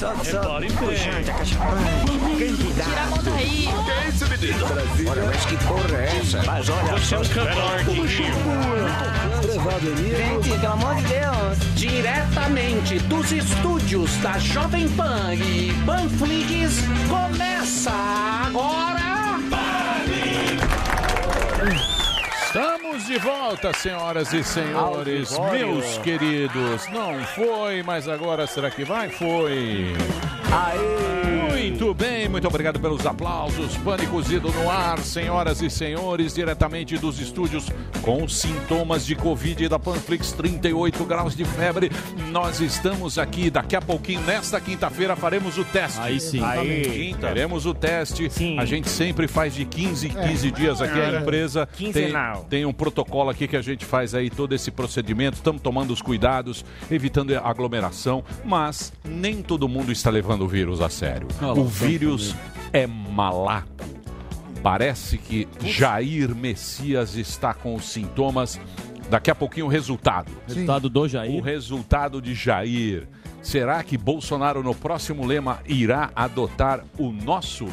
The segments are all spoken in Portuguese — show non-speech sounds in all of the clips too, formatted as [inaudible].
Repare bem. Tira a mão daí. É? Olha, mas que porra é essa? Mas olha Você é um cantor, Gente, pelo amor de Deus. Diretamente dos estúdios da Jovem Pan e Panflix, começa agora. Estamos de volta, senhoras e senhores, meus queridos. Não foi, mas agora será que vai? Foi. Muito bem, muito obrigado pelos aplausos. Pânico cozido no ar, senhoras e senhores, diretamente dos estúdios com sintomas de Covid da Panflix, 38 graus de febre. Nós estamos aqui, daqui a pouquinho, nesta quinta-feira, faremos o teste. Aí sim. Aí, faremos o teste. A gente sempre faz de 15 em 15 dias aqui a É. empresa. Tem, Quinzenal. tem um protocolo aqui que a gente faz aí todo esse procedimento. Estamos tomando os cuidados, evitando aglomeração, mas nem todo mundo está levando o vírus a sério. O lá, vírus é malaco. Parece que Jair Messias está com os sintomas. Daqui a pouquinho o resultado. Resultado do Jair. O resultado de Jair. Será que Bolsonaro no próximo lema irá adotar o nosso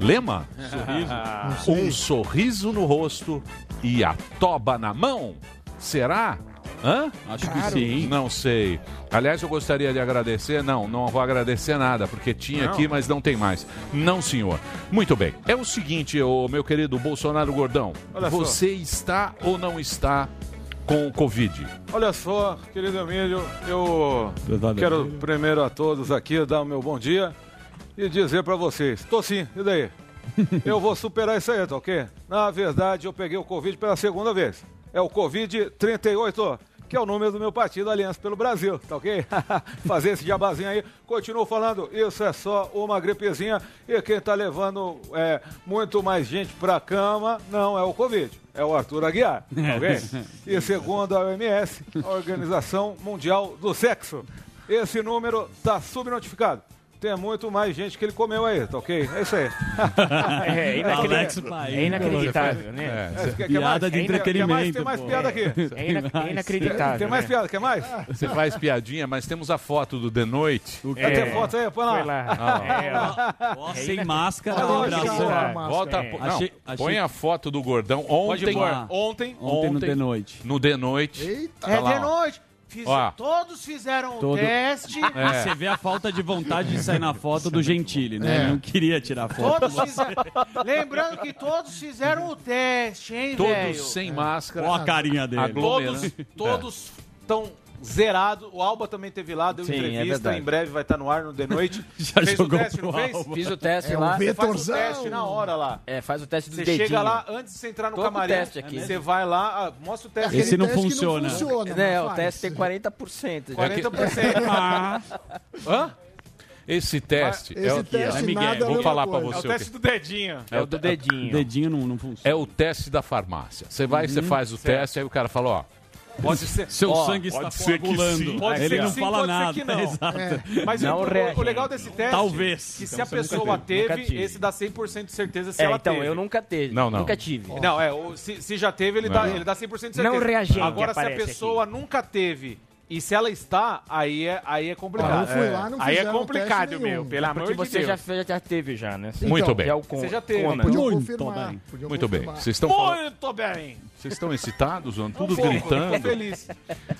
lema? Sorriso. Um sorriso no rosto e a toba na mão? Será? Hã? Acho que sim. Não sei. Aliás, eu gostaria de agradecer. Não, não vou agradecer nada, porque tinha Não. aqui, mas não tem mais. Não, senhor. Muito bem. É o seguinte, ô, meu querido Bolsonaro Gordão. Olha só. você está ou não está com o Covid? Olha só, querido Emílio, eu quero primeiro a todos aqui dar o meu bom dia e dizer pra vocês, tô sim, e daí? [laughs] Eu vou superar isso aí, tá ok? Na verdade, eu peguei o Covid pela segunda vez. É o Covid 38, que é o número do meu partido Aliança pelo Brasil, tá ok? [laughs] Fazer esse jabazinho aí. Continuo falando, isso é só uma gripezinha e quem tá levando é, muito mais gente pra cama não é o Covid, é o Arthur Aguiar, tá ok? [laughs] E segundo a OMS, a Organização Mundial do Sexo, esse número tá subnotificado. Tem muito mais gente que ele comeu aí, tá ok? É isso aí. [laughs] É inacreditável, é inacreditável, né? É, quer- quer mais? Piada de Quer- quer mais? entretenimento, Tem mais piada aqui. É ina- é inacreditável, Tem mais né? piada, quer mais? Você faz piadinha, mas temos a foto do The Noite. É. Tem foto aí? Põe lá. Lá. Ah. É, Ó, é sem ina- máscara, Volta, É. não, Achei- achei- põe a foto do gordão ontem. Ontem. Ontem no The Noite. No The Noite. Eita. Tá É ó. noite. Fiz- Ó. Todos fizeram o Todo- teste. É. Você vê a falta de vontade de sair na foto do Gentili, né? É. Ele não queria tirar foto. Todos fizeram. Lembrando que todos fizeram o teste, hein, velho? Todos sem máscara. Olha a carinha dele. aglomerando. Todos todos estão zerados. O Alba também teve lá, deu Sim, é entrevista. verdade. em breve vai estar no ar no The Noite. [laughs] Já fez jogou o teste, não fez? Alba. Fiz o teste É o lá. Você faz o teste na hora lá. É, faz o teste do Você dedinho. chega lá, antes de você entrar no com camarim, teste aqui. você vai lá, ah, mostra o teste. Esse não teste que funciona. funciona, É, mas o teste tem 40%. 40%. [laughs] Ah, Hã? Esse teste é, Esse o, teste é Miguel. nada é a Vou falar pra coisa. É o você. teste do dedinho. É o do dedinho. dedinho não, não funciona. É o teste da farmácia. Você vai, você faz o teste, aí o cara fala, ó, Pode ser. Seu Ó, sangue está pode ser que coagulando. Pode Ele ser não sim, fala pode ser nada. que [laughs] não. Exato. Mas Não o, o legal desse teste Talvez. que se Então a você pessoa teve. teve, esse dá 100% de certeza se É, ela então, teve. eu nunca teve. Não, não. Nunca tive. Não, é, o- se, se já teve, ele, dá, ele dá 100% de certeza. Não reagente Agora, se a pessoa nunca teve e se ela está, aí é, aí é complicado. Ah, eu fui lá, não Aí é complicado, teste meu, pelo amor de você Deus. já, fez- já teve já, né? Muito Então, bem. Que é o con- Você já teve. Podiam Muito confirmar. bem. muito. Vocês estão falando, Muito bem. Vocês estão excitados, João? Tudo Um pouco, gritando. Feliz.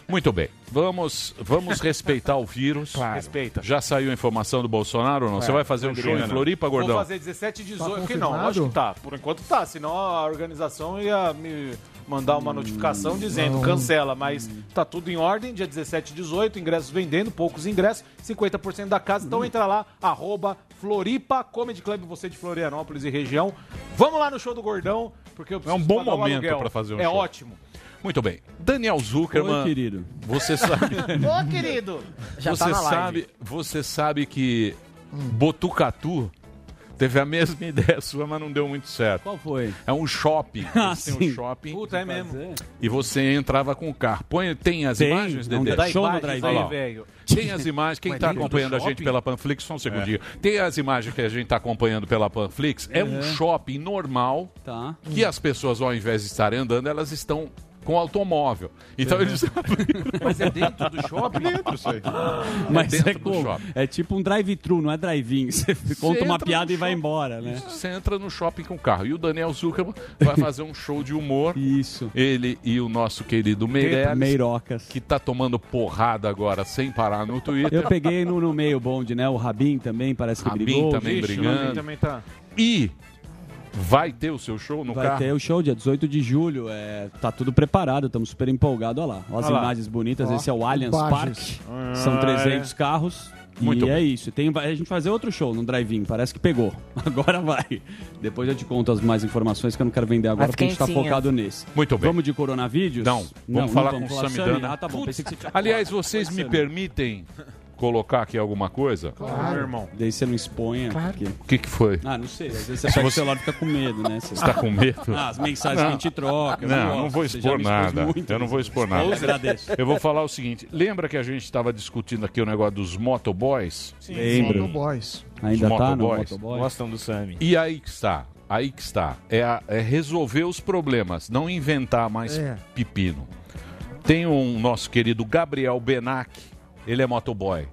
Muito bem. Vamos, vamos respeitar o vírus. Respeita. Já saiu a informação do Bolsonaro ou não? Você vai fazer um show em Floripa, Vou gordão? fazer 17 e 18. Tá que não, acho que tá. Por enquanto tá. Senão a organização ia me mandar uma notificação dizendo não. cancela. Mas tá tudo em ordem. Dia 17 e 18, ingressos vendendo, poucos ingressos, 50% da casa. Então entra lá, arroba Floripa Comedy Club, você de Florianópolis e região. Vamos lá no show do Gordão, porque eu preciso É um bom momento pra fazer um É show. ótimo. Muito bem. Daniel Zuckerman, Oi, querido. você [laughs] sabe, Ô, querido. [laughs] Já você tá na live. sabe, você sabe que Botucatu teve a mesma [laughs] ideia sua, mas não deu muito certo. Qual foi? É um shopping. [laughs] Ah, têm um shopping Puta, é mesmo. e você entrava com o carro. Põe, tem as Tem, imagens, Dedé? dá show no aí, lá. velho. Tem as imagens, quem está acompanhando a gente pela Panflix, só um segundinho. Tem as imagens que a gente está acompanhando pela Panflix, é um shopping normal Tá. que as pessoas, ao invés de estarem andando, elas estão com automóvel. Então eles abriram. Mas é dentro do shopping? Dentro isso aí. Mas é, dentro do como? shopping. É tipo um drive-thru, não é drive-in. Você conta uma piada e vai embora, né? Você entra no shopping com o carro. E o Daniel Zuckerman vai [laughs] fazer um show de humor. Isso. Ele e o nosso querido Meirelles, Meirocas. que tá tomando porrada agora sem parar no Twitter. Eu peguei no, no meio bonde, né? O Rabin também parece que Rabin brigou. também Vixe, brigando. Rabin Também tá. E vai ter o seu show no Vai carro? ter o show dia 18 de julho. É, tá tudo preparado, estamos super empolgados. Olha lá, olha as Olha lá. imagens bonitas. Ó, Esse é o Allianz Park. imagens. São Ah, 300 é. carros. Muito e bom. é isso. Tem, vai- a gente vai fazer outro show no drive-in. Parece que pegou. [laughs] Agora vai. Depois eu te conto as mais informações que eu não quero vender agora porque a gente tá focado nesse. Muito bem. Vamos de coronavírus? Não, vamos falar com o Samidana. Ah, tá bom. Pensei que você tinha Aliás, vocês me permitem colocar aqui alguma coisa? Claro, irmão. Daí você não exponha. porque- O que, que foi? Ah, não sei. Às vezes você pega o celular e fica com medo, né? Você tá com medo? Ah, as mensagens que a gente troca. Não, gosto. não vou expor nada. muito, eu não vou expor nada. Eu agradeço. Eu vou falar o seguinte: lembra que a gente estava discutindo aqui o negócio dos motoboys? Sim, Lembro. motoboys. Ainda Os tá no motoboys. motoboy? Gostam do Sami. E aí que está. Aí que está. É, a- é resolver os problemas, não inventar mais É. pepino. Tem um nosso querido Gabriel Benac, ele é motoboy.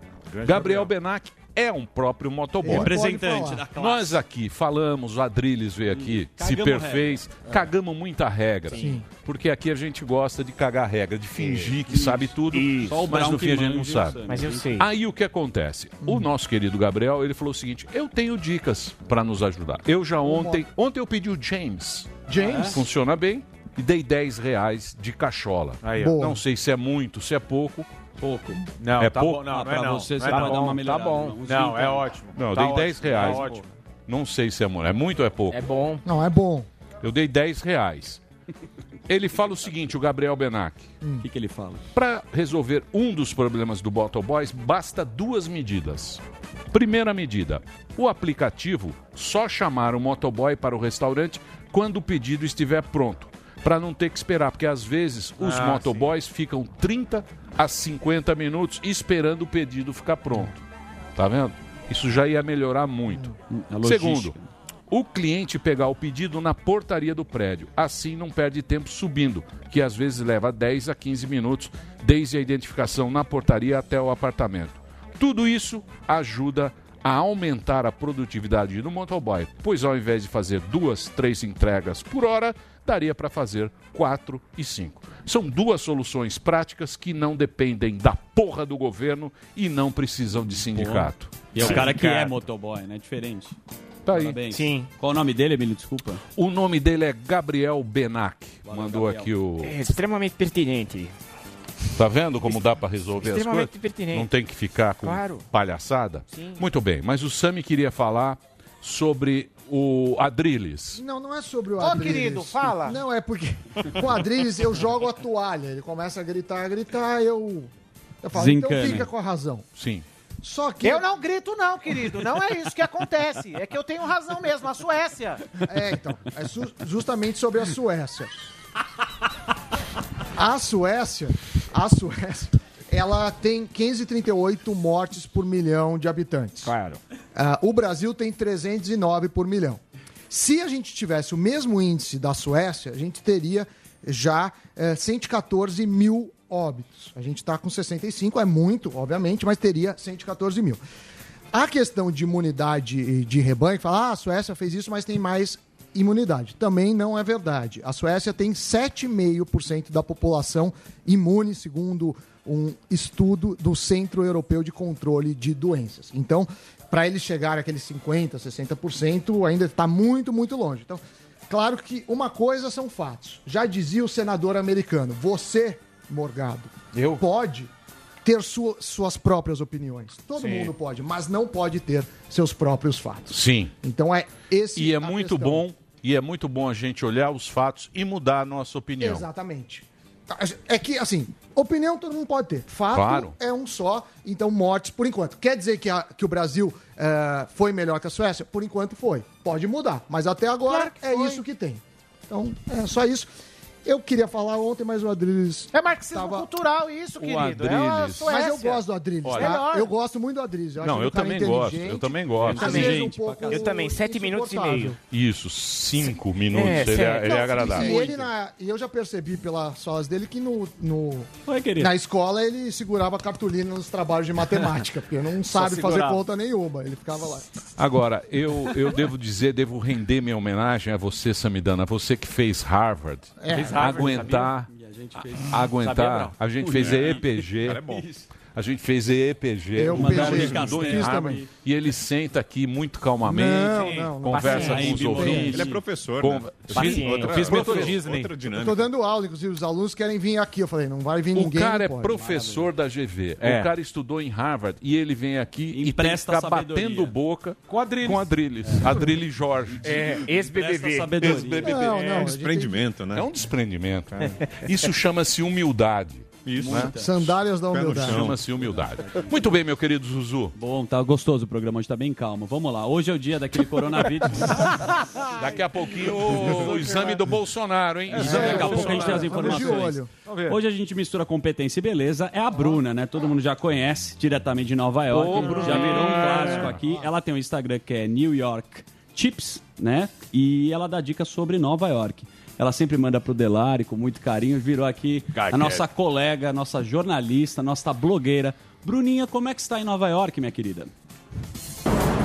Gabriel Benac é um próprio motoboy. Ele Representante da classe. Nós aqui falamos, o Adriles veio aqui, se Cagamos perfez, regra. cagamos muita regra. Sim. Porque aqui a gente gosta de cagar regra, de fingir que sabe tudo, Só o mas no que fim a gente não sabe. Mas eu sei. Aí o que acontece? O nosso querido Gabriel, ele falou o seguinte: eu tenho dicas para nos ajudar. Eu já ontem, ontem eu pedi o James. James? Funciona bem. E dei 10 reais de cachola. Aí. Não sei se é muito, se é pouco. Pouco. Não, é tá pouco? bom. Não, Ah, não é pra não. você, Não você é pode dar uma Tá melhorada. bom. Uns Não, 20. é ótimo. Não, eu Tá dei ótimo, 10 reais. Tá ótimo. Não sei se é muito. É muito ou é pouco? É bom. Não, é bom. Eu dei 10 reais. Ele fala o seguinte, o Gabriel Benac. O que, que ele fala? Para resolver um dos problemas do Boys, basta duas medidas. Primeira medida: o aplicativo só chamar o motoboy para o restaurante quando o pedido estiver pronto, para não ter que esperar, porque às vezes os Ah, motoboys ficam 30 a 50 minutos esperando o pedido ficar pronto. Tá vendo? Isso já ia melhorar muito. Logística. Segundo, o cliente pegar o pedido na portaria do prédio. Assim não perde tempo subindo, que às vezes leva 10 a 15 minutos desde a identificação na portaria até o apartamento. Tudo isso ajuda a aumentar a produtividade do motoboy, pois ao invés de fazer duas, três entregas por hora, daria para fazer quatro e cinco. São duas soluções práticas que não dependem da porra do governo e não precisam de sindicato. E é o cara que é motoboy, né? Diferente. Tá aí. Parabéns. Sim. Qual o nome dele, Emílio? Desculpa. O nome dele é Gabriel Benac. Mandou Gabriel. aqui o. É extremamente pertinente. Tá vendo como dá pra resolver as Extremamente coisas? pertinente. Não tem que ficar com Claro. palhaçada? Sim. Muito bem, mas o Sami queria falar sobre o Adrilles. Não, não é sobre o Ô, Adriles. querido, fala. Não, é porque com o Adriles eu jogo a toalha. Ele começa a gritar, a gritar, eu... Eu falo, então fica com a razão. Sim. Só que... Eu não grito, não, querido. Não é isso que acontece. É que eu tenho razão mesmo. A Suécia. É, então. É su- justamente sobre a Suécia. A Suécia, a Suécia, ela tem 538 mortes por milhão de habitantes. Claro. Ah, o Brasil tem 309 por milhão. Se a gente tivesse o mesmo índice da Suécia, a gente teria já eh, 114 mil óbitos. A gente está com 65, é muito, obviamente, mas teria 114 mil. A questão de imunidade de rebanho, fala, ah, a Suécia fez isso, mas tem mais imunidade. Também não é verdade. A Suécia tem 7,5% da população imune, segundo um estudo do Centro Europeu de Controle de Doenças. Então, para eles chegarem àqueles 50%, 60%, ainda está muito, muito longe. Então, claro que uma coisa são fatos. Já dizia o senador americano, você, Morgado, Eu? pode ter sua- suas próprias opiniões. Todo Sim. mundo pode, mas não pode ter seus próprios fatos. Sim. Então é esse E é muito questão. bom, e é muito bom a gente olhar os fatos e mudar a nossa opinião. Exatamente. É que, assim, opinião todo mundo pode ter. Fato Claro. é um só, então mortes por enquanto. Quer dizer que, a- que o Brasil eh, foi melhor que a Suécia? Por enquanto foi. Pode mudar, mas até agora Claro é foi. isso que tem. Então, é só isso. Eu queria falar ontem, mas o Adriles. É marxismo cultural isso, querido. É a Adriles. Suécia. Mas eu gosto do Adriles, Olha- tá? Melhor. Eu gosto muito do Adriles. acho Não, ele eu também gosto. Eu também gosto. às vezes um Gente, pouco eu também, sete minutos e meio. Isso, cinco minutos. É, ele, é, ele é agradável. E, ele na, e eu já percebi pelas falas dele que no, no- Oi, na escola ele segurava a cartolina nos trabalhos de matemática, porque não sabe fazer conta nenhuma. Ele ficava lá. Agora, eu, eu devo dizer, devo render minha homenagem a você, Samidana, você que fez Harvard. É. Fez Harvard, aguentar, E a gente fez. a- aguentar. Sabia, a gente fez EPG. A gente fez EPG. Eu, o PG, Bruno estudou em também. E ele senta aqui muito calmamente, Não, não, não. conversa com os Paciente. ouvintes. Ele é professor, Com- né? Fiz- Paciente. outra- Eu fiz Eu dinâmica. tô dando aula, inclusive os alunos querem vir aqui. Eu falei, não vai vir O ninguém. cara é pode. professor da GV. É. O cara estudou em Harvard e ele vem aqui e tem que Empresta ficar sabedoria. batendo boca Com Adriles. com Adriles. Adriles Jorge. É, Presta ex-BBB. Ex-BBB. Não, não. É um desprendimento, né? É um desprendimento. Isso chama-se humildade. Isso. Né? Sandálias da humildade. Chama-se humildade. [laughs] Muito bem, meu querido Zuzu. Bom, tá gostoso o programa, hoje tá bem calmo. Vamos lá, hoje é o dia daquele coronavírus. [laughs] Daqui a pouquinho o, exame do Bolsonaro, hein? Exame Daqui a pouco a gente tem as informações. Hoje a gente mistura competência e beleza. É a Bruna, né? Todo mundo já conhece, diretamente de Nova York. já virou um clássico aqui. Ela tem um Instagram que é New York Chips, né? E ela dá dicas sobre Nova York. Ela sempre manda pro Delari com muito carinho. Virou aqui a nossa colega, nossa jornalista, nossa blogueira. Bruninha, como é que está em Nova York, minha querida?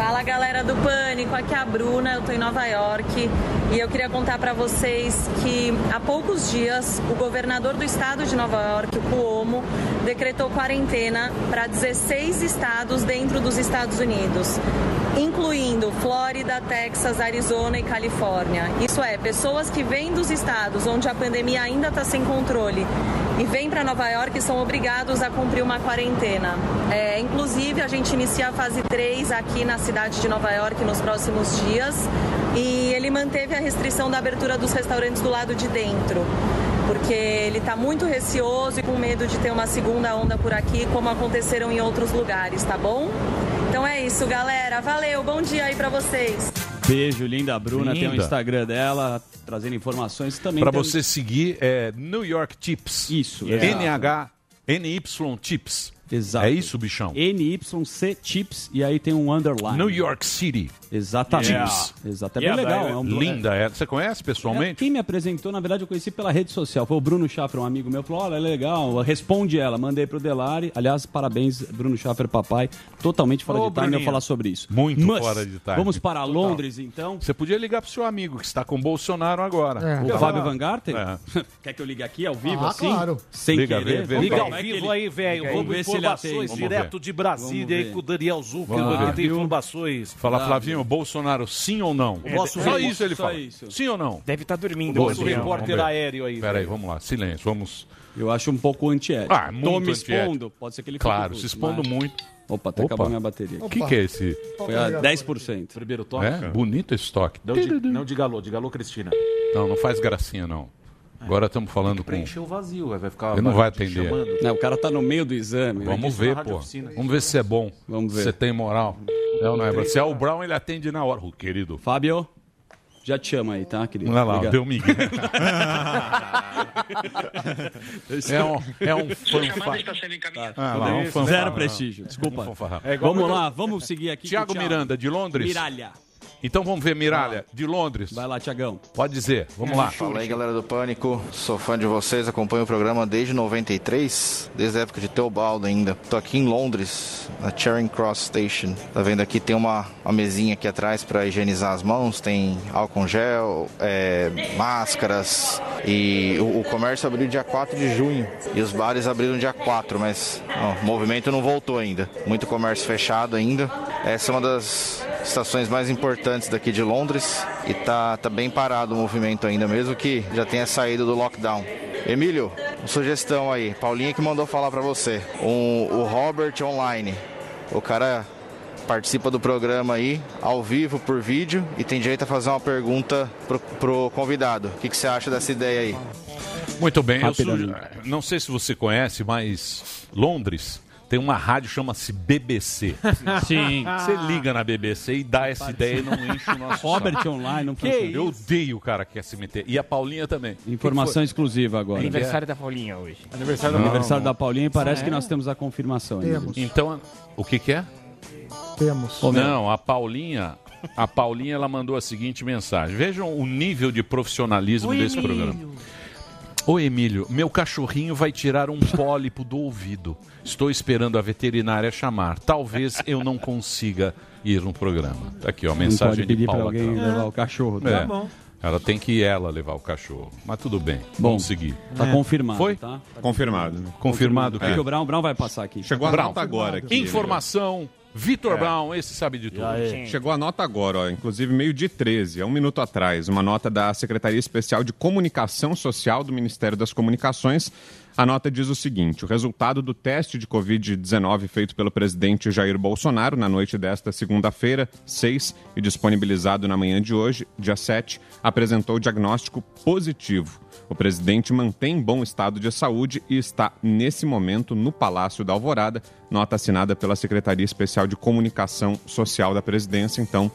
Fala galera do Pânico, aqui é a Bruna, eu tô em Nova York e eu queria contar pra vocês que há poucos dias o governador do estado de Nova York, o Cuomo, decretou quarentena para 16 estados dentro dos Estados Unidos, incluindo Flórida, Texas, Arizona e Califórnia. Isso é, pessoas que vêm dos estados onde a pandemia ainda está sem controle e vêm para Nova York são obrigados a cumprir uma quarentena. É, inclusive, a gente inicia a fase 3 aqui na cidade de Nova York nos próximos dias e ele manteve a restrição da abertura dos restaurantes do lado de dentro. Porque ele está muito receoso e com medo de ter uma segunda onda por aqui, como aconteceram em outros lugares, tá bom? Então é isso, galera. Valeu, bom dia aí pra vocês. Beijo, linda Bruna. Tem o Linda. Instagram dela, trazendo informações também. Para tem- você seguir, é New York Tips. Isso, NH, NY Tips. Exato. É isso, bichão? NYC Chips e aí tem um underline. New York City. Exatamente. Chips. Exato. É bem Yeah, legal. baby. É um Linda, é. Você conhece pessoalmente? Quem me apresentou, na verdade, eu conheci pela rede social. Foi o Bruno Schaffer, um amigo meu. Falou: olha, é legal. Responde ela. Mandei pro Delari. Aliás, parabéns, Bruno Schaffer, papai. Totalmente fora Ô, de time eu Bruninho. falar sobre isso. Muito Mas, fora de time. Vamos para Total. Londres, então. Você podia ligar pro seu amigo que está com o Bolsonaro agora. É. O Fábio Van Garten? É. [laughs] Quer que eu ligue aqui ao vivo, Ah, assim? claro. Sem Liga, querer? vê, vê, Liga ao é vivo aí, velho. Vamos ver se informações direto de Brasília aí com o Daniel Zucchi, Vamos que tem informações. Fala. Flavinho, Bolsonaro, sim ou não? Nosso Só rei- isso ele só fala. isso. Sim ou não? Deve estar dormindo. Nosso Adriano. repórter aéreo aí. Pera aí, velho. vamos lá. Silêncio, vamos... Eu acho um pouco antiético. Ah, muito Tô me antiético. expondo. Pode ser que ele Claro, se expondo mas- muito. Opa, até Opa. acabou minha bateria. O que, que é esse? Foi a 10%. Primeiro toque. É? Bonito esse toque. Não, de, não diga alô, diga alô, Cristina. Não, não faz gracinha, não. Agora estamos falando com... Preencheu o vazio, vai ficar. Ele não vai te atender. chamando. Não, o cara tá no meio do exame. né? Vamos ver, pô. oficina. Vamos ver se é bom. Vamos ver. Se você tem moral. É ou não é? Se é o Brown, ele atende na hora. O querido. Fábio, já te chama aí, tá, querido? Olha lá, Liga. deu Miguel. [laughs] é um, é um fanfarrão. Ah, lá, um fanfarrão. Zero prestígio, desculpa. Um fanfarrão. vamos lá, vamos seguir aqui. com Thiago. Miranda, de Londres. Miralha. Então vamos ver Miralha, de Londres. Vai lá, Tiagão. Pode dizer, vamos lá. Fala aí galera do Pânico, sou fã de vocês, acompanho o programa desde 93, desde a época de Teobaldo ainda. Tô aqui em Londres, na Charing Cross Station. Tá vendo aqui tem uma, uma mesinha aqui atrás para higienizar as mãos, tem álcool gel, é, máscaras e o, o comércio abriu dia 4 de junho e os bares abriram dia 4, mas ó, o movimento não voltou ainda. Muito comércio fechado ainda. Essa é uma das estações mais importantes daqui de Londres e tá, tá bem parado o movimento ainda, mesmo que já tenha saído do lockdown. Emílio, uma sugestão aí, Paulinha que mandou falar pra você. Um- o Robert Online, o cara participa do programa aí, ao vivo, por vídeo, e tem direito a fazer uma pergunta pro, pro convidado. O que, que você acha dessa ideia aí? Muito bem. Eu não sei se você conhece, mas Londres Tem uma rádio que chama-se BBC. [laughs] Sim. Você liga na BBC e dá essa ideia e não enche o nosso [laughs] Robert saco. Online não Que funciona. Eu odeio o cara que quer se meter. E a Paulinha também. Informação exclusiva agora. Aniversário da Paulinha hoje. Aniversário Não, Aniversário da Paulinha e parece Ah, que é? nós temos a confirmação. ainda. Temos. Então, o que que é? Temos. Não, a Paulinha, a Paulinha ela mandou a seguinte mensagem. Vejam o nível de profissionalismo Oi, desse programa. Ô Emílio, meu cachorrinho vai tirar um [laughs] pólipo do ouvido. Estou esperando a veterinária chamar. Talvez eu não consiga ir no programa. Tá aqui, ó, a Não mensagem pode pedir de pra Paula. alguém levar o cachorro. É. Tá bom. Ela tem que ir ela levar o cachorro. Mas tudo bem. Bom, Vamos seguir. Tá confirmado, Foi? tá? Confirmado. Confirmado o quê? Porque o Brown, Brown vai passar aqui. Chegou a Brown. nota agora aqui. Informação. Vitor É. Brown, esse sabe de tudo. Chegou a nota agora, ó, inclusive meio de 13, há um minuto atrás, uma nota da Secretaria Especial de Comunicação Social do Ministério das Comunicações. A nota diz o seguinte: o resultado do teste de Covid-19 feito pelo presidente Jair Bolsonaro na noite desta segunda-feira, 6, e disponibilizado na manhã de hoje, dia 7, apresentou diagnóstico positivo. O presidente mantém bom estado de saúde e está, nesse momento, no Palácio da Alvorada, nota assinada pela Secretaria Especial de Comunicação Social da Presidência. Então,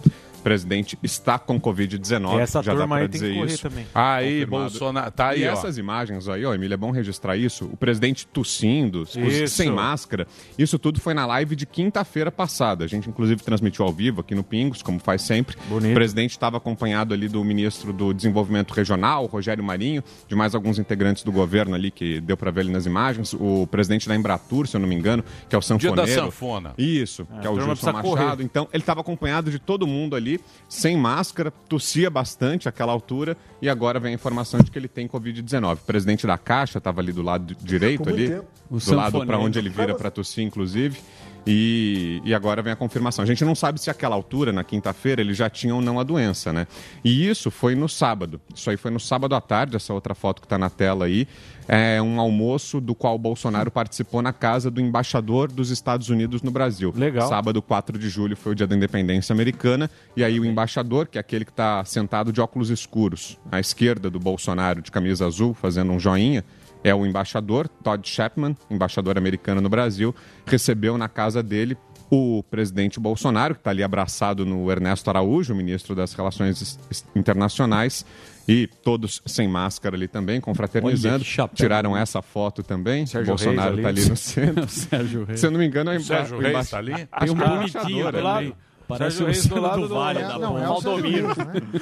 o presidente está com Covid-19. Essa já dá turma pra aí tem que dizer correr isso. também. Aí, Confirmado. Bolsonaro. Tá aí, e ó. essas imagens aí, ó, Emília, é bom registrar isso. O presidente tossindo, sem máscara. Isso tudo foi na live de quinta-feira passada. A gente, inclusive, transmitiu ao vivo aqui no Pingos, como faz sempre. Bonito. O presidente estava acompanhado ali do ministro do Desenvolvimento Regional, Rogério Marinho, de mais alguns integrantes do governo ali, que deu para ver ali nas imagens. O presidente da Embratur, se eu não me engano, que é o Dia sanfoneiro. da sanfona. Isso, É, que é o Gilson Machado. correr. Então, ele estava acompanhado de todo mundo ali, sem máscara, tossia bastante àquela altura, e agora vem a informação de que ele tem Covid-19. O presidente da Caixa estava ali do lado direito, ali, do lado para onde ele vira para tossir, inclusive. E, e agora vem a confirmação. A gente não sabe se àquela altura, na quinta-feira, ele já tinha ou não a doença, né? E isso foi no sábado. Isso aí foi no sábado à tarde, essa outra foto que está na tela aí. É um almoço do qual o Bolsonaro participou na casa do embaixador dos Estados Unidos no Brasil. Legal. Sábado, 4 de julho, foi o dia da independência americana. E aí o embaixador, que é aquele que está sentado de óculos escuros, à esquerda do Bolsonaro, de camisa azul, fazendo um joinha, é o embaixador Todd Chapman, embaixador americano no Brasil, recebeu na casa dele o presidente Bolsonaro, que está ali abraçado no Ernesto Araújo, ministro das Relações Es- Es- Internacionais, e todos sem máscara ali também, confraternizando. Olha. Tiraram essa foto também. Sérgio Bolsonaro está ali. ali no [laughs] centro. Sérgio Reis. Se eu não me engano, é Sérgio Reis embaixador. tá ali? Tem um Acho que é o bonitinho do ali. lado. Parece o Reis do lado do do- Vale é, da não, porra. é o Valdomiro.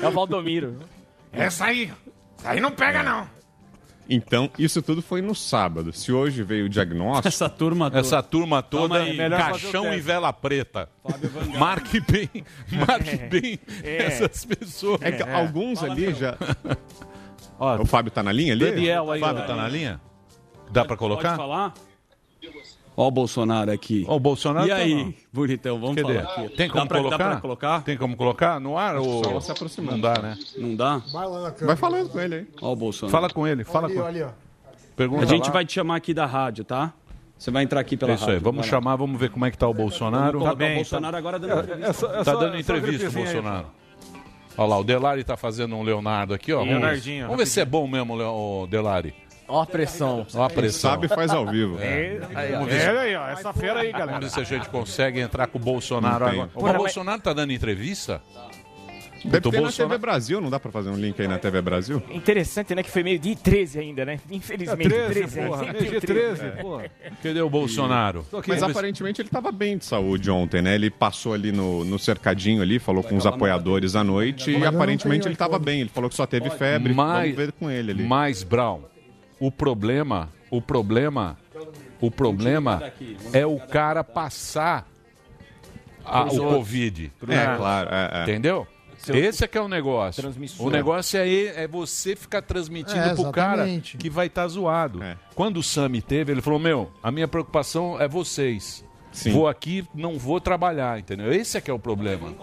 É o Valdomiro. Essa aí. Essa aí não pega, não. Então, isso tudo foi no sábado. Se hoje veio o diagnóstico. Essa turma toda. Essa turma toda, aí. O caixão e vela preta. Marque bem, [laughs] marque bem essas pessoas. É que alguns ali já. Ó, O Fábio tá na linha ali? Daniel aí, Fábio ó. tá na linha? Dá pra Pode colocar? falar? Ó o Bolsonaro aqui. Ó, o Bolsonaro e tá aí, lá. bonitão, vamos Cadê? falar aqui. Tem como dá pra, colocar? Dá pra colocar? Tem como colocar no ar? Ou... só se aproximando. Não dá, né? Não dá? Vai lá na câmera. Vai falando com ele aí. Ó o Bolsonaro. Fala com ele, fala ali, com ó. Pergunta A gente lá. vai te chamar aqui da rádio, tá? Você vai entrar aqui pela É isso rádio. aí, vamos lá. chamar, vamos ver como é que tá o Bolsonaro. Vamos colocar bem, o Bolsonaro agora dando entrevista. É só- é Tá dando entrevista o. Bolsonaro. Olha lá, o Delari tá fazendo um Leonardo aqui, ó. Vamos- Leonardinho, Vamos ver se é bom mesmo, o Delari. Ó a pressão. Ó a pressão. Sabe, faz ao vivo. Aí, ó. Vamos É aí, ó. Essa fera aí, vamos galera. ver se a gente consegue entrar com o Bolsonaro agora. Porra, o mas- Bolsonaro tá dando entrevista? Deve Puta, o ter na Bolsonaro- TV Brasil, não dá pra fazer um link aí na TV Brasil? Interessante, né? Que foi meio dia 13 ainda, né? É Infelizmente, 13, 13. né? porra. Sempre tem o dia 13, porra. Cadê o Bolsonaro? Mas Vamos aparentemente ele estava bem de saúde ontem, né? Ele passou ali no, no cercadinho ali, falou com os apoiadores à noite e aparentemente ele estava bem. Ele falou que só teve febre. Vamos ver com ele ali. Mas, Brown, o problema, o problema, o problema é o cara passar a- o Covid. É, claro. É, é. Entendeu? Esse é que é o negócio. O negócio é, é você ficar transmitindo É, pro cara que vai estar zoado. É. Quando o Sami teve, ele falou: Meu, a minha preocupação é vocês. Sim. Vou aqui, não vou trabalhar, entendeu? Esse é que é o problema.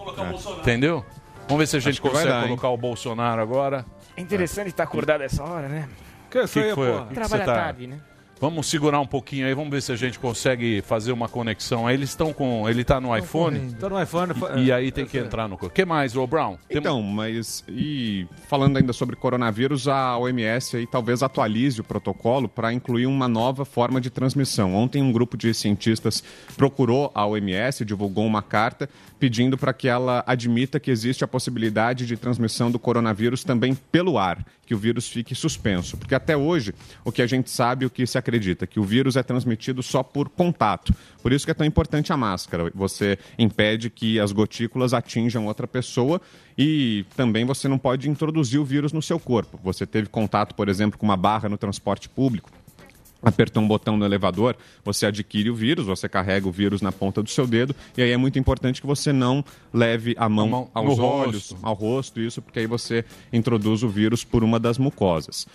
Entendeu? Vamos ver se a gente Acho que vai consegue dar, hein? colocar o Bolsonaro agora. É interessante estar acordado essa hora, né? Que isso Que que foi? porra? que Trabalha tá- tarde, né? Vamos segurar um pouquinho aí, vamos ver se a gente consegue fazer uma conexão. Aí eles estão com. Ele tá no iPhone. Tá no iPhone. E, e aí tem que entrar no. O que mais, ô Brown? Então, mas e falando ainda sobre coronavírus, a OMS aí talvez atualize o protocolo para incluir uma nova forma de transmissão. Ontem um grupo de cientistas procurou a OMS, divulgou uma carta pedindo para que ela admita que existe a possibilidade de transmissão do coronavírus também pelo ar, que o vírus fique suspenso. Porque até hoje, o que a gente sabe, o que se acredita, que o vírus é transmitido só por contato. Por isso que é tão importante a máscara. Você impede que as gotículas atinjam outra pessoa e também você não pode introduzir o vírus no seu corpo. Você teve contato, por exemplo, com uma barra no transporte público, apertou um botão no elevador, você adquire o vírus, você carrega o vírus na ponta do seu dedo, e aí é muito importante que você não leve a mão, A mão aos olhos, rosto. ao rosto, isso, porque aí você introduz o vírus por uma das mucosas.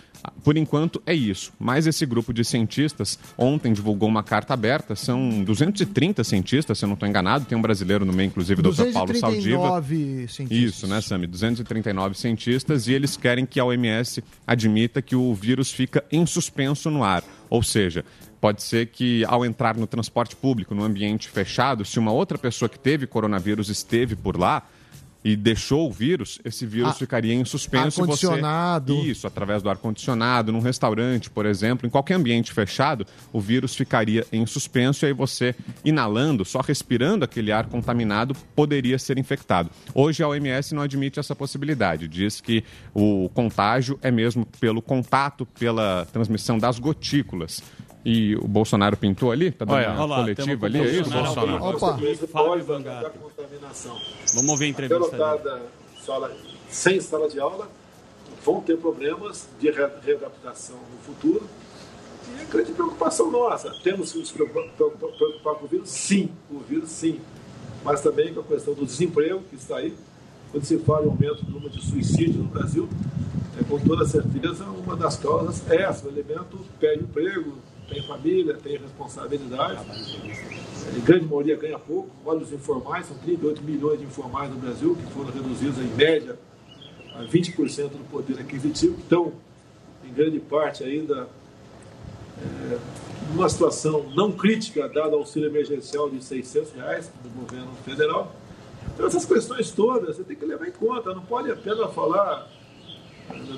Por enquanto é isso. Mas esse grupo de cientistas ontem divulgou uma carta aberta, são 230 cientistas, se eu não estou enganado, tem um brasileiro no meio, inclusive, o Dr. Paulo Saldiva. 239 cientistas. Isso, né, Sami? 239 cientistas e eles querem que a OMS admita que o vírus fica em suspenso no ar. Ou seja, pode ser que ao entrar no transporte público, no ambiente fechado, se uma outra pessoa que teve coronavírus esteve por lá e deixou o vírus, esse vírus Ah, ficaria em suspenso. e você- ar-condicionado. Isso, através do ar-condicionado, num restaurante, por exemplo, em qualquer ambiente fechado, o vírus ficaria em suspenso e aí você, inalando, só respirando aquele ar contaminado, poderia ser infectado. Hoje a OMS não admite essa possibilidade. Diz que o contágio é mesmo pelo contato, pela transmissão das gotículas. E o Bolsonaro pintou ali? Tá dando Olha, uma coletiva ali? É isso, Bolsonaro. Opa. Fábio da contaminação. Vamos ouvir a entrevista. Garotada sala, sem sala de aula vão ter problemas de re- readaptação no futuro. E a grande preocupação nossa, temos que nos preocupar, com o vírus? Sim, o vírus sim. Mas também com a questão do desemprego que está aí. Quando se fala em aumento do número de suicídios no Brasil, é, com toda certeza uma das causas é essa, o elemento perde emprego, tem família, tem responsabilidade. A grande maioria ganha pouco. Olha os informais, são 38 milhões de informais no Brasil, que foram reduzidos em média a 20% do poder aquisitivo, que estão, em grande parte, ainda é, numa situação não crítica, dado o auxílio emergencial de 600 reais do governo federal. Então, essas questões todas você tem que levar em conta, não pode apenas falar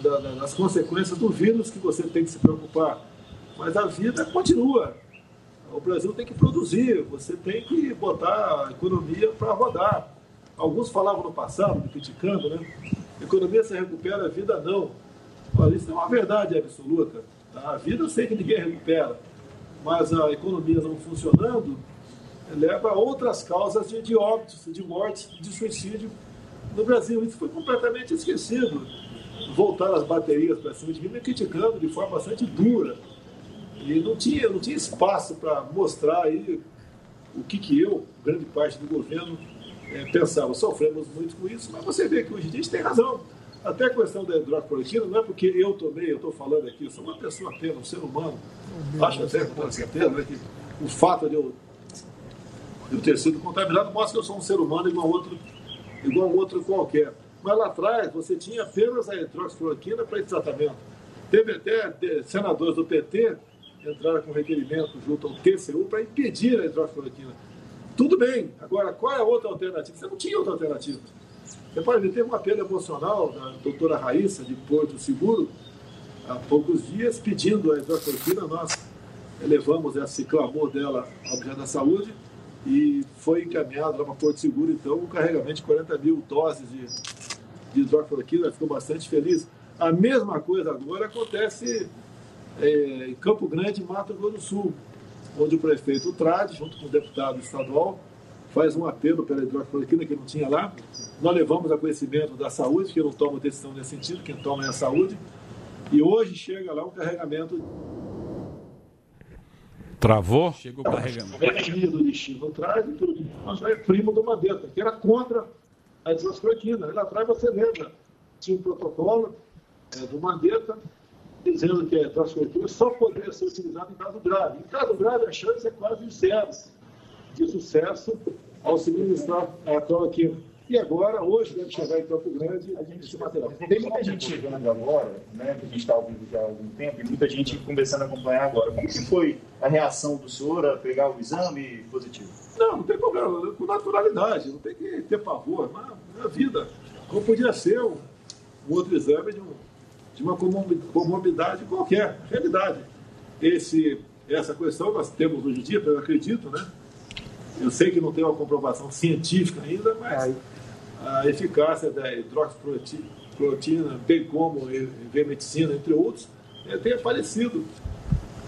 da- das consequências do vírus que você tem que se preocupar, mas a vida continua. O Brasil tem que produzir, você tem que botar a economia para rodar. Alguns falavam no passado, criticando, né? Economia se recupera, a vida não. Olha, isso é uma verdade absoluta. tá? A vida eu sei que ninguém recupera, mas a economia não funcionando leva a outras causas de, de óbitos, de mortes, de suicídio no Brasil. Isso foi completamente esquecido. Voltaram as baterias para cima de mim, me criticando de forma bastante dura. E não tinha, não tinha espaço para mostrar aí o que, que eu, grande parte do governo, eh, pensava. Sofremos muito com isso, mas você vê que hoje em dia a gente tem razão. Até a questão da hidroxicloroquina, não é porque eu tomei, eu estou falando aqui, eu sou uma pessoa apenas, um ser humano. Acho até com certeza né, que o fato de eu, de eu ter sido contaminado mostra que eu sou um ser humano igual a outro, igual outro qualquer. Mas lá atrás você tinha apenas a hidroxicloroquina para esse tratamento. Teve até senadores do PT entraram com requerimento junto ao TCU para impedir a hidroxicloroquina. Tudo bem, agora qual é a outra alternativa? Você não tinha outra alternativa. Você pode ver, teve um apelo emocional da doutora Raíssa, de Porto Seguro, há poucos dias, pedindo a hidroxicloroquina. Nós levamos esse clamor dela ao Ministério da Saúde e foi encaminhado para Porto Seguro, então, um carregamento de 40 mil doses de, de hidroxicloroquina. Ficou bastante feliz. A mesma coisa agora acontece é, em Campo Grande, Mato Grosso do Sul, onde o prefeito Trade, junto com o deputado estadual, faz um apelo pela hidroxicloroquina que não tinha lá. Nós levamos a conhecimento da saúde, que não toma decisão nesse sentido, quem toma é a saúde. E hoje chega lá um carregamento Travou? Chegou carregando. é do destino no e tudo. Nós é primo do Mandetta, que era contra a hidroxicloroquina. Lá atrás você lembra, tinha um protocolo é, do Mandetta dizendo que a hidroxicloroquina só poderia ser utilizada em caso grave. Em caso grave, a chance é quase zero de sucesso ao se ministrar a cloroquina. E agora, hoje, deve chegar em Campo Grande esse material. Tem muita gente chegando agora, né, que a gente está ouvindo já há algum tempo, e muita gente começando a acompanhar agora. Como que foi a reação do senhor a pegar o exame positivo? Não, não tem problema, com naturalidade, não tem que ter pavor, mas é a vida. Como podia ser um, um outro exame de, um, de uma comorbi- comorbidade qualquer, realidade. Esse, essa questão nós temos hoje em dia, eu acredito, né? Eu sei que não tem uma comprovação científica ainda, mas a eficácia da hidroxiproteína, bem como ivermectina, entre outros, eh, tem aparecido.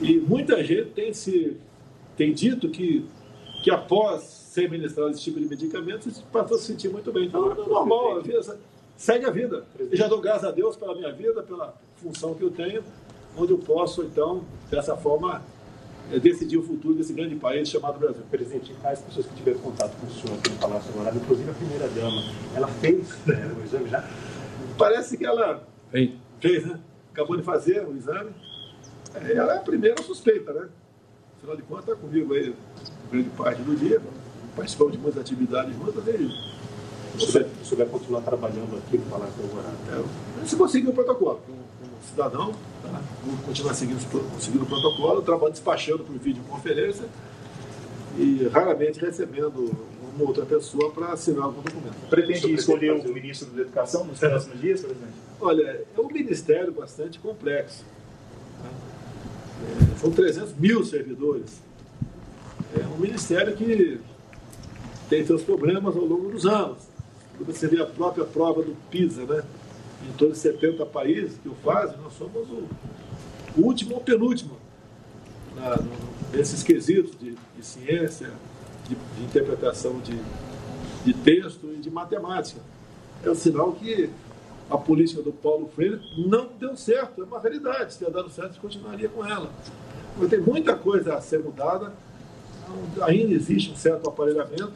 E muita gente tem, se, tem dito que, que após ser ministrado esse tipo de medicamentos, se passou a se sentir muito bem. Então, é normal, a vida, segue a vida. Eu já dou graças a Deus pela minha vida, pela função que eu tenho, onde eu posso, então, dessa forma, eh, decidir o futuro desse grande país chamado Brasil. Presidente, as pessoas que tiveram contato com o senhor aqui no Palácio Dourado, inclusive a primeira-dama, ela fez [laughs] né, o exame já? Parece que ela fez, né? Acabou de fazer o exame. É, Ela é a primeira suspeita, né? Afinal de contas, está comigo aí grande parte do dia. Participamos de muitas atividades juntas e O o senhor vai continuar trabalhando aqui no Palácio Dourado? É, se conseguir o protocolo, como, como cidadão, tá? vou continuar seguindo, seguindo o protocolo, trabalho despachando por videoconferência e raramente recebendo uma outra pessoa para assinar algum documento. Pretende escolher o ministro da Educação nos próximos dias, presidente? Olha, é um ministério bastante complexo. tá? É, são 300 mil servidores. É um ministério que tem seus problemas ao longo dos anos. Quando você vê a própria prova do PISA, né? em todos os 70 países que o fazem, nós somos o último ou penúltimo na, no, nesses quesitos de, de ciência, de, de interpretação de, de texto e de matemática. É um sinal que a política do Paulo Freire não deu certo, é uma realidade. Se tivesse dado certo, continuaria com ela. Mas tem muita coisa a ser mudada, ainda existe um certo aparelhamento,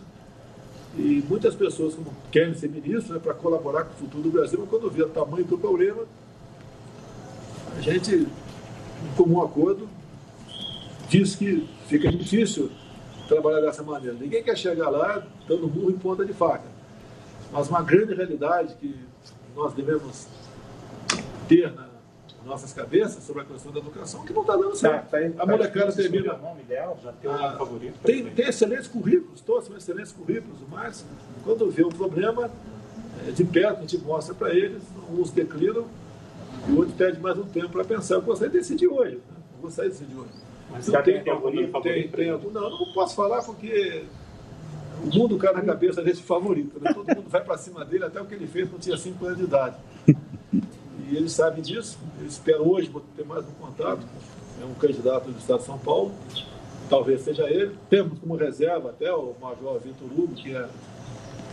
e muitas pessoas como querem ser ministros né, para colaborar com o futuro do Brasil, mas quando vê o tamanho do problema, a gente, em comum acordo, diz que fica difícil trabalhar dessa maneira. Ninguém quer chegar lá dando murro em ponta de faca. Mas uma grande realidade que nós devemos ter nas nossas cabeças sobre a questão da educação que não está dando certo. Tá, a molecada termina. o nome ideal, já tem um Ah, favorito? Tem, tem excelentes currículos, todos são excelentes currículos, mas quando vê um problema, eh, de perto a gente mostra para eles, uns declinam e o outro pede mais um tempo para pensar. Eu gostaria de decidir hoje, né? eu gostaria de decidir hoje. Mas Não já tem tem, favorito? tem algum- não, não posso falar porque o mundo cai na cabeça desse favorito. Né? Todo mundo vai para cima dele, até o que ele fez quando tinha 5 anos de idade. E eles sabem disso. Eu espero hoje vou ter mais um contato. É um candidato do Estado de São Paulo. Talvez seja ele. Temos como reserva até o Major Vitor Hugo, que é,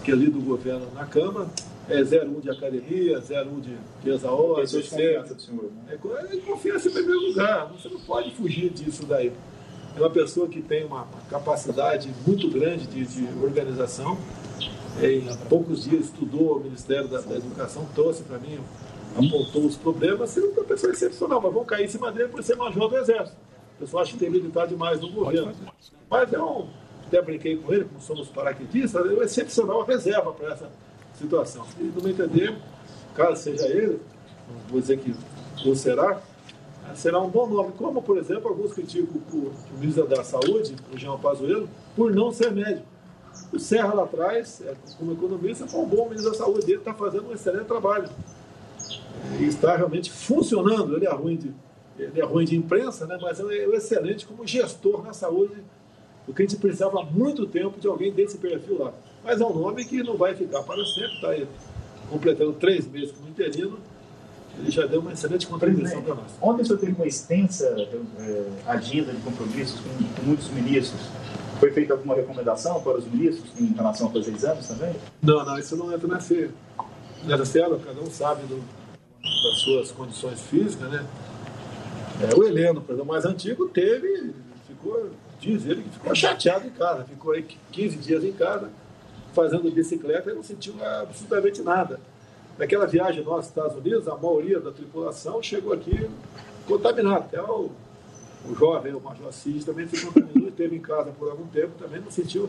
que é líder do governo na Câmara. É 01 de academia, 01 de Pessoas de confiança senhor. né? é, é confiança em primeiro lugar. Você não pode fugir disso daí. É uma pessoa que tem uma uma capacidade muito grande de, de organização. Em poucos dias estudou o Ministério da, da Educação, trouxe para mim, apontou os problemas. É uma pessoa excepcional, mas vão cair em cima dele por ser major do Exército. O pessoal acha que tem militar demais no governo. Mas é um, até brinquei com ele, como somos paraquedistas, é um excepcional reserva para essa situação. E, no meu entender, caso seja ele, não vou dizer que ou será, será um bom nome. Como, por exemplo, alguns criticam o, o ministro da Saúde, o Jean Pazuello, por não ser médico. O Serra lá atrás, é, como economista, foi um bom ministro da Saúde. Ele está fazendo um excelente trabalho. E está realmente funcionando. Ele é ruim de, ele é ruim de imprensa, né? mas ele é excelente como gestor na saúde, porque a gente precisava há muito tempo de alguém desse perfil lá. Mas é um nome que não vai ficar para sempre, está aí completando três meses como interino. Ele já deu uma excelente contribuição para nós. Ontem o senhor teve uma extensa eh, agenda de compromissos com, com muitos ministros. Foi feita alguma recomendação para os ministros em relação a fazer exames também? Não, não, isso não entra nessa, nessa célula, cada um sabe do, das suas condições físicas, né? É, o Heleno, por exemplo, mais antigo, teve, ficou, diz ele que ficou chateado em casa, ficou aí 15 dias em casa, fazendo bicicleta e não sentiu absolutamente nada. Naquela viagem nossa aos Estados Unidos, a maioria da tripulação chegou aqui contaminada. Até o, o jovem, o Major Cid, também se contaminou e esteve em casa por algum tempo, também não sentiu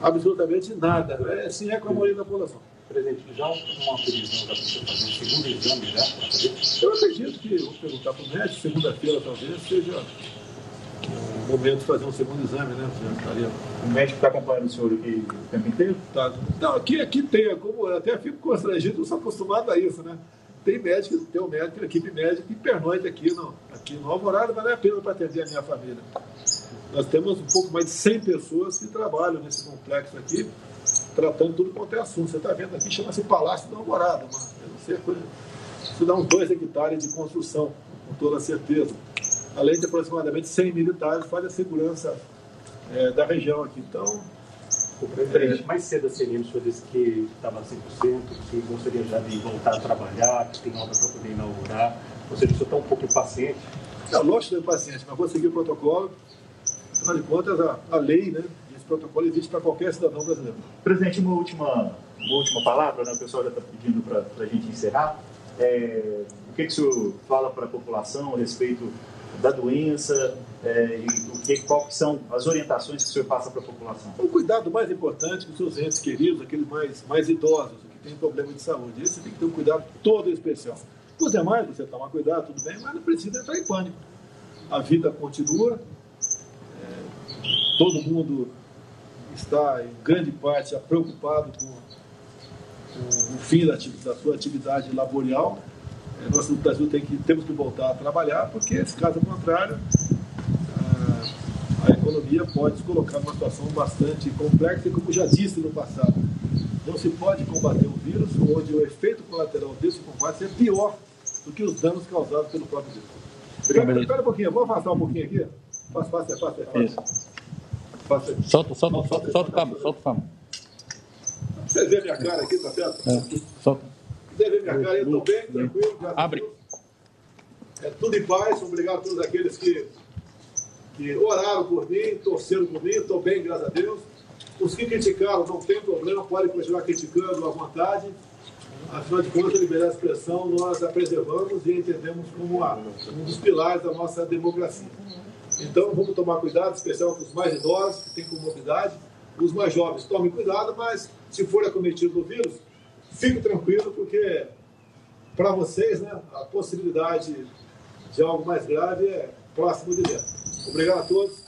absolutamente nada. É, assim é com a maioria da população. Presidente, já uma previsão da você fazer um segundo exame já para fazer? Eu acredito que, vou perguntar para o médico, segunda-feira talvez seja o momento de fazer um segundo exame, né? O médico está acompanhando o senhor aqui o tempo inteiro? Tá. Não, aqui, aqui tem, como eu até fico constrangido, eu sou acostumado a isso, né? Tem médico, tem um médico, equipe médica que pernoite aqui no, aqui no Alvorada, mas não é apenas para atender a minha família. Nós temos um pouco mais de 100 pessoas que trabalham nesse complexo aqui, tratando tudo quanto é assunto. Você está vendo aqui, chama-se Palácio da Alvorada, mas eu não sei a coisa. Isso dá uns dois hectares de construção, com toda certeza. Além de aproximadamente 100 militares fazem a segurança é, da região aqui. Então, O presidente, mais cedo a CNN, o disse que estava 100%, que gostaria já de voltar a trabalhar, que tem obra para poder inaugurar. Ou seja, o senhor está um pouco impaciente. É lógico que eu paciente, mas vou seguir o protocolo. Afinal de contas, a, a lei, né? Protocolo existe para qualquer cidadão brasileiro. Presidente, uma última, uma última palavra, né? o pessoal já está pedindo para a gente encerrar. É, o que, que o senhor fala para a população a respeito da doença é, e o que, qual que são as orientações que o senhor passa para a população? O cuidado mais importante com seus entes queridos, aqueles mais, mais idosos, que têm problema de saúde. Esse tem que ter um cuidado todo especial. Os demais, você toma cuidado, tudo bem, mas não precisa entrar em pânico. A vida continua, é, todo mundo está, em grande parte, preocupado com, com o fim da, da sua atividade laboral. É, nós no Brasil tem que, temos que voltar a trabalhar, porque, se caso contrário, a economia pode se colocar numa situação bastante complexa, e como já disse no passado, não se pode combater um vírus onde o efeito colateral desse combate é pior do que os danos causados pelo próprio vírus. Espera, um pouquinho, vamos afastar um pouquinho aqui? Faça, faça, faça, faça. Solta, solta, solta, solta o cabo, solta o cabo. Você vê minha cara aqui, tá certo? É, solta. Você vê minha cara aí, estou bem, tranquilo. graças a Abre. É tudo em paz, obrigado a todos aqueles que, que oraram por mim, torceram por mim, estou bem, graças a Deus. Os que criticaram, não tem problema, podem continuar criticando à vontade. Afinal de contas, a liberdade de expressão nós a preservamos e entendemos como um dos pilares da nossa democracia. Então, vamos tomar cuidado, especial com os mais idosos, que têm comorbidade. Os mais jovens, tomem cuidado, mas se for acometido do vírus, fique tranquilo, porque para vocês, né, a possibilidade de algo mais grave é próximo de dentro. Obrigado a todos.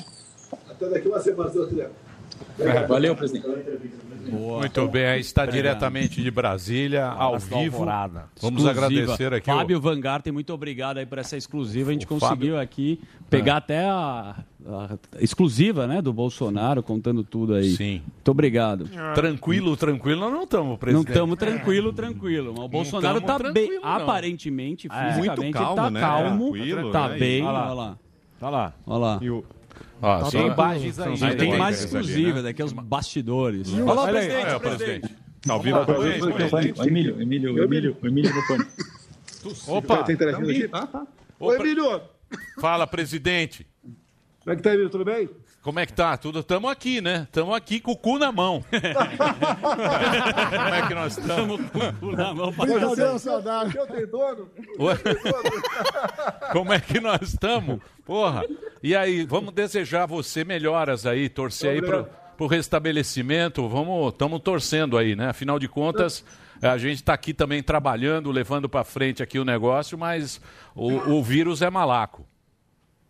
Até daqui uma semana, se Deus quiser. Valeu, presidente. Muito bem, aí está diretamente de Brasília, ao vivo. Alvorada. Vamos Exclusiva. agradecer aqui. o- Fábio Van Garten, muito obrigado aí por essa exclusiva. A gente conseguiu Fábio- aqui pegar até a, a exclusiva, né, do Bolsonaro, contando tudo aí. Sim. Muito obrigado. Tranquilo, tranquilo, nós não estamos, Não presidente. estamos tranquilo, tranquilo. Mas o Bolsonaro tamo tá bem, não. aparentemente, É. fisicamente, Muito calmo, ele tá né? calmo, Tranquilo, tá né? bem. Olha lá. Olha lá. Tá lá. Olha Ó, Tá tem imagens aí. Tem mais ali, exclusiva, né? daqui aos bastidores. Olha lá o presidente, o presidente. Tá a gente, presidente. O Emílio, Emílio, o Emílio, o Emílio no fone. Opa! Tem interagindo aqui? Tá, tá. Oi, Emílio! Fala, presidente. Como é que tá, Emílio? Tudo bem? Como é que tá? Tudo? Tamo aqui, né? Tamo aqui com o cu na mão. [laughs] Como é que nós estamos? com o cu na mão Brincadeira. Eu tenho dono? Como é que nós estamos? Porra. E aí, vamos desejar a você melhoras aí, torcer aí pro, pro restabelecimento. Vamos, estamos torcendo aí, né? Afinal de contas, a gente está aqui também trabalhando, levando para frente aqui o negócio, mas o, o vírus é malaco.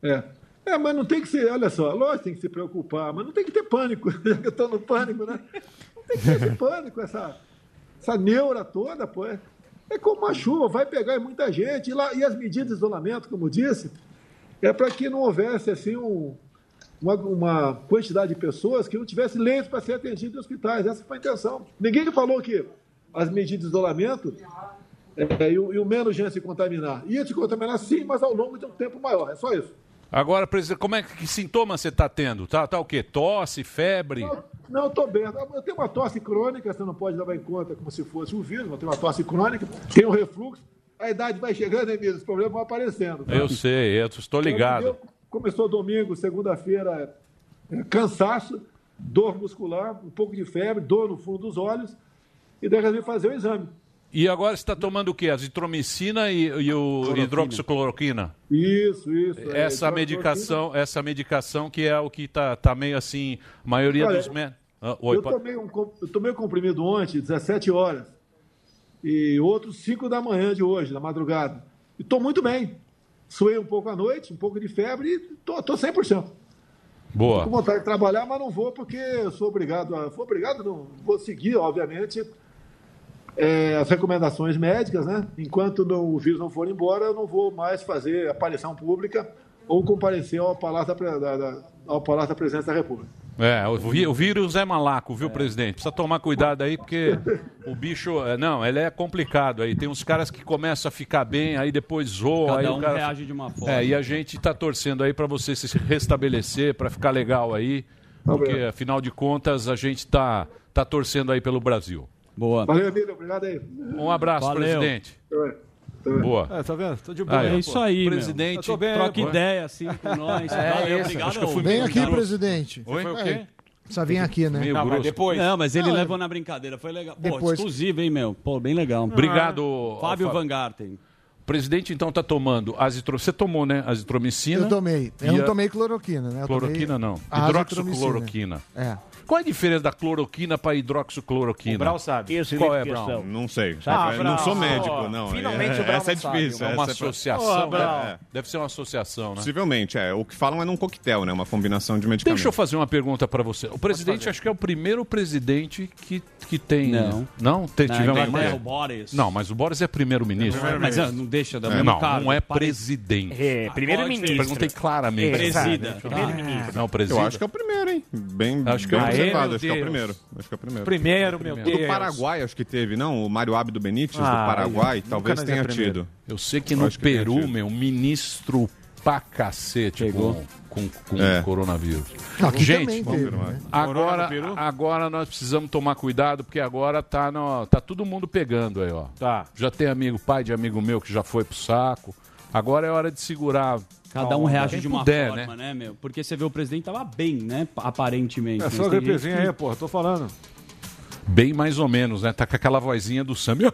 É. É, mas não tem que ser, olha só, lógico tem que se preocupar, mas não tem que ter pânico, [laughs] já que eu estou no pânico, né? Não tem que ter esse pânico, essa, essa neura toda, pô. É, é como uma chuva, vai pegar muita gente. E, lá, e as medidas de isolamento, como disse, é para que não houvesse assim um, uma, uma quantidade de pessoas que não tivesse leitos para ser atendidos em hospitais. Essa foi a intenção. Ninguém falou que as medidas de isolamento é, e, o, e o menos gente se contaminar. Ia te contaminar sim, mas ao longo de um tempo maior. É só isso. Agora, presidente, como é que, que sintomas você está tendo? Tá, tá o quê? Tosse, febre? Não, estou bem. Eu tenho uma tosse crônica, você não pode levar em conta como se fosse um vírus, eu tenho uma tosse crônica, tenho um refluxo, a idade vai chegando, Emílio, os problemas vão aparecendo. tá? Eu sei, eu estou ligado. Eu- Começou domingo, segunda-feira, é, cansaço, dor muscular, um pouco de febre, dor no fundo dos olhos, e daí resolvi fazer o exame. E agora você está tomando o quê? Azitromicina e, e o hidroxicloroquina? Isso, isso. é, Essa medicação, essa medicação que é o que tá, tá meio assim, a maioria Olha, dos médicos. Ah, eu, pode- tomei um, eu tomei um comprimido ontem, 17 horas, e outro 5 da manhã de hoje, na madrugada. E estou muito bem. Suei um pouco à noite, um pouco de febre e estou tô, tô 100%. Boa. Tô com vontade de trabalhar, mas não vou porque eu sou obrigado a. Obrigado, não. Vou seguir, obviamente, é, as recomendações médicas, né? Enquanto não- o vírus não for embora, eu não vou mais fazer aparição pública ou comparecer ao Palácio da, da- da- ao Palácio da Presidência da República. É, o, o vírus é malaco, viu, presidente? Precisa tomar cuidado aí, porque o bicho. é, Não, ele é complicado aí. Tem uns caras que começam a ficar bem, aí depois zoam. Cada aí o um cara... reage de uma forma. É, e a gente tá torcendo aí para você se restabelecer, para ficar legal aí. Porque, afinal de contas, a gente tá, tá torcendo aí pelo Brasil. Boa. Valeu, Emílio. Obrigado aí. Um abraço, Valeu. presidente. Boa. É, tá vendo? Tô de boa. É isso aí, presidente. Bem, Troca ideia assim com [laughs] nós. É, Valeu, obrigado. Acho que eu fui Vem meio aqui, brusco. presidente. Oi? Foi o quê? Precisa vir aqui, né? Meio brusco. Não, mas ele Não, levou na brincadeira. Foi legal. Pô, Depois- exclusivo, hein, meu? Pô, bem legal. Obrigado, Fábio Alfa- Van Garten. O presidente, então, tá tomando azitromicina. Você tomou, né? Azitromicina. Eu tomei. Eu E não a- tomei cloroquina, né? Eu Cloroquina tomei não. a Hidroxicloroquina. É. Qual é a diferença da cloroquina para hidroxicloroquina? O Brau sabe. Qual é, questão. Não sei. Ah, Eu não sou Brau. médico, não. Finalmente é, o Brau Essa é não sabe. difícil. É uma essa associação, né? Brau. Deve ser uma associação, né? Possivelmente, é. O que falam é num coquetel, né? Uma combinação de medicamentos. Deixa eu fazer uma pergunta para você. O presidente, acho que é o primeiro presidente que, que tem. Não. Não? Tem, Na tivemos Inglaterra, mais? o Boris. Não, mas o Boris é primeiro-ministro. Mas ah, não deixa da É, não, não é presidente. É, primeiro-ministro. Perguntei claramente. É, Presida. Primeiro-ministro. Não, presidente. Eu acho que é o primeiro, hein? Bem, Acho que bem é o-. Aê, Acho que é o primeiro. Deus. Acho que é o primeiro. Primeiro, meu O do Deus. Paraguai, acho que teve, não? O Mário Abdo Benítez, Ah, do Paraguai, talvez é tenha tido. Eu sei que no que Peru, meu, ministro pra cacete Pegou. com, com, com É. coronavírus. Aqui Gente, teve, né? agora, agora nós precisamos tomar cuidado, porque agora tá, no, tá todo mundo pegando aí, ó. Tá. Já tem amigo, pai de amigo meu que já foi pro saco. Agora é hora de segurar. Cada um Calma, reage de uma puder, forma, né? né, meu? Porque você vê o presidente tava bem, né? Aparentemente. É Mas só tem gente gripezinha que- aí, pô. Tô falando. Bem mais ou menos, né? Tá com aquela vozinha do Sam. [laughs]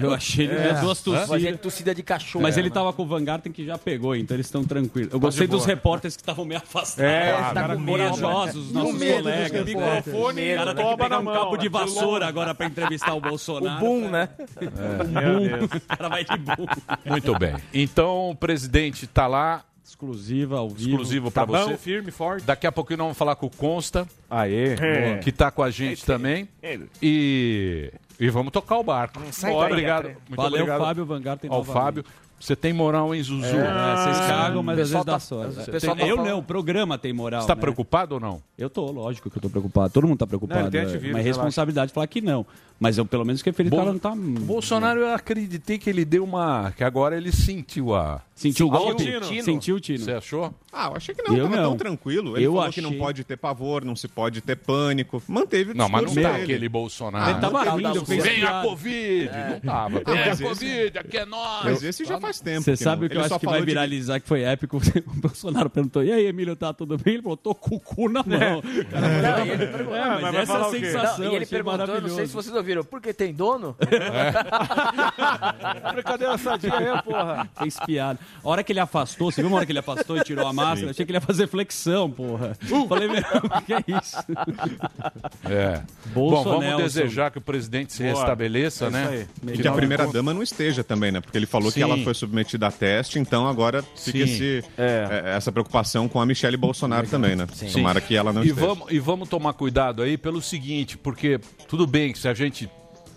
Eu achei ele É. duas tossidas. tossida de cachorro. Mas ele né? tava com o Van Garten que já pegou, então eles estão tranquilos. Eu Tá gostei dos repórteres que estavam meio afastados. É, tá cara, com medo, corajosos, os nossos medo dos colegas. repórteres. Microfone O cara tem que pegar um cabo de vassoura agora pra entrevistar o O Bolsonaro. boom, né? [laughs] Boom. O cara vai de boom. Muito bem. Então o presidente tá lá, Exclusiva, ao vivo. exclusivo pra Tá bom, você. firme, forte. Daqui a pouquinho nós vamos falar com o Consta, Aê. É. que tá com a gente também. E, e vamos tocar o barco. sai Muito daí, obrigado. Muito Valeu, obrigado Fábio Van Garten. ao. Fábio. Você tem moral, hein, Zuzu? É, vocês cagam, mas às vezes dá tá- sorte. o pessoal tá eu falando- não, o programa tem moral. Você tá né? preocupado ou não? Eu tô, lógico que eu tô preocupado. Todo mundo tá preocupado. Não, é relaxa. responsabilidade falar que não. Mas eu pelo menos feliz que Bom- ela não tá. O Bolsonaro, eu acreditei que ele deu uma. que agora ele sentiu a. Sentiu o golpe? o tino. Sentiu o tino. Você achou? Ah, eu achei que não, Eu tava não. tão tranquilo. Ele Eu falou achei- que não pode ter pavor, não se pode ter pânico. Manteve o Não, mas não discurso tá dele. aquele Bolsonaro. Ele tava não, rindo, fiz Vem a. Covid! Não tava. Vem mas a esse- Covid, aqui é nós! Mas esse já faz tempo. Você sabe não. o que eu Ele acho que vai viralizar, que foi épico? [laughs] O Bolsonaro perguntou: e aí, Emílio, tá tudo bem? Ele o cu na mão. Cara, Não, ele perguntou- É, mas essa é a o sensação. Não, e ele perguntou, não sei se vocês ouviram, por que tem dono? [laughs] Brincadeira sadia aí, porra. Fez piada. A hora que ele afastou, você viu uma hora que ele afastou e tirou a máscara? Achei que ele ia fazer flexão, porra. Falei, meu, o que é isso? É. Bom, Bolsonaro. vamos desejar que o presidente se Boa. restabeleça, É isso né? aí. E que a primeira-dama não esteja também, né? Porque ele falou Sim. que ela foi submetida a teste, então agora fica Sim. esse, é, essa preocupação com a Michelle Bolsonaro também, né? Tomara que ela não E esteja. vamos, e vamos tomar cuidado aí pelo seguinte, porque tudo bem que se a gente.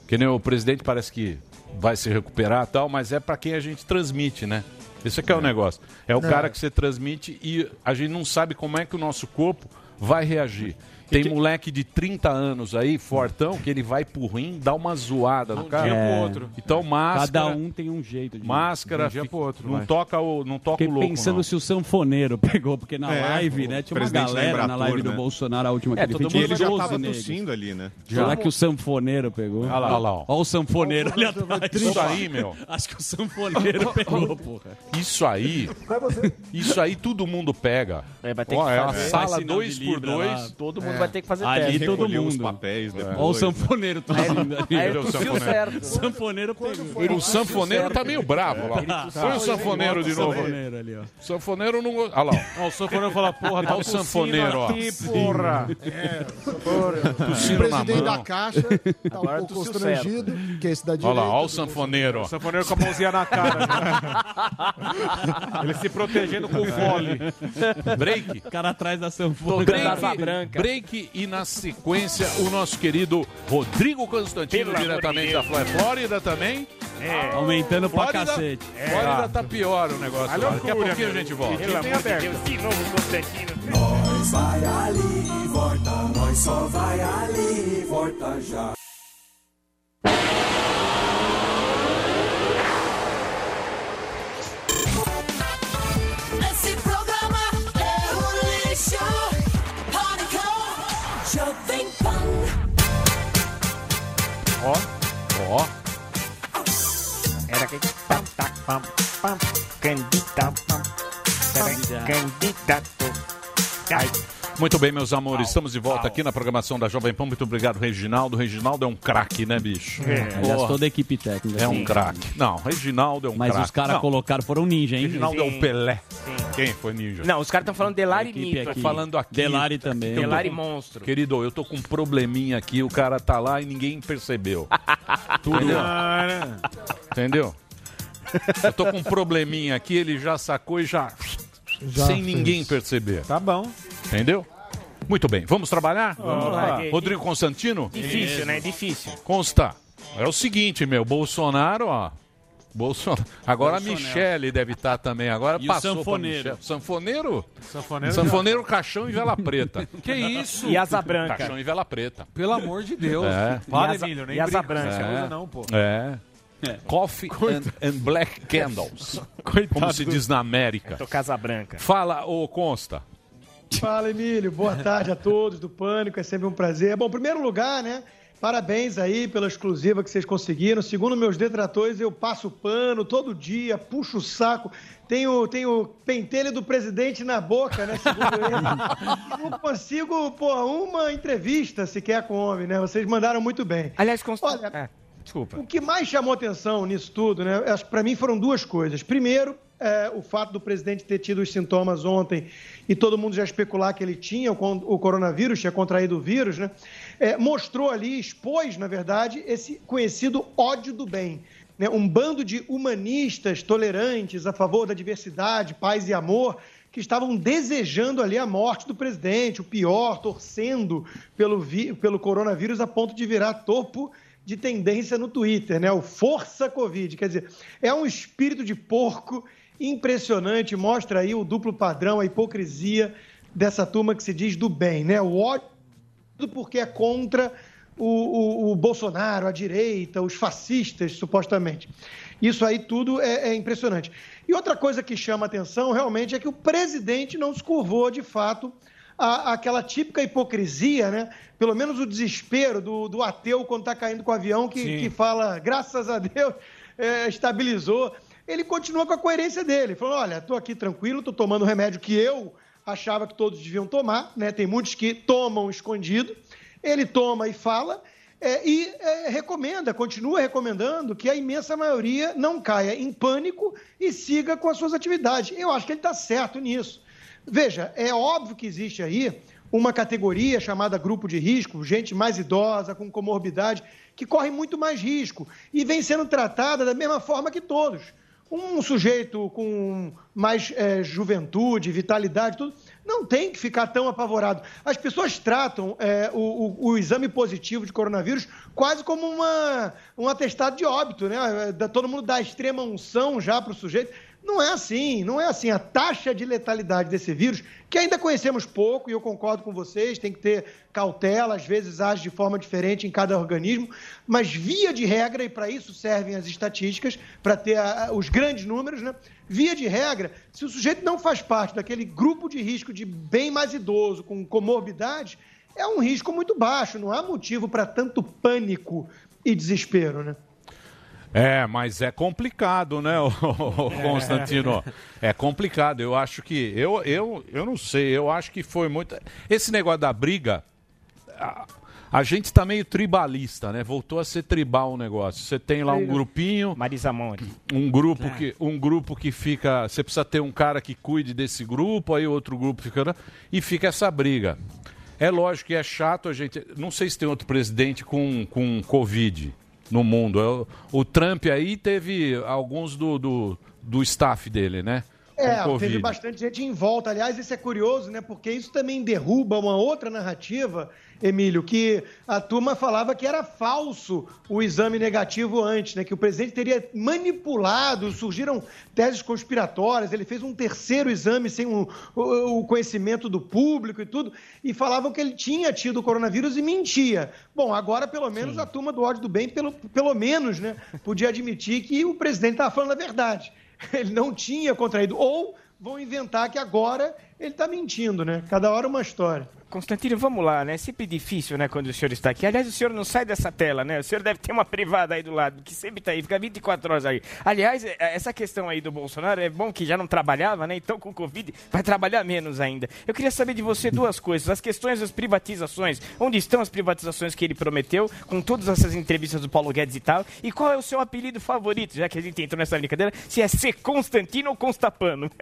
Que nem o presidente parece que vai se recuperar e tal, mas é para quem a gente transmite, né? Esse aqui é o negócio. É o Não. cara que você transmite e a gente não sabe como é que o nosso corpo vai reagir. Tem moleque de 30 anos aí, fortão, que ele vai pro rim, dá uma zoada no cara. dia pro É. outro. Então, máscara. Cada um tem um jeito de. Máscara, um dia pro outro, não vai. toca o, não toca Fiquei o louco. pensando não. se o sanfoneiro [laughs] pegou, porque na É, live, né? Tinha uma galera na live do né? Bolsonaro, a última que É, ele todo fez. Tinha ele já 12 tava negros. tossindo ali, né? Será que o sanfoneiro pegou? Olha lá, olha lá. ó. Olha o sanfoneiro ali atrás. Isso aí, meu. [laughs] Acho que o sanfoneiro [laughs] pegou, porra. Isso aí, Vai isso aí todo mundo pega. É, vai ter que é uma fazer. sala Vai sinal 2 de por Libra 2 lá. Todo mundo mundo vai ter que fazer Ali teste. todo Recolheu os mundo. papéis Olha depois, o né? sanfoneiro tossindo ali. Aí ele tossiu certo. Sanfoneiro pegou. O sanfoneiro tá meio bravo lá. Põe o sanfoneiro de novo. Sanfoneiro ali, ó. Sanfoneiro não. Olha lá. O sanfoneiro fala, porra, tá Olha o sanfoneiro, ó. porra. [laughs] É, o na presidente da Caixa tá um pouco constrangido, que é esse da Olha direita. lá, olha o sanfoneiro. O sanfoneiro com a mãozinha na cara. né? [laughs] Ele se protegendo com o fole. [laughs] Break. O cara atrás da sanfona. Asa branca. Break e na sequência o nosso querido Rodrigo Constantino, Pelo amor diretamente da Deus. Flórida. Flórida também. É. Aumentando pra Flórida, cacete. Flórida tá pior o negócio. A lá. Daqui a loucura, pouquinho a gente volta. Pelo amor de Deus, de novo Constantino. Nós vai ali volta, nós só vai ali e volta já. Ó, ó. Era que pam, tá, pam, pam, candidato, pam, será candidato. Ai, Muito bem, meus amores, estamos de volta aqui na programação da Jovem Pan. Muito obrigado, Reginaldo. Reginaldo é um craque, né, bicho? Aliás, Porra, toda a equipe técnica. é um sim. craque. Não, Reginaldo é um Mas craque. os caras colocaram, foram ninja, hein? Reginaldo é um Sim. Pelé. Sim. Quem foi ninja? Não, os caras estão falando Delari Nitro. aqui. falando aqui. Delari também. Tô Delari monstro. Querido, eu tô com um probleminha aqui, o cara tá lá e ninguém percebeu. [laughs] Tudo. Entendeu? Eu tô com um probleminha aqui, ele já sacou e já. Já sem fez. ninguém perceber. Tá bom. Entendeu? Muito bem, vamos trabalhar? Vamos lá. Rodrigo Constantino? Difícil, né? Difícil. Consta. É o seguinte, meu, Bolsonaro, ó. Bolsonaro. Agora Bolsonaro. a Michele deve estar também. Agora E o passou pra sanfoneiro? Sanfoneiro? Sanfoneiro. Sanfoneiro, caixão e vela preta. [laughs] que isso? E asa branca. Caixão e vela preta. Pelo amor de Deus. É. Fala, asa- Emílio, nem e asa branca. É. não, pô. É. Coffee and, and Black Candles. Como se diz na América. Tô casa branca. Fala, ô Consta. Fala, Emílio. Boa tarde a todos do Pânico. É sempre um prazer. Bom, em primeiro lugar, né? Parabéns aí pela exclusiva que vocês conseguiram. Segundo meus detratores, eu passo pano todo dia, puxo o saco. Tenho, tenho pentelho do presidente na boca, né? Segundo ele. [laughs] Não consigo, pô, uma entrevista sequer com o homem, né? Vocês mandaram muito bem. Aliás, consta... Olha, É, desculpa. o que mais chamou atenção nisso tudo, né? Acho que para mim foram duas coisas. Primeiro, é, o fato do presidente ter tido os sintomas ontem e todo mundo já especular que ele tinha o, o coronavírus, tinha contraído o vírus, né? É, mostrou ali, expôs, na verdade, esse conhecido ódio do bem. Né? Um bando de humanistas tolerantes a favor da diversidade, paz e amor que estavam desejando ali a morte do presidente, o pior, torcendo pelo, pelo coronavírus a ponto de virar topo de tendência no Twitter, né? O Força Covid. Quer dizer, é um espírito de porco impressionante, mostra aí o duplo padrão, a hipocrisia dessa turma que se diz do bem, né? O ódio porque é contra o, o- o Bolsonaro, a direita, os fascistas, supostamente. Isso aí tudo é, é impressionante. E outra coisa que chama atenção realmente é que o presidente não se curvou de fato à- àquela típica hipocrisia, né? Pelo menos o desespero do, do ateu quando está caindo com o avião que, Sim. que fala, graças a Deus, é, estabilizou. Ele continua com a coerência dele, falando: olha, estou aqui tranquilo, estou tomando o remédio que eu achava que todos deviam tomar, né? Tem muitos que tomam escondido. Ele toma e fala. é, e é, recomenda, continua recomendando que a imensa maioria não caia em pânico e siga com as suas atividades. Eu acho que ele está certo nisso. Veja, é óbvio que existe aí uma categoria chamada grupo de risco, gente mais idosa, com comorbidade, que corre muito mais risco e vem sendo tratada da mesma forma que todos. Um sujeito com mais eh, juventude, vitalidade, tudo, não tem que ficar tão apavorado. As pessoas tratam eh, o, o- o exame positivo de coronavírus quase como uma, um atestado de óbito, né? Da- Todo mundo dá extrema unção já para o sujeito. Não é assim, não é assim. A taxa de letalidade desse vírus, que ainda conhecemos pouco, e eu concordo com vocês, tem que ter cautela, às vezes age de forma diferente em cada organismo, mas via de regra, e para isso servem as estatísticas, para ter a- os grandes números, né? Via de regra, se o sujeito não faz parte daquele grupo de risco de bem mais idoso, com comorbidades, é um risco muito baixo, não há motivo para tanto pânico e desespero, né? É, mas é complicado, né, ô, ô, Constantino? É complicado. Eu acho que. Eu, eu, eu não sei, eu acho que foi muito. Esse negócio da briga a, a gente tá meio tribalista, né? Voltou a ser tribal o negócio. Você tem lá um grupinho. Marisa Monte. Um grupo que um grupo que fica, você precisa ter um cara que cuide desse grupo, aí outro grupo fica e fica essa briga. É lógico que é chato a gente, não sei se tem outro presidente com com covid no mundo. É O, Trump aí teve alguns do, do, do staff dele, né? É, teve bastante gente em volta. Aliás, isso é curioso, né? Porque isso também derruba uma outra narrativa, Emílio, que a turma falava que era falso o exame negativo antes, né? Que o presidente teria manipulado, surgiram teses conspiratórias, ele fez um terceiro exame sem o, o- o conhecimento do público e tudo, e falavam que ele tinha tido o coronavírus e mentia. Bom, agora pelo menos a turma do ódio do bem, pelo, pelo menos, né, podia admitir que o presidente estava falando a verdade. [laughs] Ele não tinha contraído. Ou vão inventar que agora ele está mentindo, né? Cada hora uma história. Constantino, vamos lá, né? Sempre difícil, né, quando o senhor está aqui. Aliás, o senhor não sai dessa tela, né? O senhor deve ter uma privada aí do lado, que sempre está aí, fica 24 horas aí. Aliás, é- essa questão aí do Bolsonaro, é bom que já não trabalhava, né? Então, com Covid, vai trabalhar menos ainda. Eu queria saber de você duas coisas. As questões das privatizações. Onde estão as privatizações que ele prometeu, com todas essas entrevistas do Paulo Guedes e tal? E qual é o seu apelido favorito, já que a gente entrou nessa brincadeira? Se é ser Constantino ou Constapano? [laughs]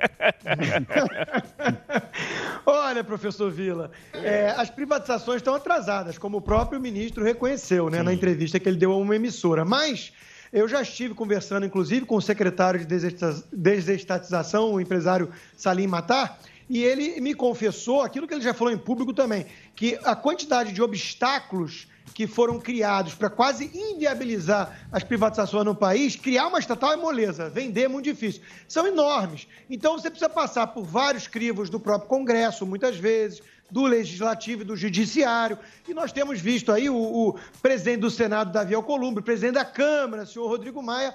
Olha, professor Vila, é, as privatizações estão atrasadas, como o próprio ministro reconheceu né, na entrevista que ele deu a uma emissora. Mas eu já estive conversando, inclusive, com o secretário de desesta- desestatização, o empresário Salim Matar, e ele me confessou aquilo que ele já falou em público também, que a quantidade de obstáculos que foram criados para quase inviabilizar as privatizações no país, criar uma estatal é moleza, vender é muito difícil. São enormes. Então você precisa passar por vários crivos do próprio Congresso, muitas vezes, do Legislativo e do Judiciário. E nós temos visto aí o, o presidente do Senado, Davi Alcolumbre, o presidente da Câmara, senhor Rodrigo Maia,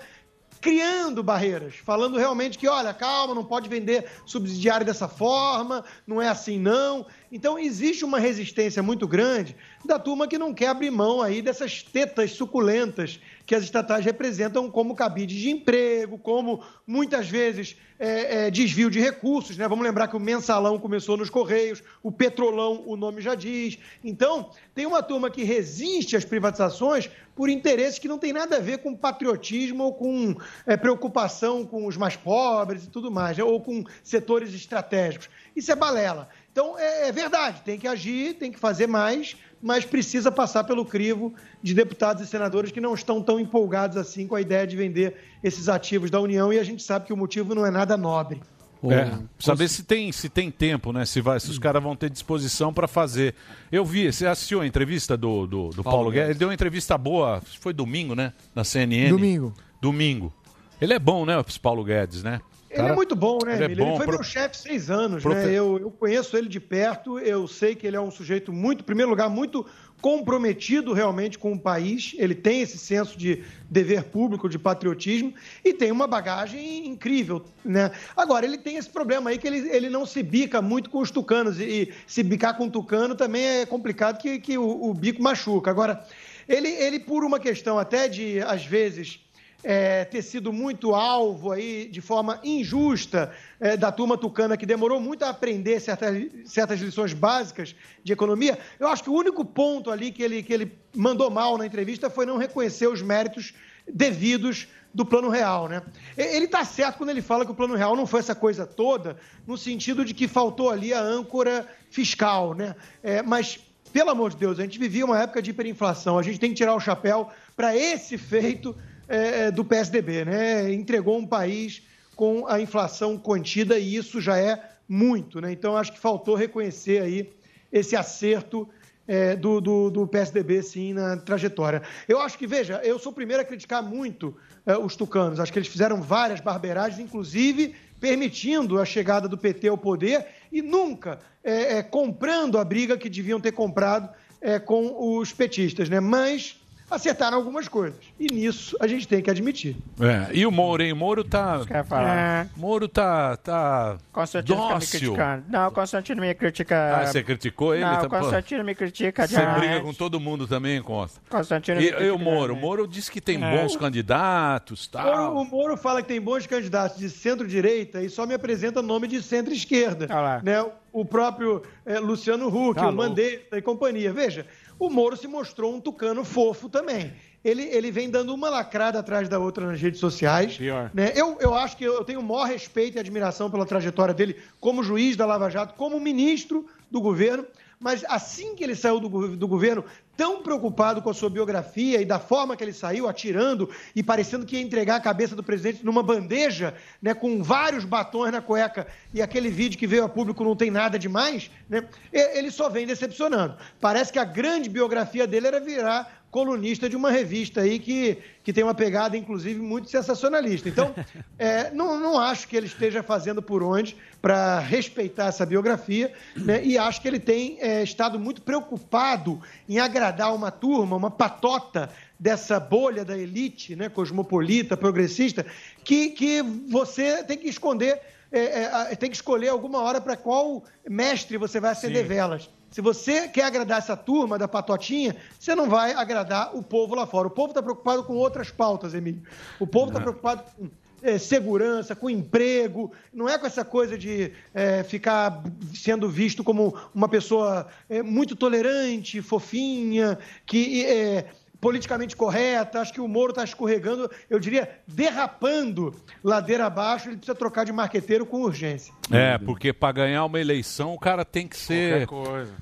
criando barreiras, falando realmente que, olha, calma, não pode vender subsidiário dessa forma, não é assim não. Então existe uma resistência muito grande da turma que não quer abrir mão aí dessas tetas suculentas que as estatais representam como cabide de emprego, como muitas vezes é, é, desvio de recursos, né? Vamos lembrar que o mensalão começou nos Correios, o petrolão, o nome já diz. Então, tem uma turma que resiste às privatizações por interesses que não tem nada a ver com patriotismo ou com é, preocupação com os mais pobres e tudo mais, né? ou com setores estratégicos. Isso é balela. Então, é, é verdade, tem que agir, tem que fazer mais, mas precisa passar pelo crivo de deputados e senadores que não estão tão empolgados assim com a ideia de vender esses ativos da União e a gente sabe que o motivo não é nada nobre. É, saber se tem, se tem tempo, né? Se, vai, se os caras vão ter disposição para fazer. Eu vi, você assistiu a entrevista do, do, do Paulo, Paulo Guedes? Ele deu uma entrevista boa, foi domingo, né? Na CNN. Domingo. Domingo. Ele é bom, né, Paulo Guedes, né? Ele Cara, é muito bom, né, ele é Emílio? Ele bom, foi pro- meu chefe seis anos, profe- né? Eu, eu conheço ele de perto, eu sei que ele é um sujeito muito, em primeiro lugar, muito comprometido realmente com o país. Ele tem esse senso de dever público, de patriotismo e tem uma bagagem incrível, né? Agora, ele tem esse problema aí que ele, ele não se bica muito com os tucanos e, e se bicar com o tucano também é complicado que, que o, o bico machuca. Agora, ele, ele, por uma questão até de, às vezes, é, ter sido muito alvo aí de forma injusta é, da turma tucana que demorou muito a aprender certas, certas lições básicas de economia. Eu acho que o único ponto ali que ele, que ele mandou mal na entrevista foi não reconhecer os méritos devidos do plano real, né? Ele está certo quando ele fala que o plano real não foi essa coisa toda, no sentido de que faltou ali a âncora fiscal, né? É, mas pelo amor de Deus, a gente vivia uma época de hiperinflação, a gente tem que tirar o chapéu para esse feito é, do PSDB, né? Entregou um país com a inflação contida e isso já é muito, né? Então acho que faltou reconhecer aí esse acerto é, do, do, do PSDB, sim, na trajetória. Eu acho que, veja, eu sou o primeiro a criticar muito é, os tucanos. Acho que eles fizeram várias barberagens, inclusive permitindo a chegada do PT ao poder e nunca é, é, comprando a briga que deviam ter comprado é, com os petistas, né? Mas acertaram algumas coisas. E nisso a gente tem que admitir. É, e o Moro, hein? O Moro tá. falar. É. Moro tá. tá Constantino fica me dócil. criticando. Não, o Constantino me critica. Ah, você criticou ele? Não, Tá- o Constantino me critica Você demais. briga com todo mundo também, Costa. Constantino E, me e o Moro? O demais. Moro disse que tem É. bons candidatos tal. O, o Moro fala que tem bons candidatos de centro-direita e só me apresenta nome de centro-esquerda. Né? o próprio eh, Luciano Huck, Tá o Mandetta e companhia. Veja, o Moro se mostrou um tucano fofo também. Ele, ele vem dando uma lacrada atrás da outra nas redes sociais. né? Eu, eu acho que eu tenho o maior respeito e admiração pela trajetória dele como juiz da Lava Jato, como ministro do governo. Mas assim que ele saiu do, do governo, tão preocupado com a sua biografia e da forma que ele saiu, atirando e parecendo que ia entregar a cabeça do presidente numa bandeja, né, com vários batons na cueca, e aquele vídeo que veio a público não tem nada demais, né, ele só vem decepcionando. Parece que a grande biografia dele era virar colunista de uma revista aí que, que tem uma pegada, inclusive, muito sensacionalista. Então, [laughs] é, não, não acho que ele esteja fazendo por onde para respeitar essa biografia, né? e acho que ele tem é, estado muito preocupado em agradar uma turma, uma patota dessa bolha da elite, né, cosmopolita, progressista, que, que você tem que esconder, é, é, tem que escolher alguma hora para qual mestre você vai acender Sim. velas. Se você quer agradar essa turma da patotinha, você não vai agradar o povo lá fora. O povo está preocupado com outras pautas, Emílio. O povo está preocupado com eh, segurança, com emprego, não é com essa coisa de eh, ficar sendo visto como uma pessoa eh, muito tolerante, fofinha, que eh, politicamente correta. Acho que o Moro está escorregando, eu diria, derrapando ladeira abaixo. Ele precisa trocar de marqueteiro com urgência. É, porque para ganhar uma eleição o cara tem que ser.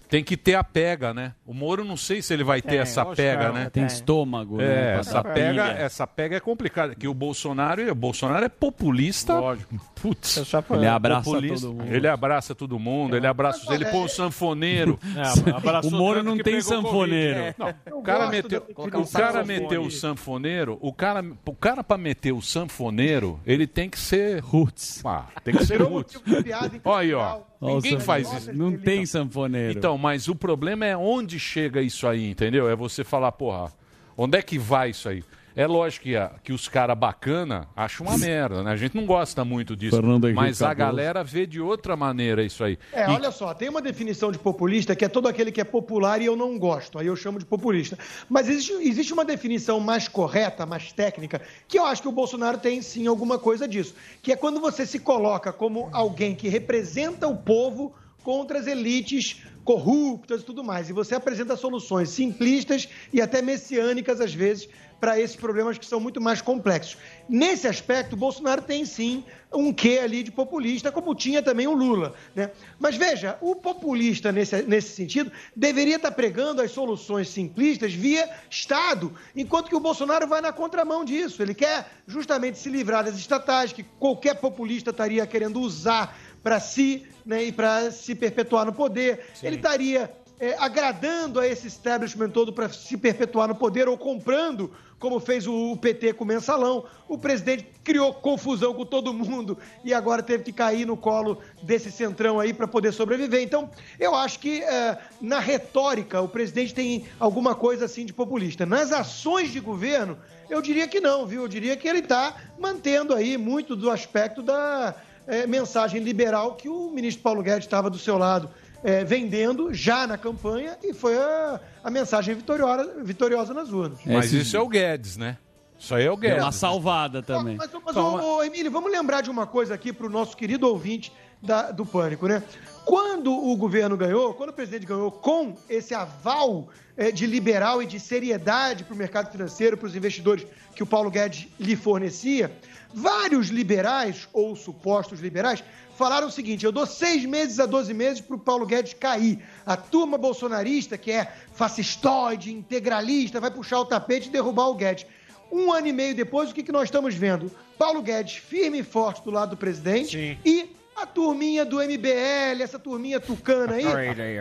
Tem que ter a pega, né? O Moro não sei se ele vai ter Tem, essa lógico pega, né? Tem estômago, né, É, pra essa pega, essa pega é complicada. Que o Bolsonaro, o Bolsonaro é populista. Lógico. Putz. Ele abraça populista. todo mundo. Ele abraça todo mundo, ele abraça, ele põe o sanfoneiro. É, O Moro não tem sanfoneiro. É. Não, o cara meteu, de- o colocar um cara meteu o sanfoneiro, o cara, o cara para meter o sanfoneiro, ele tem que ser roots. Ah, tem que ser roots. piada em Olha aí, ó. Ninguém faz isso. Não tem sanfoneiro. Então, mas o problema é onde chega isso aí, entendeu? É você falar, porra, onde é que vai isso aí? É lógico que, a- que os caras bacana acham uma merda, né? A gente não gosta muito disso. Mas a Cardoso. galera vê de outra maneira isso aí. É, E- olha só, tem uma definição de populista que é todo aquele que é popular e eu não gosto, aí eu chamo de populista. Mas existe, existe uma definição mais correta, mais técnica, que eu acho que o Bolsonaro tem sim alguma coisa disso, que é quando você se coloca como alguém que representa o povo contra as elites corruptas e tudo mais, e você apresenta soluções simplistas e até messiânicas às vezes para esses problemas que são muito mais complexos. Nesse aspecto, o Bolsonaro tem sim um quê ali de populista, como tinha também o Lula. Né? Mas veja, o populista, nesse, nesse sentido, deveria estar pregando as soluções simplistas via Estado, enquanto que o Bolsonaro vai na contramão disso. Ele quer justamente se livrar das estatais, que qualquer populista estaria querendo usar para si né, e para se perpetuar no poder. Ele estaria é, agradando a esse establishment todo para se perpetuar no poder ou comprando, como fez o, PT com o mensalão. O presidente criou confusão com todo mundo e agora teve que cair no colo desse centrão aí para poder sobreviver. Então, eu acho que é, na retórica o presidente tem alguma coisa assim de populista. Nas ações de governo, eu diria que não, viu? Eu diria que ele está mantendo aí muito do aspecto da é, mensagem liberal que o ministro Paulo Guedes estava do seu lado é, vendendo já na campanha e foi a, a mensagem vitoriosa, vitoriosa nas urnas. Mas isso é o Guedes, né? Isso aí é o Guedes. uma salvada também. Mas, mas ô, ô, Emílio, vamos lembrar de uma coisa aqui para o nosso querido ouvinte da- do Pânico, né? Quando o governo ganhou, quando o presidente ganhou com esse aval eh, de liberal e de seriedade para o mercado financeiro, para os investidores que o Paulo Guedes lhe fornecia, vários liberais, ou supostos liberais, falaram o seguinte: eu dou seis meses a 12 meses para o Paulo Guedes cair. A turma bolsonarista, que é fascistoide, integralista, vai puxar o tapete e derrubar o Guedes. Um ano e meio depois, o que, que nós estamos vendo? Paulo Guedes firme e forte do lado do presidente e a turminha do MBL, essa turminha tucana aí,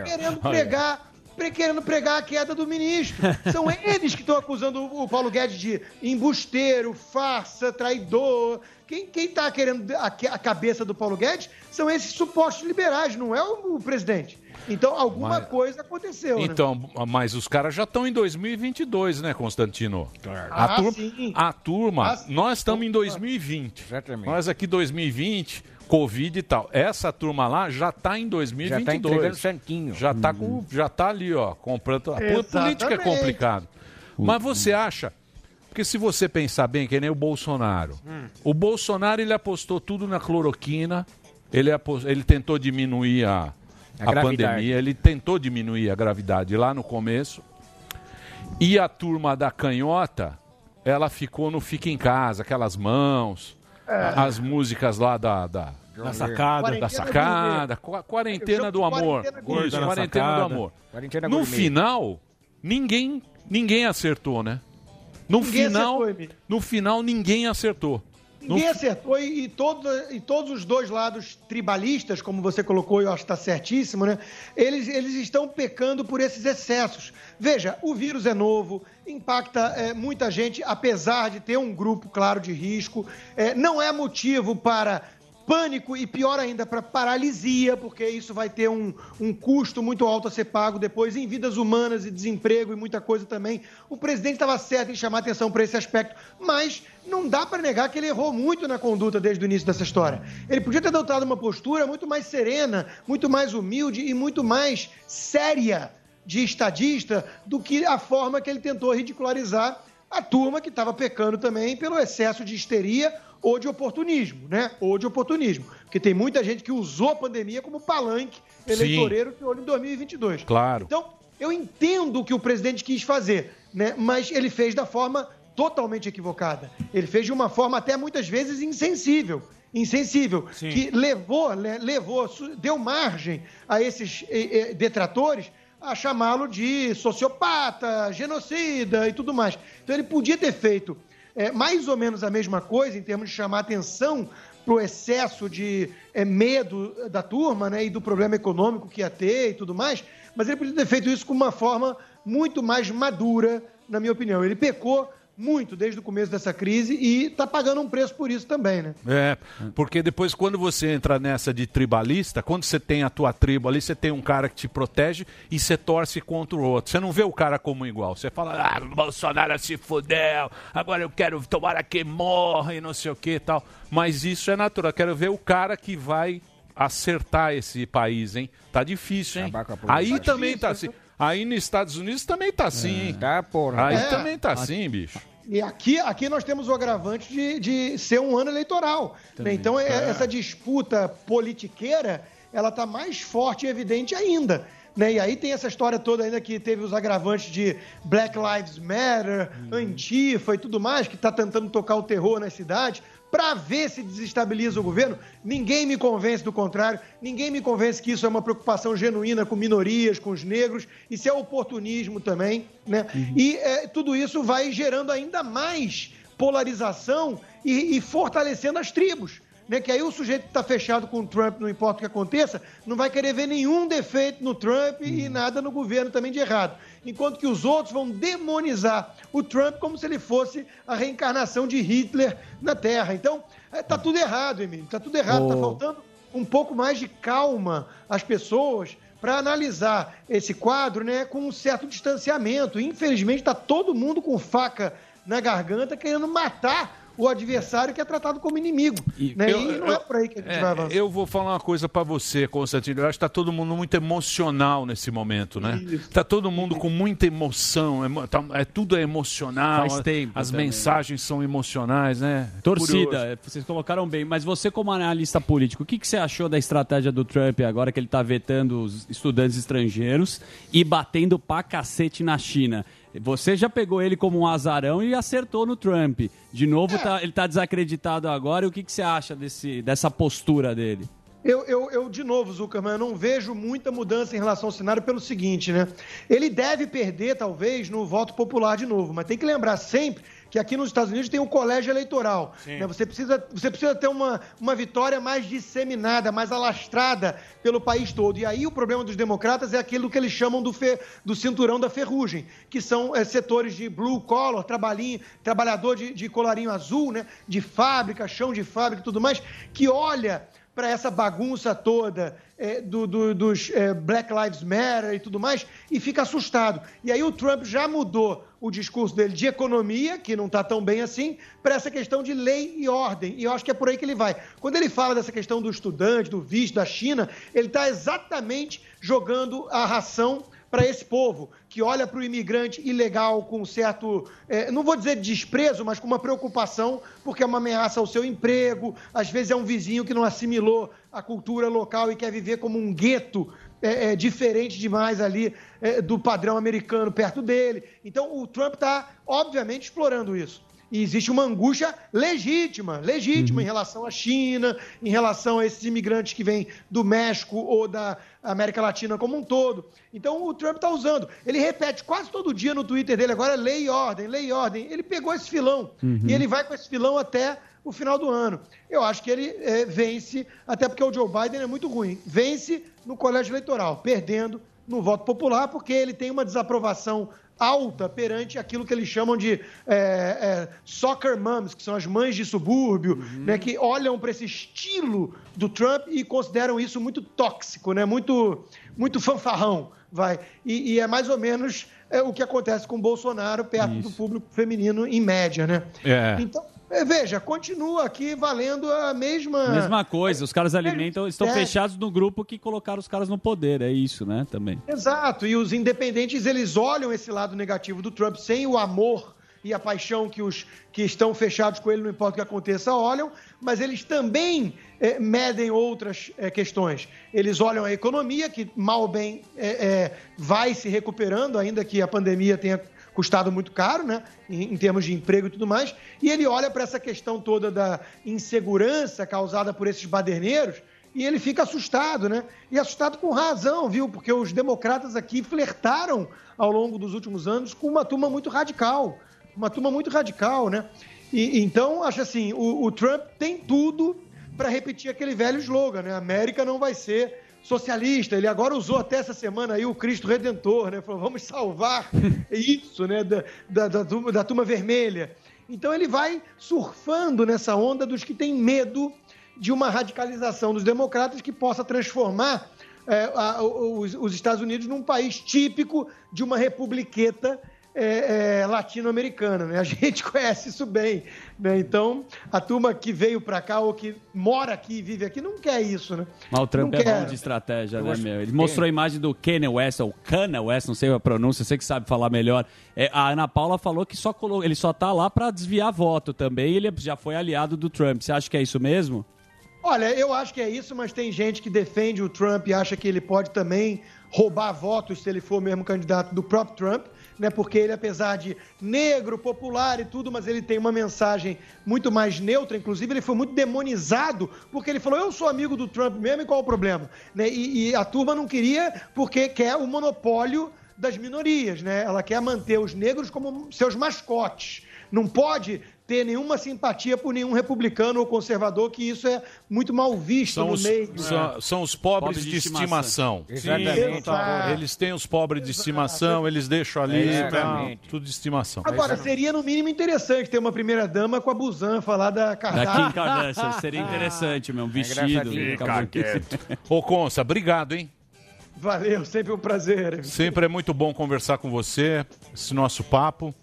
querendo pregar. Querendo pregar a queda do ministro. [laughs] São eles que estão acusando o Paulo Guedes de embusteiro, farsa, traidor. Quem, quem tá querendo a, a cabeça do Paulo Guedes são esses supostos liberais, não é o, o presidente. Então, alguma Mas- coisa aconteceu. né? Então, mas os caras já estão em 2022, né, Constantino? A, Ah, turma, sim. a turma, Ah, nós estamos em 2020. Exatamente. Nós aqui 2020, Covid e tal. Essa turma lá já está em 2022. Já tá entregando santinho. Já está com, já tá ali, ó, comprando. A política é Exatamente. complicado. Mas você acha porque se você pensar bem, que nem o Bolsonaro. O Bolsonaro ele apostou tudo na cloroquina, ele, apos- ele tentou diminuir a, A a, pandemia, ele tentou diminuir a gravidade lá no começo. E a turma da canhota, ela ficou no Fica em Casa, aquelas mãos. As músicas lá da. Da, Da sacada. Da sacada, qua- quarentena do amor. Quarentena Isso, na quarentena do amor. Quarentena No gourmet. final, ninguém, ninguém acertou, né? No Ninguém final, acertou, no final ninguém acertou. Ninguém acertou e, e, todo- e todos os dois lados tribalistas, como você colocou, eu acho que está certíssimo, né? Eles, eles estão pecando por esses excessos. Veja, o vírus é novo, impacta é, muita gente, apesar de ter um grupo claro de risco. É, não é motivo para pânico e pior ainda para paralisia, porque isso vai ter um, um custo muito alto a ser pago depois em vidas humanas e desemprego e muita coisa também. O presidente estava certo em chamar atenção para esse aspecto, mas não dá para negar que ele errou muito na conduta desde o início dessa história. Ele podia ter adotado uma postura muito mais serena, muito mais humilde e muito mais séria de estadista do que a forma que ele tentou ridicularizar a turma que estava pecando também pelo excesso de histeria ou de oportunismo, né? Ou de oportunismo. Porque tem muita gente que usou a pandemia como palanque eleitoreiro que olha em 2022. Claro. Então, eu entendo o que o presidente quis fazer, né? Mas ele fez da forma totalmente equivocada. Ele fez de uma forma até muitas vezes insensível. Insensível, que levou, le- levou, deu margem a esses detratores a chamá-lo de sociopata, genocida e tudo mais. Então ele podia ter feito é, mais ou menos a mesma coisa em termos de chamar atenção para o excesso de é, medo da turma né, e do problema econômico que ia ter e tudo mais, mas ele podia ter feito isso com uma forma muito mais madura, na minha opinião. Ele pecou muito desde o começo dessa crise e está pagando um preço por isso também, né? É, porque depois quando você entra nessa de tribalista, quando você tem a tua tribo ali, você tem um cara que te protege e você torce contra o outro. Você não vê o cara como igual. Você fala, ah, o Bolsonaro se fudeu, agora eu quero tomara que morra e não sei o que e tal. Mas isso é natural. Eu quero ver o cara que vai acertar esse país, hein? Tá difícil, hein? Aí Tá também difícil, tá assim. Aí nos Estados Unidos também tá assim, hein? Tá, porra. Aí É. também tá assim, bicho. E aqui, aqui nós temos o agravante de, de ser um ano eleitoral. né? Então, é- essa disputa politiqueira, ela está mais forte e evidente ainda. né? E aí tem essa história toda ainda que teve os agravantes de Black Lives Matter, Antifa e tudo mais, que está tentando tocar o terror nas cidades, para ver se desestabiliza o governo. Ninguém me convence do contrário, ninguém me convence que isso é uma preocupação genuína com minorias, com os negros, isso é oportunismo também, né? E é, tudo isso vai gerando ainda mais polarização e, e fortalecendo as tribos. Né, que aí o sujeito que está fechado com o Trump, não importa o que aconteça, não vai querer ver nenhum defeito no Trump e nada no governo também de errado. Enquanto que os outros vão demonizar o Trump como se ele fosse a reencarnação de Hitler na Terra. Então, está tudo errado, Emílio. Está tudo errado. Está Ô. faltando um pouco mais de calma às pessoas para analisar esse quadro né, com um certo distanciamento. Infelizmente, está todo mundo com faca na garganta querendo matar o adversário que é tratado como inimigo. né? eu- e não é por aí que a gente É, vai avançar. eu vou falar uma coisa pra você, Constantino. Eu acho que tá todo mundo muito emocional nesse momento, né? Tá todo mundo com muita emoção. emo- tá- é, tudo é emocional. Faz tempo As também. mensagens são emocionais, né? Torcida, Curioso. é, vocês colocaram bem, mas você como analista político, o que, que você achou da estratégia do Trump agora que ele está vetando os estudantes estrangeiros e batendo pra cacete na China? Você já pegou ele como um azarão e acertou no Trump. De novo, tá- ele está desacreditado agora. E o que, que você acha desse, dessa postura dele? Eu, eu, eu, de novo, Zuckerman, eu não vejo muita mudança em relação ao cenário pelo seguinte, né? Ele deve perder, talvez, no voto popular de novo, mas tem que lembrar sempre que aqui nos Estados Unidos tem o colégio eleitoral. Né? Você, precisa, você precisa ter uma, uma vitória mais disseminada, mais alastrada pelo país todo. E aí o problema dos democratas é aquilo que eles chamam do, fe- do cinturão da ferrugem, que são eh, setores de blue collar, trabalhinho, trabalhador de, de colarinho azul, né? de fábrica, chão de fábrica e tudo mais, que olha para essa bagunça toda é, do- do- dos é, Black Lives Matter e tudo mais e fica assustado. E aí o Trump já mudou o discurso dele de economia, que não está tão bem assim, para essa questão de lei e ordem. E eu acho que é por aí que ele vai. Quando ele fala dessa questão do estudante, do visto, da China, ele está exatamente jogando a ração para esse povo que olha para o imigrante ilegal com um certo, eh, não vou dizer desprezo, mas com uma preocupação, porque é uma ameaça ao seu emprego, às vezes é um vizinho que não assimilou a cultura local e quer viver como um gueto é, é, diferente demais ali é, do padrão americano perto dele. Então o Trump está, obviamente, explorando isso. E existe uma angústia legítima, legítima em relação à China, em relação a esses imigrantes que vêm do México ou da América Latina como um todo. Então o Trump está usando. Ele repete quase todo dia no Twitter dele agora lei e ordem, lei e ordem. Ele pegou esse filão Uhum. e ele vai com esse filão até o final do ano. Eu acho que ele eh, vence, até porque o Joe Biden é muito ruim. Vence no colégio eleitoral, perdendo no voto popular, porque ele tem uma desaprovação alta perante aquilo que eles chamam de eh, eh, soccer moms, que são as mães de subúrbio, né, que olham para esse estilo do Trump e consideram isso muito tóxico, né, muito, muito fanfarrão. Vai. E, e é mais ou menos é, o que acontece com o Bolsonaro perto do público feminino, em média, né? É. Então, é, veja, continua aqui valendo a mesma. Mesma coisa, os caras alimentam, estão É. fechados no grupo que colocaram os caras no poder, é isso, né, também. Exato, e os independentes eles olham esse lado negativo do Trump sem o amor e a paixão que os que estão fechados com ele, não importa o que aconteça, olham, mas eles também eh, medem outras eh, questões. Eles olham a economia, que mal ou bem eh, eh, vai se recuperando, ainda que a pandemia tenha custado muito caro, né, em, em termos de emprego e tudo mais, e ele olha para essa questão toda da insegurança causada por esses baderneiros e ele fica assustado, né? E assustado com razão, viu? Porque os democratas aqui flertaram ao longo dos últimos anos com uma turma muito radical, uma turma muito radical, né? E então acho assim, o, o Trump tem tudo para repetir aquele velho slogan, né? América não vai ser socialista. Ele agora usou até essa semana aí o Cristo Redentor, né? Falou, vamos salvar [laughs] isso, né? Da, da, da, da turma vermelha. Então ele vai surfando nessa onda dos que têm medo de uma radicalização dos democratas que possa transformar é, a- os, os Estados Unidos num país típico de uma republiqueta é, é, latino-americana. Né? A gente [laughs] conhece isso bem. Né? Então, a turma que veio para cá ou que mora aqui e vive aqui não quer isso. Né? Mas o Trump Não é quer. bom de estratégia, Eu né, meu? Ele mostrou a imagem do Kanye West, ou Kanye West, não sei a pronúncia, você que sabe falar melhor. É, a Ana Paula falou que só ele só tá lá pra desviar voto também, ele já foi aliado do Trump. Você acha que é isso mesmo? Olha, eu acho que é isso, mas tem gente que defende o Trump e acha que ele pode também roubar votos se ele for mesmo candidato do próprio Trump, né? Porque ele, apesar de negro, popular e tudo, mas ele tem uma mensagem muito mais neutra. Inclusive, ele foi muito demonizado porque ele falou: Eu sou amigo do Trump mesmo, e qual o problema? Né? E, e a turma não queria porque quer o monopólio das minorias, né? Ela quer manter os negros como seus mascotes. Não pode ter nenhuma simpatia por nenhum republicano ou conservador, que isso é muito mal visto São no os, meio. são, são os pobres de, estimação. Exatamente. Sim, eles têm os pobres de estimação, eles deixam ali, Exatamente. tá, tudo de estimação. Agora, seria no mínimo interessante ter uma primeira dama com a Busan falar da Da Kardashian. Kim Kardashian, seria [laughs] interessante, meu, um vestido. Fica [laughs] quieto. Ô, Consa, obrigado, hein? Valeu, sempre um prazer. Sempre é muito bom conversar com você, esse nosso papo.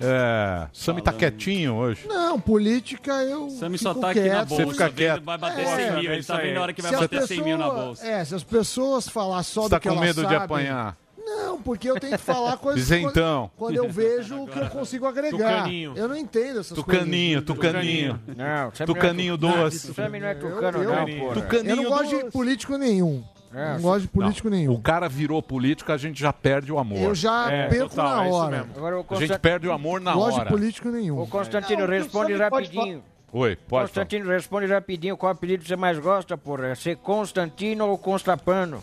É, Sami tá quietinho hoje. Não, política eu. Fico só tá aqui na bolsa, Você fica quieto. vai bater É, 100 mil, é ele tá aí. vendo a hora que vai bater 100 mil na bolsa. É, se as pessoas falar só Você do tá que com medo de apanhar? Não, porque eu tenho que falar [laughs] coisas Isentão. quando, quando eu vejo o que eu consigo agregar. Tucaninho. Eu não entendo essas Tucaninho, coisas. tucaninho. Não, Tucaninho não é tu- doce. Ah, Sammy não é tucano, Eu- não, eu- porra. Eu não gosto de político nenhum. É, não gosto de político não. nenhum. O cara virou político, a gente já perde o amor. Eu já perco na hora. Agora, o A gente Constant- perde o amor na gosto hora. de político nenhum. O Constantino Não, responde rapidinho. Oi, pode falar. Constantino responde rapidinho qual apelido você mais gosta, porra. É ser Constantino ou Constapano?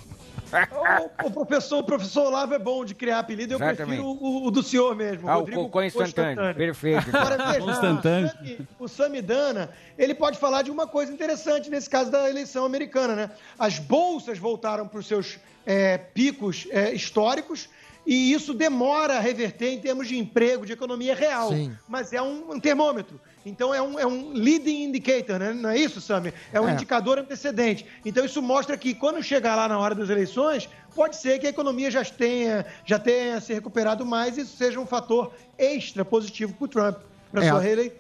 O, o professor, o professor Olavo é bom de criar apelido, eu Exatamente. prefiro o, o do senhor mesmo. Ah, o Rodrigo cocô instantâneo. Perfeito. Agora, veja. O O Samidana, ele pode falar de uma coisa interessante nesse caso da eleição americana, né? As bolsas voltaram para os seus é, picos é, históricos e isso demora a reverter em termos de emprego, de economia real. Sim. Mas é um, um termômetro. Então é um, é um leading indicator, né? não é isso, Sami? É um É. indicador antecedente. Então isso mostra que quando chegar lá na hora das eleições, pode ser que a economia já tenha, já tenha se recuperado mais e isso seja um fator extra positivo para o Trump, para É, sua reeleição.